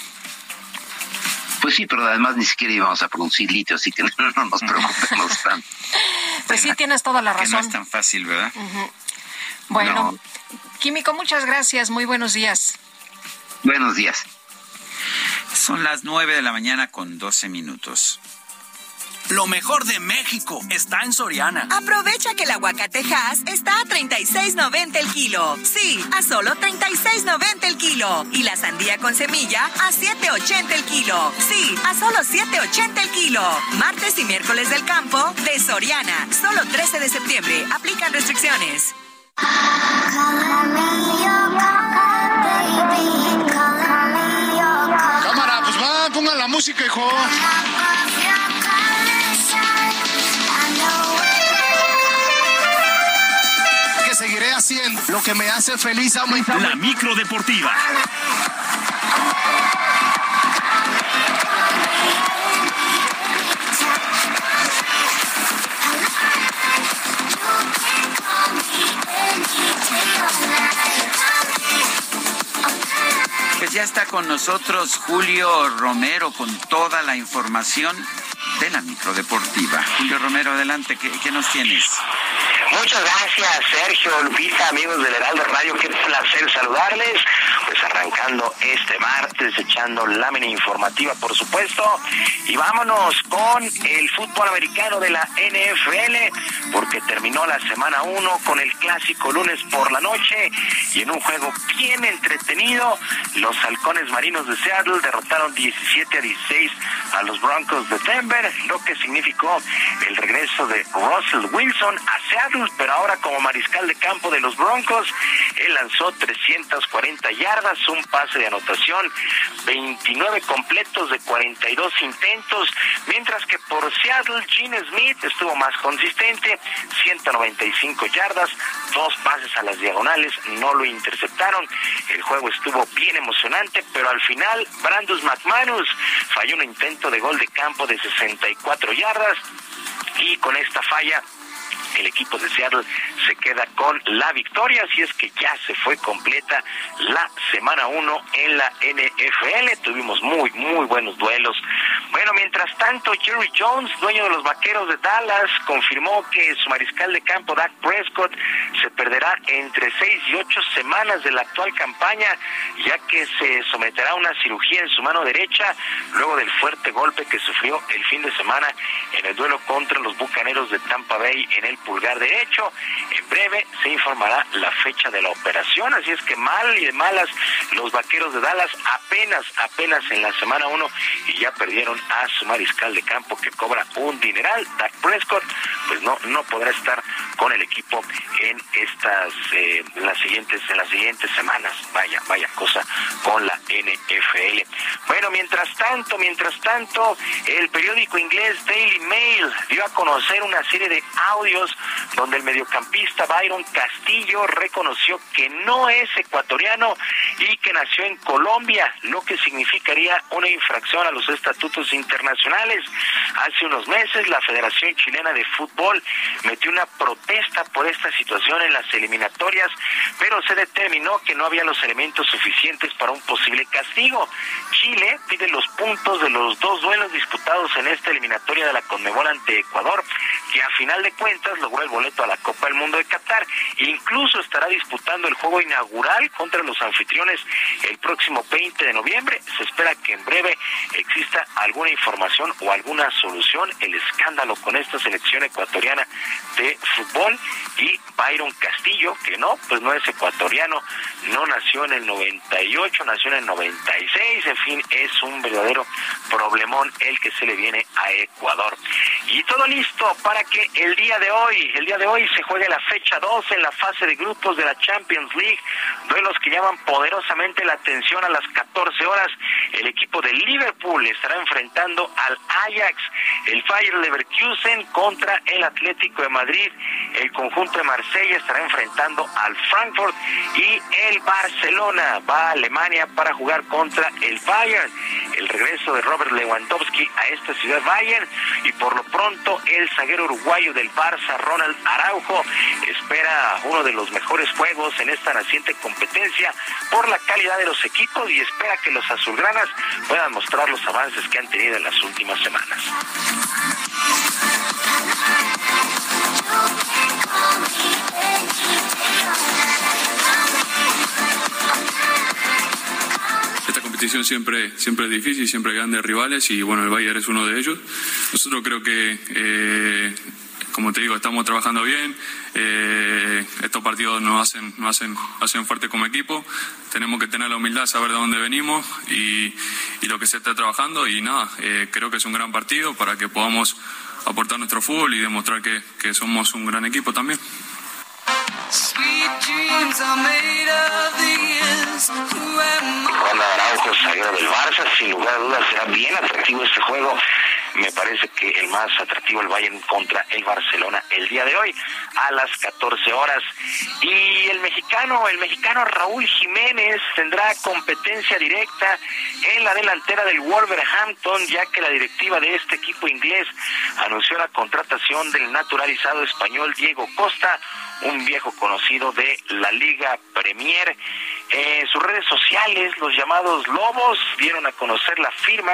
Pues sí, pero además ni siquiera íbamos a producir litio, así que (laughs) no, nos preocupemos (laughs) tanto. pues sí, tienes toda la razón. no es tan fácil, ¿verdad? Bueno, Químico, muchas gracias. Muy buenos días. Buenos días. Son las 9 de la mañana con 12 minutos. Lo mejor de México está en Soriana. Aprovecha que el aguacatejas está a 36.90 el kilo. Sí, a solo 36.90 el kilo. Y la sandía con semilla a 7.80 el kilo. Sí, a solo 7.80 el kilo. Martes y miércoles del campo de Soriana. Solo 13 de septiembre. Aplican restricciones. Cámara, pues va, pongan la música, hijo. Seguiré haciendo lo que me hace feliz aumentar. La micro deportiva. Pues ya está con nosotros Julio Romero con toda la información de la microdeportiva. Julio Romero, adelante, ¿qué, qué nos tienes? Muchas gracias, Sergio, Lupita, amigos del Heraldo Radio. Qué placer saludarles. Pues arrancando este martes, echando lámina informativa, por supuesto. Y vámonos con el fútbol americano de la NFL, porque terminó la semana 1 con el clásico lunes por la noche. Y en un juego bien entretenido, los halcones marinos de Seattle derrotaron 17 a 16 a los Broncos de Denver, lo que significó el regreso de Russell Wilson a Seattle pero ahora como mariscal de campo de los Broncos, él lanzó 340 yardas, un pase de anotación, 29 completos de 42 intentos, mientras que por Seattle, Gene Smith estuvo más consistente, 195 yardas, dos pases a las diagonales, no lo interceptaron, el juego estuvo bien emocionante, pero al final Brandus McManus falló un intento de gol de campo de 64 yardas y con esta falla el equipo de Seattle se queda con la victoria, así es que ya se fue completa la semana 1 en la NFL. Tuvimos muy, muy buenos duelos. Bueno, mientras tanto, Jerry Jones, dueño de los Vaqueros de Dallas, confirmó que su mariscal de campo, Dak Prescott, se perderá entre seis y ocho semanas de la actual campaña, ya que se someterá a una cirugía en su mano derecha luego del fuerte golpe que sufrió el fin de semana en el duelo contra los Bucaneros de Tampa Bay en el pulgar derecho. En breve se informará la fecha de la operación, así es que mal y de malas los vaqueros de Dallas apenas, apenas en la semana 1 y ya perdieron a su mariscal de campo que cobra un dineral. Dak Prescott, pues no, no podrá estar con el equipo en estas, eh, las siguientes, en las siguientes semanas. Vaya, vaya cosa con la NFL. Bueno, mientras tanto, mientras tanto, el periódico inglés Daily Mail dio a conocer una serie de audios donde el mediocampista Byron Castillo reconoció que no es ecuatoriano y que nació en Colombia, lo que significaría una infracción a los estatutos internacionales. Hace unos meses la Federación Chilena de Fútbol metió una protesta por esta situación en las eliminatorias, pero se determinó que no había los elementos suficientes para un posible castigo. Chile pide los puntos de los dos duelos disputados en esta eliminatoria de la Conmebol ante Ecuador, que a final de cuentas logró el boleto a la Copa del Mundo de Qatar. Incluso estará disputando el juego inaugural contra los anfitriones el próximo 20 de noviembre. Se espera que en breve exista alguna información o alguna solución. El escándalo con esta selección ecuatoriana de fútbol y Byron Castillo, que no, pues no es ecuatoriano, no nació en el 98, nació en el 96, en fin, es un verdadero problemón el que se le viene a Ecuador. Y todo listo para que el día de hoy, el día de hoy se juegue la fecha 2 en la fase de grupos de la Champions League, duelos que llaman poderosamente la atención a las 14 horas. El equipo de Liverpool estará enfrentando al Ajax, el Fire Leverkusen contra el Atlético de Madrid, el conjunto de Marsella estará enfrentando al Frankfurt y el Barcelona va a Alemania para jugar contra el Bayern. El regreso de Robert Lewandowski a esta ciudad Bayern y por lo pronto el zaguero uruguayo del Barça, Ronald Araujo, espera uno de los mejores juegos en esta naciente competencia por la calidad de los equipos y espera que los azulgranas puedan mostrar los avances que han tenido en las últimas semanas. competición siempre, siempre es difícil, siempre hay grandes rivales y bueno, el Bayern es uno de ellos. Nosotros creo que, eh, como te digo, estamos trabajando bien. Eh, estos partidos nos hacen, nos hacen, hacen fuerte como equipo. Tenemos que tener la humildad, saber de dónde venimos y, lo que se está trabajando. Y nada, eh, creo que es un gran partido para que podamos aportar nuestro fútbol y demostrar que, que somos un gran equipo también. Ronda Araujo, zaguero del Barça, sin lugar a dudas será bien atractivo este juego. Me parece que el más atractivo el Bayern contra el Barcelona el día de hoy a las 14 horas. Y el mexicano, el mexicano Raúl Jiménez tendrá competencia directa en la delantera del Wolverhampton, ya que la directiva de este equipo inglés anunció la contratación del naturalizado español Diego Costa, un viejo conocido de la Liga Premier. En sus redes sociales, los llamados Lobos dieron a conocer la firma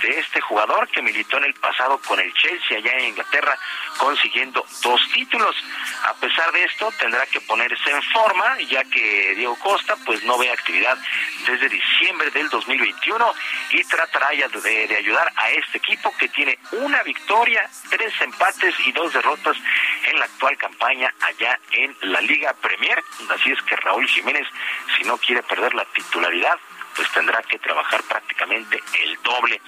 de este jugador que militó en el pasado con el Chelsea allá en Inglaterra, consiguiendo dos títulos. A pesar de esto, tendrá que ponerse en forma, ya que Diego Costa pues no ve actividad desde diciembre del 2021 y tratará de, de ayudar a este equipo que tiene una victoria, tres empates y dos derrotas en la actual campaña allá en la Liga Premier. Así es que Raúl Jiménez, si no quiere perder la titularidad, pues tendrá que trabajar prácticamente el doble.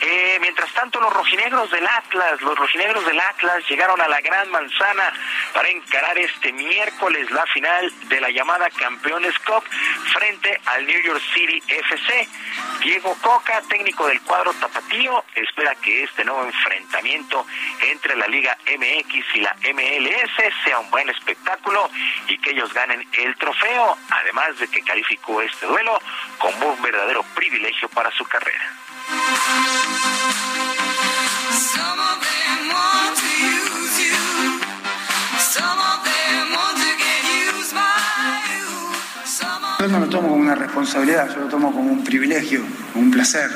Eh, mientras tanto, los rojinegros del Atlas, los rojinegros del Atlas llegaron a la Gran Manzana para encarar este miércoles la final de la llamada Campeones Cup frente al New York City FC. Diego Coca, técnico del cuadro tapatío, espera que este nuevo enfrentamiento entre la Liga MX y la MLS sea un buen espectáculo y que ellos ganen el trofeo, además de que calificó este duelo como un verdadero privilegio para su carrera. Yo no lo tomo como una responsabilidad, yo lo tomo como un privilegio, como un placer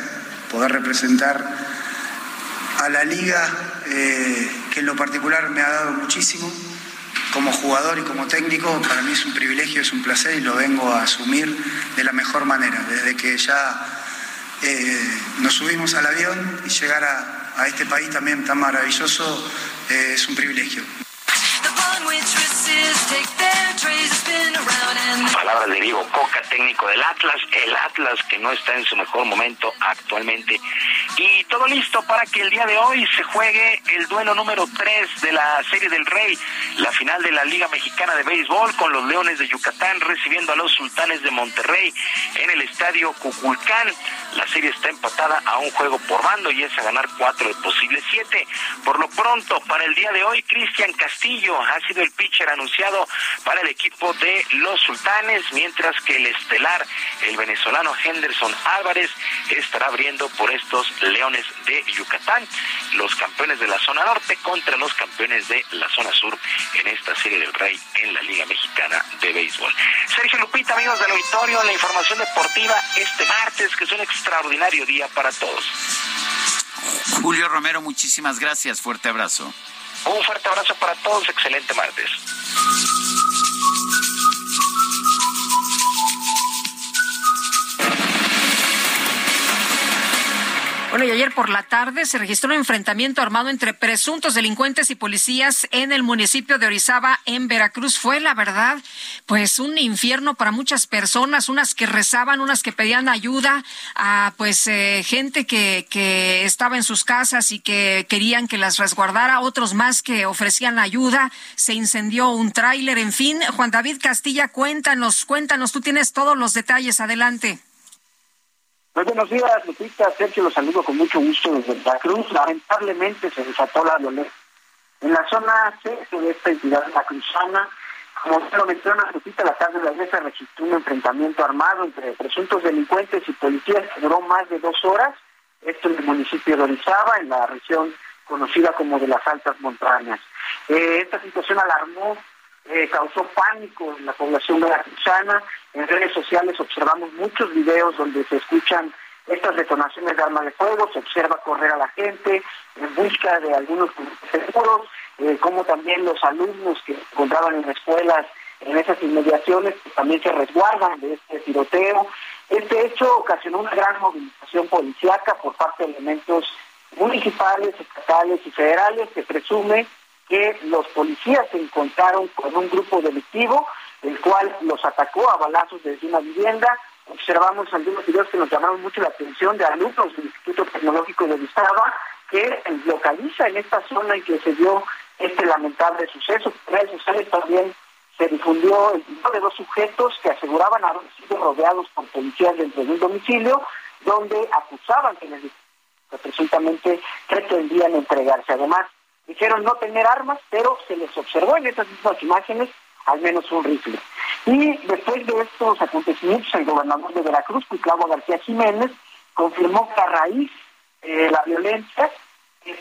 poder representar a la liga eh, que en lo particular me ha dado muchísimo como jugador y como técnico, para mí es un privilegio, es un placer y lo vengo a asumir de la mejor manera. Desde que ya eh, nos subimos al avión y llegar a, este país también tan maravilloso eh, es un privilegio. Palabras de Diego Coca, técnico del Atlas, el Atlas que no está en su mejor momento actualmente. Y todo listo para que el día de hoy se juegue el duelo número 3 de la Serie del Rey, la final de la Liga Mexicana de Béisbol con los Leones de Yucatán recibiendo a los Sultanes de Monterrey en el estadio Cuculcán. La serie está empatada a un juego por bando y es a ganar cuatro de posibles siete. Por lo pronto, para el día de hoy, Cristian Castillo ha el pitcher anunciado para el equipo de los Sultanes, mientras que el estelar, el venezolano Henderson Álvarez, estará abriendo por estos Leones de Yucatán, los campeones de la zona norte contra los campeones de la zona sur en esta serie del Rey en la Liga Mexicana de Béisbol. Sergio Lupita, amigos del auditorio, la información deportiva este martes, que es un extraordinario día para todos. Julio Romero, muchísimas gracias. Fuerte abrazo. Un fuerte abrazo para todos. Excelente martes. Bueno, y ayer por la tarde se registró un enfrentamiento armado entre presuntos delincuentes y policías en el municipio de Orizaba, en Veracruz. Fue, la verdad, pues un infierno para muchas personas, unas que rezaban, unas que pedían ayuda a pues eh, gente que, que estaba en sus casas y que querían que las resguardara, otros más que ofrecían ayuda. Se incendió un tráiler, en fin. Juan David Castilla, cuéntanos, cuéntanos, tú tienes todos los detalles. Adelante. Pues buenos días, Lupita. Sergio, los saludo con mucho gusto desde Veracruz. Lamentablemente se desató la violencia en la zona C de esta entidad la cruzana. Como usted lo menciona, Lupita, la tarde de la mesa registró un enfrentamiento armado entre presuntos delincuentes y policías que duró más de dos horas. Esto en el municipio de Orizaba, en la región conocida como de las altas montañas. Eh, esta situación alarmó, eh, causó pánico en la población de la cruzana en redes sociales observamos muchos videos donde se escuchan estas detonaciones de armas de fuego, se observa correr a la gente en busca de algunos seguros, eh, como también los alumnos que se encontraban en escuelas en esas inmediaciones pues, también se resguardan de este tiroteo. Este hecho ocasionó una gran movilización policíaca por parte de elementos municipales, estatales y federales que presume que los policías se encontraron con un grupo delictivo, el cual los atacó a balazos desde una vivienda. Observamos algunos videos que nos llamaron mucho la atención de alumnos del Instituto Tecnológico de Vistaba, que localiza en esta zona en que se dio este lamentable suceso. Redes sociales también se difundió el video de dos sujetos que aseguraban haber sido rodeados por policías dentro de un domicilio, donde acusaban que les presuntamente pretendían entregarse. Además, dijeron no tener armas, pero se les observó en esas mismas imágenes al menos un rifle. Y después de estos acontecimientos, el gobernador de Veracruz, Cuitlavo García Jiménez, confirmó que a raíz de la violencia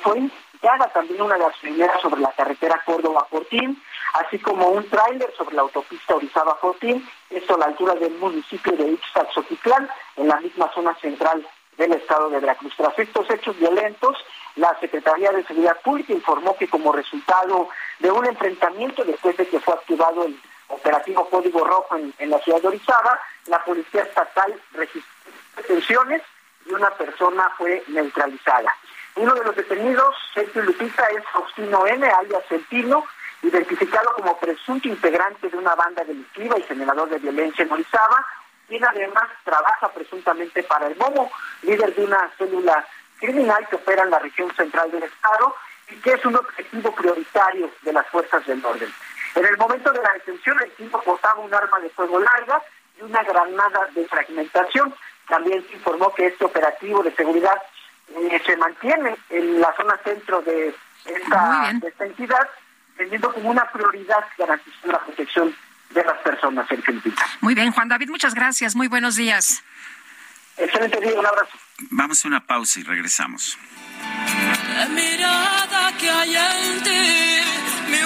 fue iniciada también una gasolinera sobre la carretera Córdoba-Fortín, así como un tráiler sobre la autopista Orizaba-Fortín, esto a la altura del municipio de Ixtaxotitlán, en la misma zona central del estado de Veracruz. Tras estos hechos violentos, la Secretaría de Seguridad Pública informó que como resultado de un enfrentamiento después de que fue activado el operativo Código Rojo en, la ciudad de Orizaba, la Policía Estatal registró detenciones y una persona fue neutralizada. Uno de los detenidos, Sergio Lupita, es Faustino N., alias Centino, identificado como presunto integrante de una banda delictiva y generador de violencia en Orizaba, quien además trabaja presuntamente para el MOMO, líder de una célula criminal que opera en la región central del Estado y que es un objetivo prioritario de las fuerzas del orden. En el momento de la detención, el tipo portaba un arma de fuego larga y una granada de fragmentación. También se informó que este operativo de seguridad eh, se mantiene en la zona centro de esta, de esta entidad, teniendo como una prioridad garantizar la protección de las personas en Filipinas. Muy bien, Juan David, muchas gracias. Muy buenos días. Excelente día, un abrazo. Vamos a una pausa y regresamos. La mirada que hay en ti me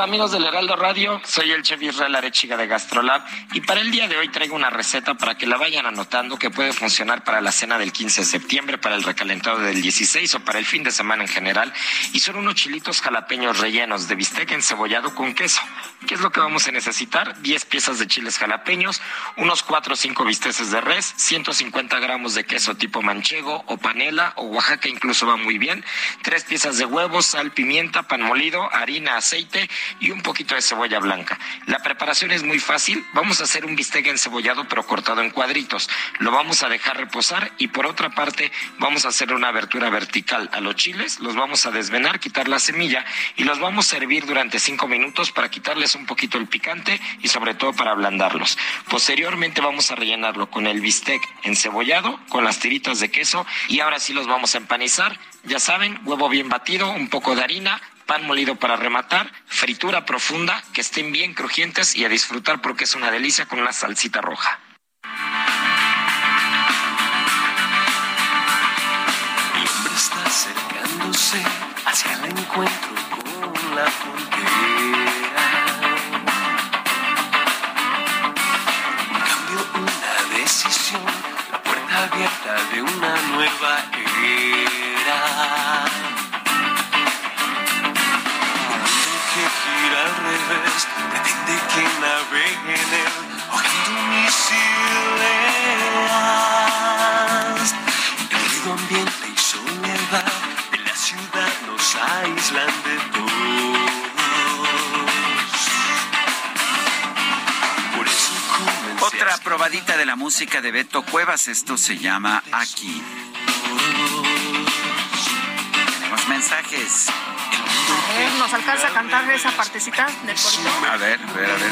Hola amigos del Heraldo Radio, soy el chef Israel Arechiga de Gastrolab y para el día de hoy traigo una receta para que la vayan anotando que puede funcionar para la cena del 15 de septiembre, para el recalentado del 16 o para el fin de semana en general y son unos chilitos jalapeños rellenos de bistec encebollado con queso. ¿Qué es lo que vamos a necesitar? 10 piezas de chiles jalapeños, unos 4 o 5 bisteces de res, 150 gramos de queso tipo manchego o panela o Oaxaca incluso va muy bien, 3 piezas de huevos, sal, pimienta, pan molido, harina, aceite y un poquito de cebolla blanca. La preparación es muy fácil. Vamos a hacer un bistec encebollado pero cortado en cuadritos. Lo vamos a dejar reposar y por otra parte vamos a hacer una abertura vertical a los chiles. Los vamos a desvenar, quitar la semilla y los vamos a hervir durante cinco minutos para quitarles un poquito el picante y sobre todo para ablandarlos. Posteriormente vamos a rellenarlo con el bistec encebollado, con las tiritas de queso y ahora sí los vamos a empanizar. Ya saben, huevo bien batido, un poco de harina, pan molido para rematar, fritura profunda, que estén bien crujientes y a disfrutar porque es una delicia con una salsita roja. El hombre está acercándose hacia el encuentro con la frontera. Cambio, una decisión, la puerta abierta de una nueva era. al revés, pretende que navegue en el ojito misileas. El ruido ambiente y soledad de la ciudad nos aíslan de todos. Por eso Otra probadita de la música de Beto Cuevas, esto se llama Aquí. Tenemos mensajes. A ver, ¿nos alcanza a cantar esa partecita del corito? A ver, a ver, a ver.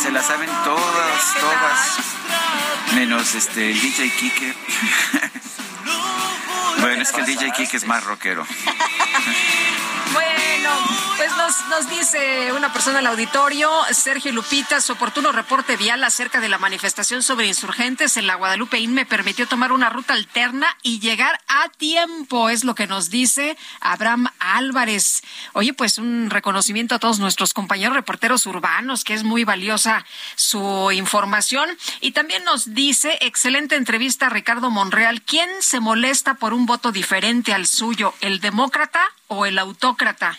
se la saben todas, todas. Menos este, el DJ Kike. (laughs) bueno, es que el DJ Kike es más rockero. Bueno, (laughs) pues nos, nos dice una persona del auditorio, Sergio Lupita, su oportuno reporte vial acerca de la manifestación sobre insurgentes en la Guadalupe me permitió tomar una ruta alterna y llegar a tiempo, es lo que nos dice Abraham Álvarez. Oye, pues un reconocimiento a todos nuestros compañeros reporteros urbanos, que es muy valiosa su información. Y también nos dice, excelente entrevista a Ricardo Monreal, ¿quién se molesta por un voto diferente al suyo, el demócrata o el autócrata?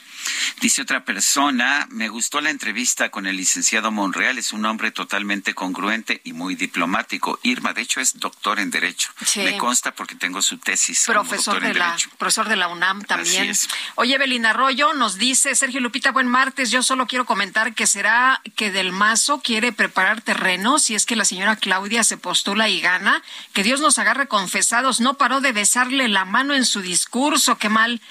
Dice otra persona, me gustó la entrevista con el licenciado Monreal, es un hombre totalmente congruente y muy diplomático. Irma, de hecho, es doctor en Derecho. Sí. Me consta porque tengo su tesis. como Profesor en de, la, Derecho. profesor de la UNAM también. Así es. Oye, Evelyn Arroyo nos dice, Sergio Lupita, buen martes. Yo solo quiero comentar que será que Del Mazo quiere preparar terreno si es que la señora Claudia se postula y gana. Que Dios nos agarre confesados. No paró de besarle la mano en su discurso. Qué mal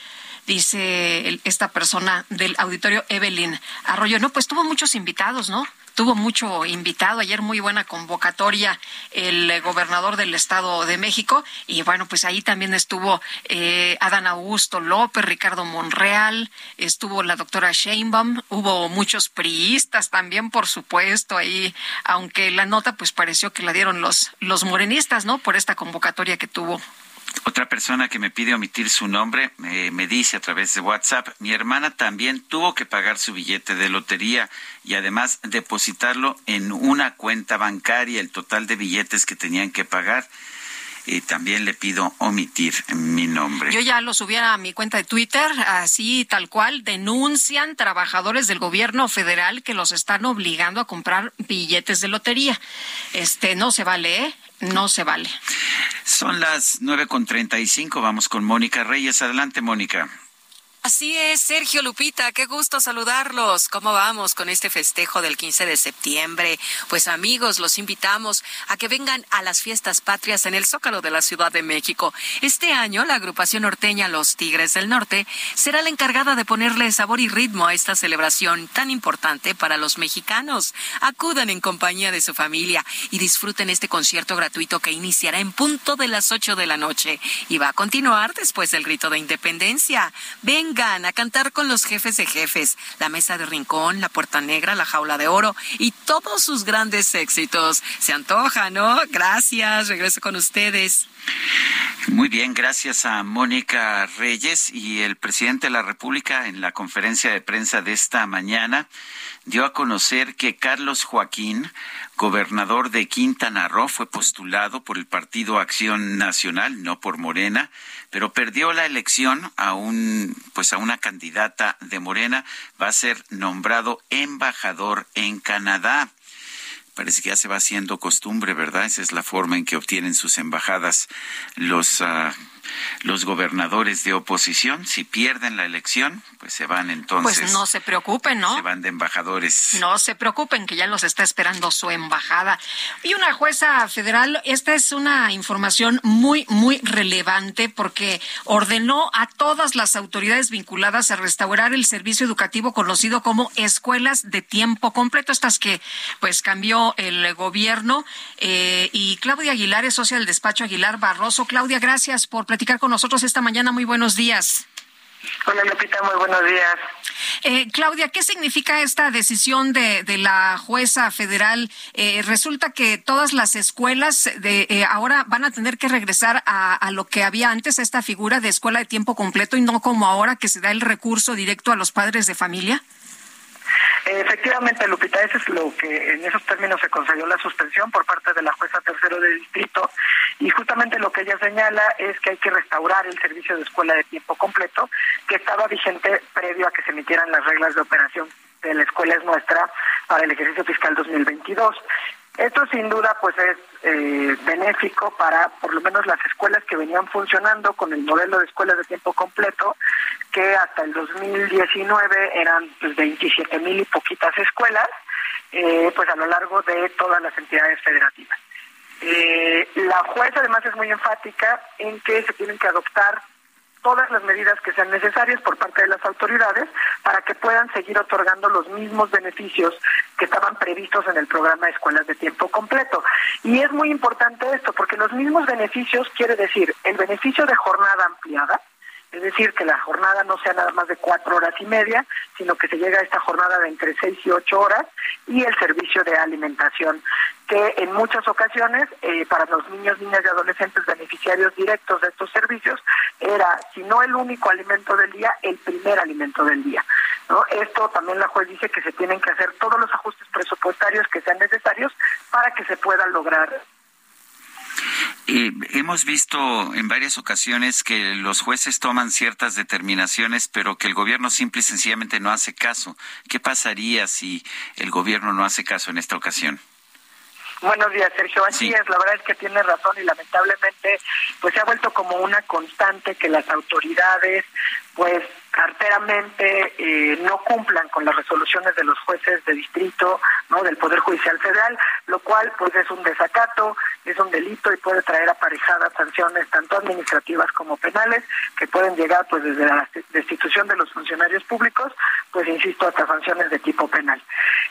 dice esta persona del auditorio Evelyn Arroyo. No, pues tuvo muchos invitados, ¿no? Tuvo mucho invitado, ayer muy buena convocatoria el gobernador del Estado de México y bueno, pues ahí también estuvo eh, Adán Augusto López, Ricardo Monreal, estuvo la doctora Sheinbaum, hubo muchos priistas también, por supuesto, ahí, aunque la nota pues pareció que la dieron los, los morenistas, ¿no? Por esta convocatoria que tuvo. Otra persona que me pide omitir su nombre me, dice a través de WhatsApp, mi hermana también tuvo que pagar su billete de lotería y además depositarlo en una cuenta bancaria, el total de billetes que tenían que pagar. Y también le pido omitir mi nombre. Yo ya lo subí a mi cuenta de Twitter, así tal cual, denuncian trabajadores del gobierno federal que los están obligando a comprar billetes de lotería. Este, no se vale, ¿eh? No se vale. Son las 9.35, vamos con Mónica Reyes. Adelante, Mónica. Así es, Sergio Lupita, qué gusto saludarlos. ¿Cómo vamos con este festejo del 15 de septiembre? Pues amigos, los invitamos a que vengan a las fiestas patrias en el Zócalo de la Ciudad de México. Este año, la agrupación norteña Los Tigres del Norte será la encargada de ponerle sabor y ritmo a esta celebración tan importante para los mexicanos. Acudan en compañía de su familia y disfruten este concierto gratuito que iniciará en punto de las 8 de la noche y va a continuar después del grito de independencia. Vengan a cantar con los jefes de jefes, la mesa de rincón, la puerta negra, la jaula de oro y todos sus grandes éxitos. Se antoja, ¿no? Gracias, regreso con ustedes. Muy bien, gracias a Mónica Reyes y el presidente de la República en la conferencia de prensa de esta mañana dio a conocer que Carlos Joaquín, gobernador de Quintana Roo, fue postulado por el Partido Acción Nacional, no por Morena, pero perdió la elección a un pues a una candidata de Morena, va a ser nombrado embajador en Canadá. Parece que ya se va haciendo costumbre, ¿verdad? Esa es la forma en que obtienen sus embajadas los, ah, los gobernadores de oposición. Si pierden la elección, pues se van entonces. Pues no se preocupen, ¿no? Se van de embajadores. No se preocupen, que ya los está esperando su embajada. Y una jueza federal, esta es una información muy, muy relevante porque ordenó a todas las autoridades vinculadas a restaurar el servicio educativo conocido como escuelas de tiempo completo, estas que pues cambió el gobierno. Eh, y Claudia Aguilar es socia del despacho Aguilar Barroso. Claudia, gracias por platicar con nosotros esta mañana. Muy buenos días. Hola Lupita, muy buenos días. Eh, Claudia, ¿qué significa esta decisión de, de la jueza federal? Eh, resulta que todas las escuelas de eh, ahora van a tener que regresar a, a lo que había antes, esta figura de escuela de tiempo completo y no como ahora que se da el recurso directo a los padres de familia. Efectivamente, Lupita, eso es lo que en esos términos se concedió la suspensión por parte de la jueza tercero de distrito y justamente lo que ella señala es que hay que restaurar el servicio de escuela de tiempo completo que estaba vigente previo a que se emitieran las reglas de operación de la escuela es nuestra para el ejercicio fiscal 2022. Esto sin duda pues es eh, benéfico para por lo menos las escuelas que venían funcionando con el modelo de escuelas de tiempo completo que hasta el 2019 eran pues 27 mil y poquitas escuelas, eh, pues a lo largo de todas las entidades federativas. Eh, la jueza además es muy enfática en que se tienen que adoptar todas las medidas que sean necesarias por parte de las autoridades para que puedan seguir otorgando los mismos beneficios que estaban previstos en el programa de escuelas de tiempo completo. Y es muy importante esto, porque los mismos beneficios quiere decir el beneficio de jornada ampliada, es decir, que la jornada no sea nada más de cuatro horas y media, sino que se llega a esta jornada de entre seis y ocho horas, y el servicio de alimentación, que en muchas ocasiones, eh, para los niños, niñas y adolescentes beneficiarios directos de estos servicios, era, si no el único alimento del día, el primer alimento del día. Esto también la juez dice que se tienen que hacer todos los ajustes presupuestarios que sean necesarios para que se pueda lograr eh, hemos visto en varias ocasiones que los jueces toman ciertas determinaciones, pero que el gobierno simple y sencillamente no hace caso. ¿Qué pasaría si el gobierno no hace caso en esta ocasión? Buenos días, Sergio. Así es, la verdad es que tiene razón y lamentablemente pues se ha vuelto como una constante que las autoridades pues carteramente eh, no cumplan con las resoluciones de los jueces de distrito, no del Poder Judicial Federal, lo cual pues es un desacato, es un delito y puede traer aparejadas sanciones tanto administrativas como penales que pueden llegar pues desde la destitución de los funcionarios públicos, pues insisto hasta sanciones de tipo penal.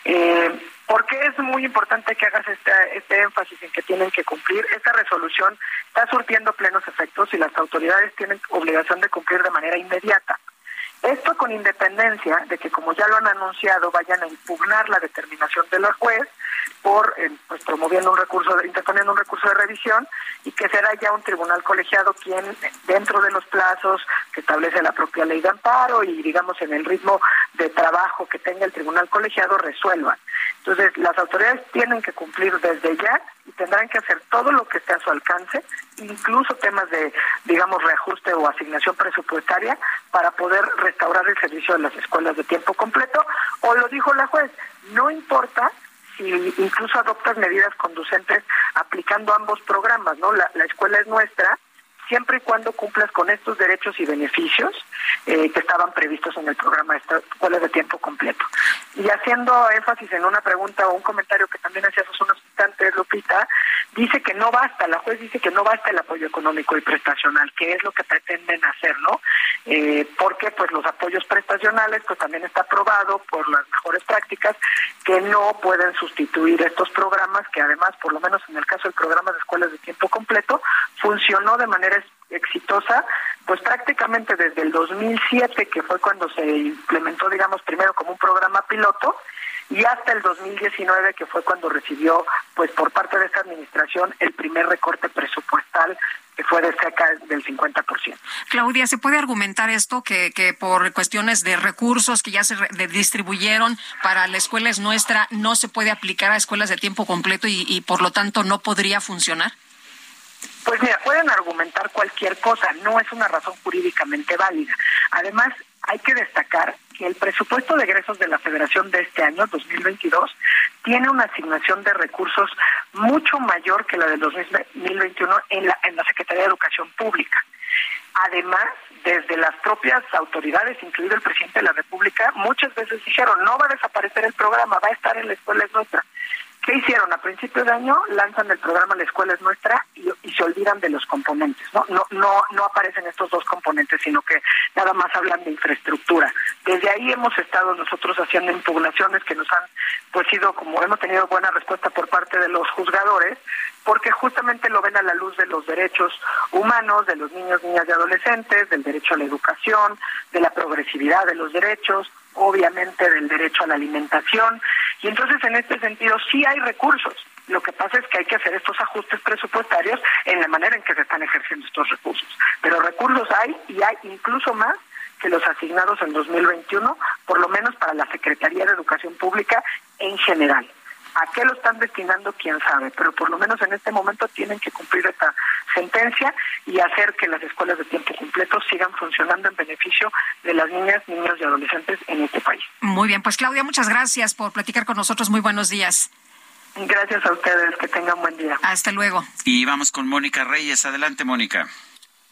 Eh, ¿Por qué es muy importante que hagas este, este énfasis en que tienen que cumplir? Esta resolución está surtiendo plenos efectos y las autoridades tienen obligación de cumplir de manera inmediata. Esto con independencia de que, como ya lo han anunciado, vayan a impugnar la determinación de la juez por eh, pues, promoviendo un recurso, de, interponiendo un recurso de revisión y que será ya un tribunal colegiado quien, dentro de los plazos que establece la propia ley de amparo y, digamos, en el ritmo de trabajo que tenga el tribunal colegiado, resuelva. Entonces, las autoridades tienen que cumplir desde ya y tendrán que hacer todo lo que esté a su alcance, incluso temas de, digamos, reajuste o asignación presupuestaria para poder restaurar el servicio de las escuelas de tiempo completo. O lo dijo la juez, no importa si incluso adoptas medidas conducentes aplicando ambos programas, ¿no? La, la escuela es nuestra, siempre y cuando cumplas con estos derechos y beneficios eh, que estaban previstos en el programa de escuelas de tiempo completo. Y haciendo énfasis en una pregunta o un comentario que también hacías hace unos instantes, Lupita, dice que no basta, la juez dice que no basta el apoyo económico y prestacional, que es lo que pretenden hacer, ¿no? Eh, porque pues los apoyos prestacionales pues también está aprobado por las mejores prácticas que no pueden sustituir estos programas que además, por lo menos en el caso del programa de escuelas de tiempo completo, funcionó de manera exitosa, pues prácticamente desde el 2007, que fue cuando se implementó, digamos, primero como un programa piloto, y hasta el 2019, que fue cuando recibió, pues por parte de esta administración, el primer recorte presupuestal que fue de cerca del 50%. Claudia, ¿se puede argumentar esto que, que por cuestiones de recursos que ya se distribuyeron para la escuela es nuestra, no se puede aplicar a escuelas de tiempo completo y, y por lo tanto no podría funcionar? Pues mira, pueden argumentar cualquier cosa, no es una razón jurídicamente válida. Además, hay que destacar que el presupuesto de egresos de la Federación de este año, 2022, tiene una asignación de recursos mucho mayor que la del 2021 en la, en la Secretaría de Educación Pública. Además, desde las propias autoridades, incluido el presidente de la República, muchas veces dijeron, no va a desaparecer el programa, va a estar en la escuela es nuestra. ¿Qué hicieron? A principios de año lanzan el programa La Escuela es Nuestra y, se olvidan de los componentes, ¿no? No, no, no aparecen estos dos componentes, sino que nada más hablan de infraestructura. Desde ahí hemos estado nosotros haciendo impugnaciones que nos han, pues sido como hemos tenido buena respuesta por parte de los juzgadores, porque justamente lo ven a la luz de los derechos humanos, de los niños, niñas y adolescentes, del derecho a la educación, de la progresividad de los derechos, obviamente del derecho a la alimentación. Y entonces en este sentido sí hay recursos. Lo que pasa es que hay que hacer estos ajustes presupuestarios en la manera en que se están ejerciendo estos recursos. Pero recursos hay y hay incluso más que los asignados en 2021, por lo menos para la Secretaría de Educación Pública en general. ¿A qué lo están destinando? Quién sabe, pero por lo menos en este momento tienen que cumplir esta sentencia y hacer que las escuelas de tiempo completo sigan funcionando en beneficio de las niñas, niños y adolescentes en este país. Muy bien, pues Claudia, muchas gracias por platicar con nosotros. Muy buenos días. Gracias a ustedes, que tengan buen día. Hasta luego. Y vamos con Mónica Reyes. Adelante, Mónica.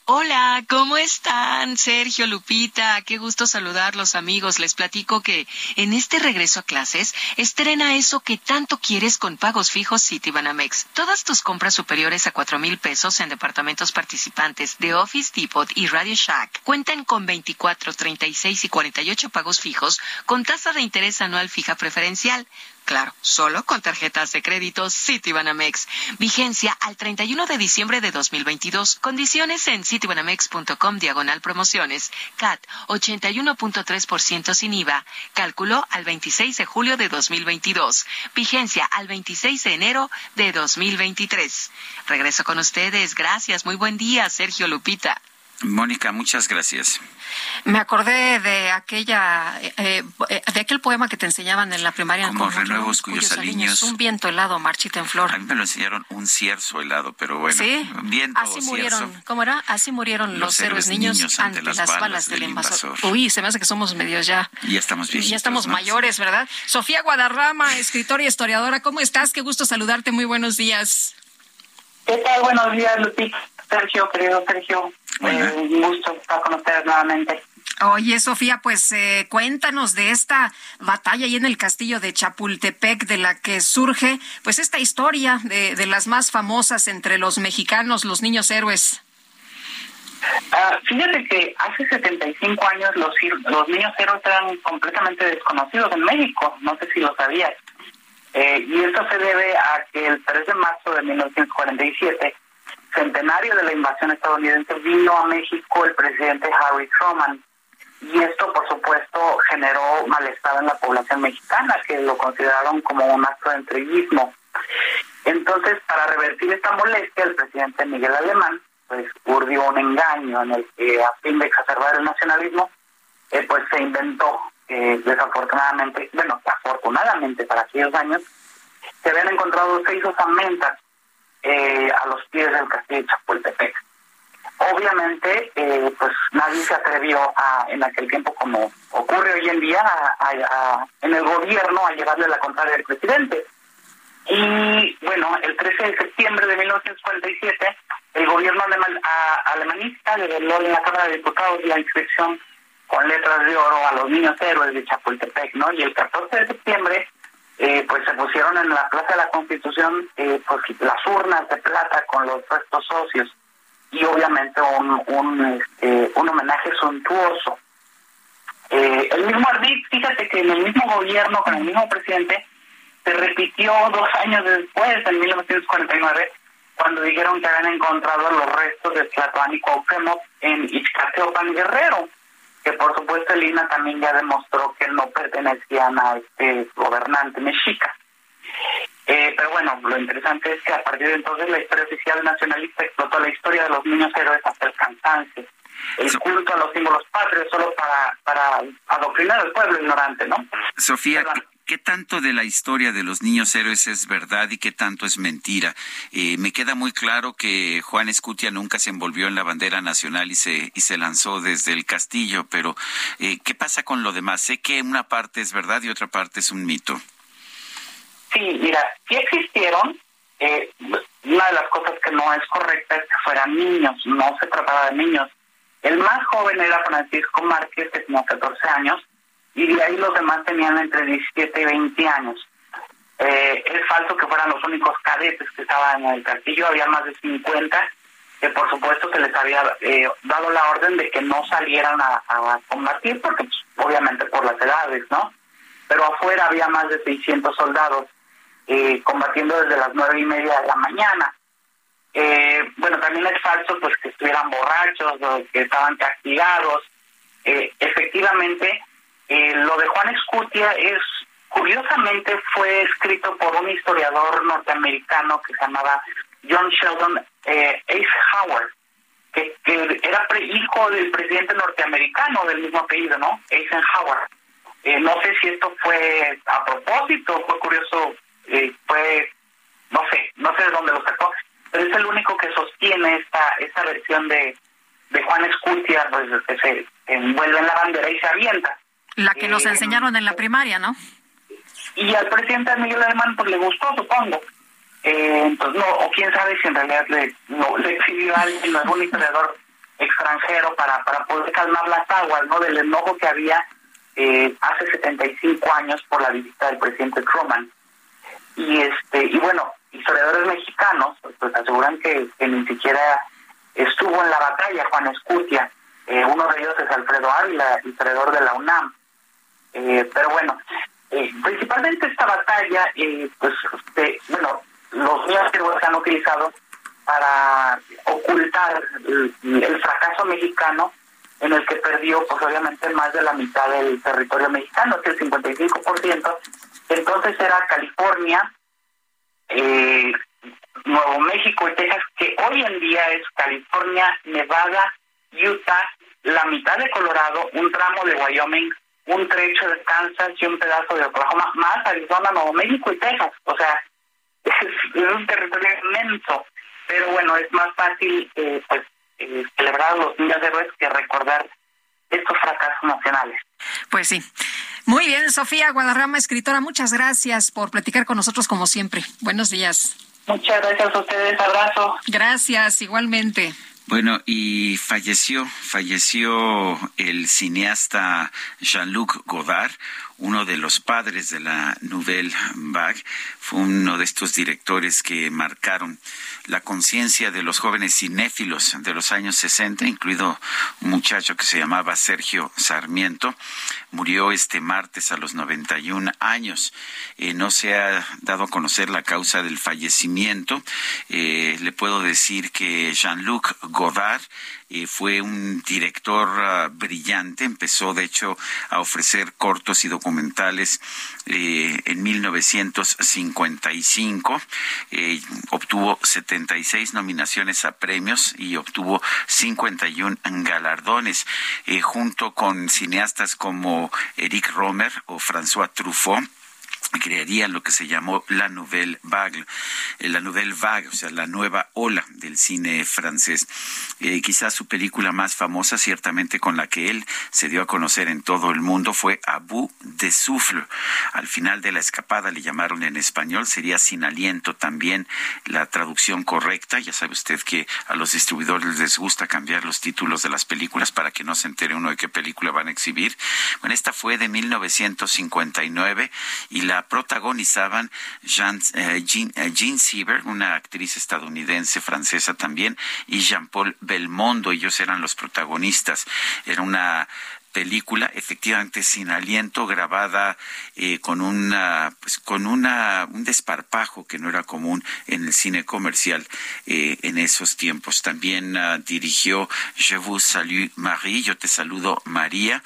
Hola, ¿cómo están? Sergio, Lupita, qué gusto saludarlos amigos. Les platico que en este regreso a clases estrena eso que tanto quieres con pagos fijos Citibanamex. Todas tus compras superiores a cuatro mil pesos en departamentos participantes de Office Depot y Radio Shack cuentan con 24, 36 y 48 pagos fijos con tasa de interés anual fija preferencial. Claro, solo con tarjetas de crédito Citibanamex. Vigencia al 31 de diciembre de 2022. Condiciones en citibanamex.com diagonal promociones. CAT 81.3% sin IVA. Cálculo al 26 de julio de 2022. Vigencia al 26 de enero de 2023. Regreso con ustedes. Gracias. Muy buen día, Sergio Lupita. Mónica, muchas gracias. Me acordé de aquella, eh, eh, de aquel poema que te enseñaban en la primaria. Como renuevos cuyos, aliños. Un viento helado marchita en flor. A mí me lo enseñaron un cierzo helado, pero bueno. Sí. Viento Así murieron, ¿cómo era? Así murieron los, héroes niños, ante, las, balas, del, invasor. Uy, se me hace que somos medios ya. Ya estamos viejitos. Ya estamos mayores, ¿verdad? Sofía Guadarrama, escritora y historiadora, ¿cómo estás? Qué gusto saludarte. Muy buenos días. ¿Qué tal? Buenos días, Lupita. Sergio, querido Sergio. Eh, un gusto estar con ustedes nuevamente. Oye, Sofía, pues eh, cuéntanos de esta batalla ahí en el castillo de Chapultepec, de la que surge, pues esta historia de, de las más famosas entre los mexicanos, los niños héroes. Ah, fíjate que hace 75 años los, los niños héroes eran completamente desconocidos en México, no sé si lo sabías. Eh, y esto se debe a que el 3 de marzo de 1947 centenario de la invasión estadounidense vino a México el presidente Harry Truman. Y esto, por supuesto, generó malestar en la población mexicana, que lo consideraron como un acto de entreguismo. Entonces, para revertir esta molestia, el presidente Miguel Alemán pues urdió un engaño en el que, a fin de exacerbar el nacionalismo, eh, pues se inventó, eh, desafortunadamente, bueno, afortunadamente para aquellos años, se habían encontrado seis osamentas eh, a los pies del castillo de Chapultepec. Obviamente, eh, pues nadie se atrevió a, en aquel tiempo, como ocurre hoy en día, en el gobierno a llevarle la contraria al presidente. Y bueno, el 13 de septiembre de 1947, el gobierno alemanista reveló en la Cámara de Diputados la inscripción con letras de oro a los niños héroes de Chapultepec, ¿no? Y el 14 de septiembre eh, pues se pusieron en la Plaza de la Constitución eh, pues las urnas de plata con los restos socios y obviamente un, un, este, un homenaje suntuoso. Eh, el mismo ardid, fíjate que en el mismo gobierno, con el mismo presidente, se repitió dos años después, en 1949, cuando dijeron que habían encontrado los restos de Tlatoani y Cuauhtémoc en Ixcateopan Guerrero que por supuesto el INA también ya demostró que no pertenecían a este gobernante mexica. Eh, pero bueno, lo interesante es que a partir de entonces la historia oficial nacionalista explotó la historia de los niños héroes hasta el cansancio. El culto a los símbolos patrios solo para, para adoctrinar al pueblo ignorante, ¿no? Sofía, ¿Qué tanto de la historia de los niños héroes es verdad y qué tanto es mentira? Eh, me queda muy claro que Juan Escutia nunca se envolvió en la bandera nacional y se, y se lanzó desde el castillo, pero eh, ¿qué pasa con lo demás? Sé que una parte es verdad y otra parte es un mito. Sí, mira, sí existieron. Eh, una de las cosas que no es correcta es que fueran niños, no se trataba de niños. El más joven era Francisco Márquez, que tenía 14 años, y de ahí los demás tenían entre 17 y 20 años. Eh, es falso que fueran los únicos cadetes que estaban en el castillo, había más de 50 que por supuesto se les había eh, dado la orden de que no salieran a, combatir, porque pues, obviamente por las edades, ¿no? Pero afuera había más de 600 soldados eh, combatiendo desde las nueve y media de la mañana. bueno, también es falso pues que estuvieran borrachos que estaban castigados. efectivamente, eh, lo de Juan Escutia es, curiosamente, fue escrito por un historiador norteamericano que se llamaba John Sheldon eh, Eisenhower, que, que era hijo del presidente norteamericano del mismo apellido, ¿no? Eisenhower. Eh, no sé si esto fue a propósito, fue curioso, eh, fue, no sé, no sé de dónde lo sacó, pero es el único que sostiene esta esta versión de, de Juan Escutia, pues que se envuelve en la bandera y se avienta. La que nos eh, enseñaron en la primaria, ¿no? Y al presidente Miguel Alemán pues le gustó, supongo. Eh, entonces, no, o quién sabe si en realidad le, no, le a alguien, algún historiador extranjero para, para poder calmar las aguas, ¿no? Del enojo que había eh, hace 75 años por la visita del presidente Truman. Y este y bueno, historiadores mexicanos pues aseguran que, ni siquiera estuvo en la batalla Juan Escutia. Eh, uno de ellos es Alfredo Ávila, historiador de la UNAM. Eh, pero bueno, eh, principalmente esta batalla, pues, este, bueno, los niños que se han utilizado para ocultar el, fracaso mexicano en el que perdió pues obviamente más de la mitad del territorio mexicano, que el 55%, entonces era California, eh, Nuevo México y Texas, que hoy en día es California, Nevada, Utah, la mitad de Colorado, un tramo de Wyoming, un trecho de Kansas y un pedazo de Oklahoma, más Arizona, Nuevo México y Texas. O sea, (laughs) es, un territorio inmenso. Pero bueno, es más fácil eh, pues eh, celebrar los días de héroes que recordar estos fracasos nacionales. Pues sí. Muy bien, Sofía Guadarrama, escritora, muchas gracias por platicar con nosotros como siempre. Buenos días. Muchas gracias a ustedes, abrazo. Gracias, igualmente. Bueno, y falleció, falleció el cineasta Jean-Luc Godard, uno de los padres de la Nouvelle Vague, fue uno de estos directores que marcaron la conciencia de los jóvenes cinéfilos de los años 60, incluido un muchacho que se llamaba Sergio Sarmiento. Murió este martes a los 91 años. Eh, no se ha dado a conocer la causa del fallecimiento. Eh, le puedo decir que Jean-Luc Godard eh, fue un director ah, brillante, empezó de hecho a ofrecer cortos y documentales eh, en 1955, eh, obtuvo 76 nominaciones a premios y obtuvo 51 galardones, junto con cineastas como Eric Romer o François Truffaut crearía lo que se llamó la Nouvelle Vague, eh, la Nouvelle Vague, o sea, la nueva ola del cine francés. Eh, quizás su película más famosa, ciertamente con la que él se dio a conocer en todo el mundo, fue Abu de Souffle. Al final de la escapada le llamaron en español, sería Sin Aliento también la traducción correcta. Ya sabe usted que a los distribuidores les gusta cambiar los títulos de las películas para que no se entere uno de qué película van a exhibir. Bueno, esta fue de 1959 y la protagonizaban Jean, eh, Jean, eh, Jean Sieber, una actriz estadounidense, francesa también, y Jean-Paul Belmondo. Ellos eran los protagonistas. Era una película efectivamente sin aliento grabada eh, con una pues con una un desparpajo que no era común en el cine comercial eh, en esos tiempos. También uh, dirigió Je vous salue Marie yo te saludo María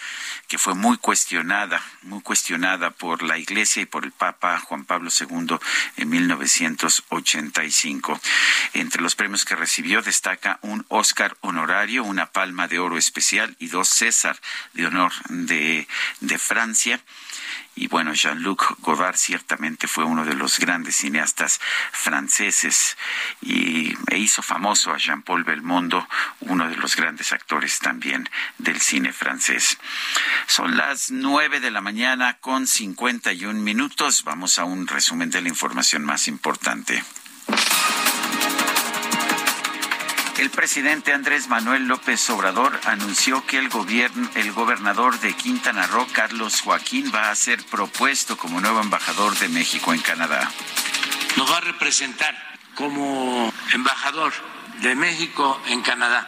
que fue muy cuestionada muy cuestionada por la Iglesia y por el Papa Juan Pablo II en 1985 entre los premios que recibió destaca un Oscar honorario una Palma de Oro especial y dos César de honor de, de Francia. Y bueno, Jean-Luc Godard ciertamente fue uno de los grandes cineastas franceses y e hizo famoso a Jean-Paul Belmondo, uno de los grandes actores también del cine francés. Son las nueve de la mañana con 51 minutos. Vamos a un resumen de la información más importante. El presidente Andrés Manuel López Obrador anunció que el, gobierno, el gobernador de Quintana Roo, Carlos Joaquín, va a ser propuesto como nuevo embajador de México en Canadá. Nos va a representar como embajador de México en Canadá.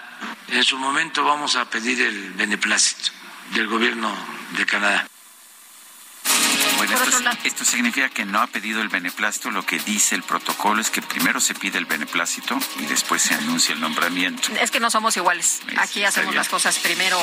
En su momento vamos a pedir el beneplácito del gobierno de Canadá. Bueno, esto, significa que no ha pedido el beneplácito. Lo que dice el protocolo es que primero se pide el beneplácito y después se anuncia el nombramiento. Es que no somos iguales. Aquí hacemos las cosas primero,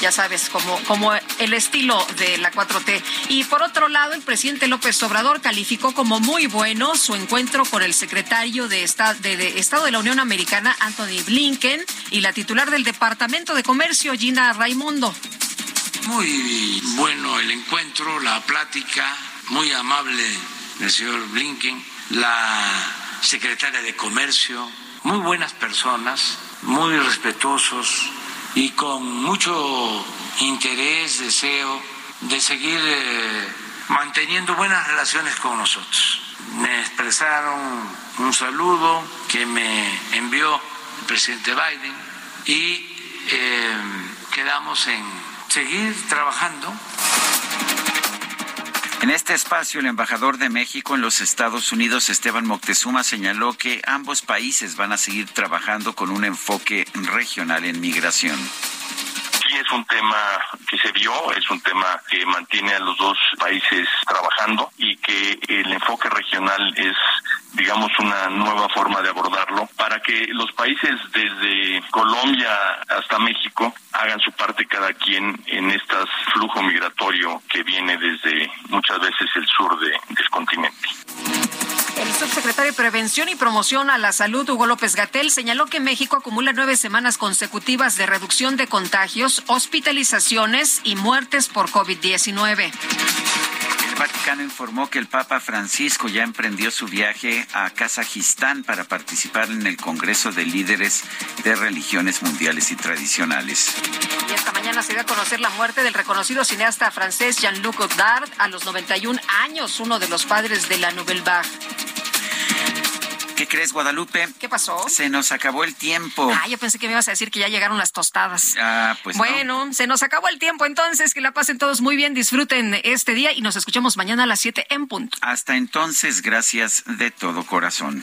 ya sabes, como, como el estilo de la 4T. Y por otro lado, el presidente López Obrador calificó como muy bueno su encuentro con el secretario de, de Estado de la Unión Americana, Anthony Blinken, y la titular del Departamento de Comercio, Gina Raimundo. Muy bueno el encuentro, la plática, muy amable del señor Blinken, la secretaria de Comercio, muy buenas personas, muy respetuosos y con mucho interés, deseo de seguir eh, manteniendo buenas relaciones con nosotros. Me expresaron un saludo que me envió el presidente Biden y eh, quedamos en seguir trabajando. En este espacio, el embajador de México en los Estados Unidos, Esteban Moctezuma, señaló que ambos países van a seguir trabajando con un enfoque regional en migración sí es un tema que se vio, es un tema que mantiene a los dos países trabajando y que el enfoque regional es digamos, una nueva forma de abordarlo para que los países desde Colombia hasta México hagan su parte cada quien en este flujo migratorio que viene desde muchas veces el sur de, del continente. El subsecretario de Prevención y Promoción a la Salud, Hugo López Gatel, señaló que México acumula nueve semanas consecutivas de reducción de contagios, hospitalizaciones y muertes por COVID-19. Vaticano informó que el Papa Francisco ya emprendió su viaje a Kazajistán para participar en el Congreso de Líderes de Religiones Mundiales y Tradicionales. Y esta mañana se dio a conocer la muerte del reconocido cineasta francés Jean-Luc Godard a los 91 años, uno de los padres de la Nouvelle Vague. ¿Qué crees, Guadalupe? ¿Qué pasó? Se nos acabó el tiempo. Ah, yo pensé que me ibas a decir que ya llegaron las tostadas. Ah, pues Bueno, se nos acabó el tiempo entonces. Que la pasen todos muy bien, disfruten este día y nos escuchamos mañana a las 7 en punto. Hasta entonces, gracias de todo corazón.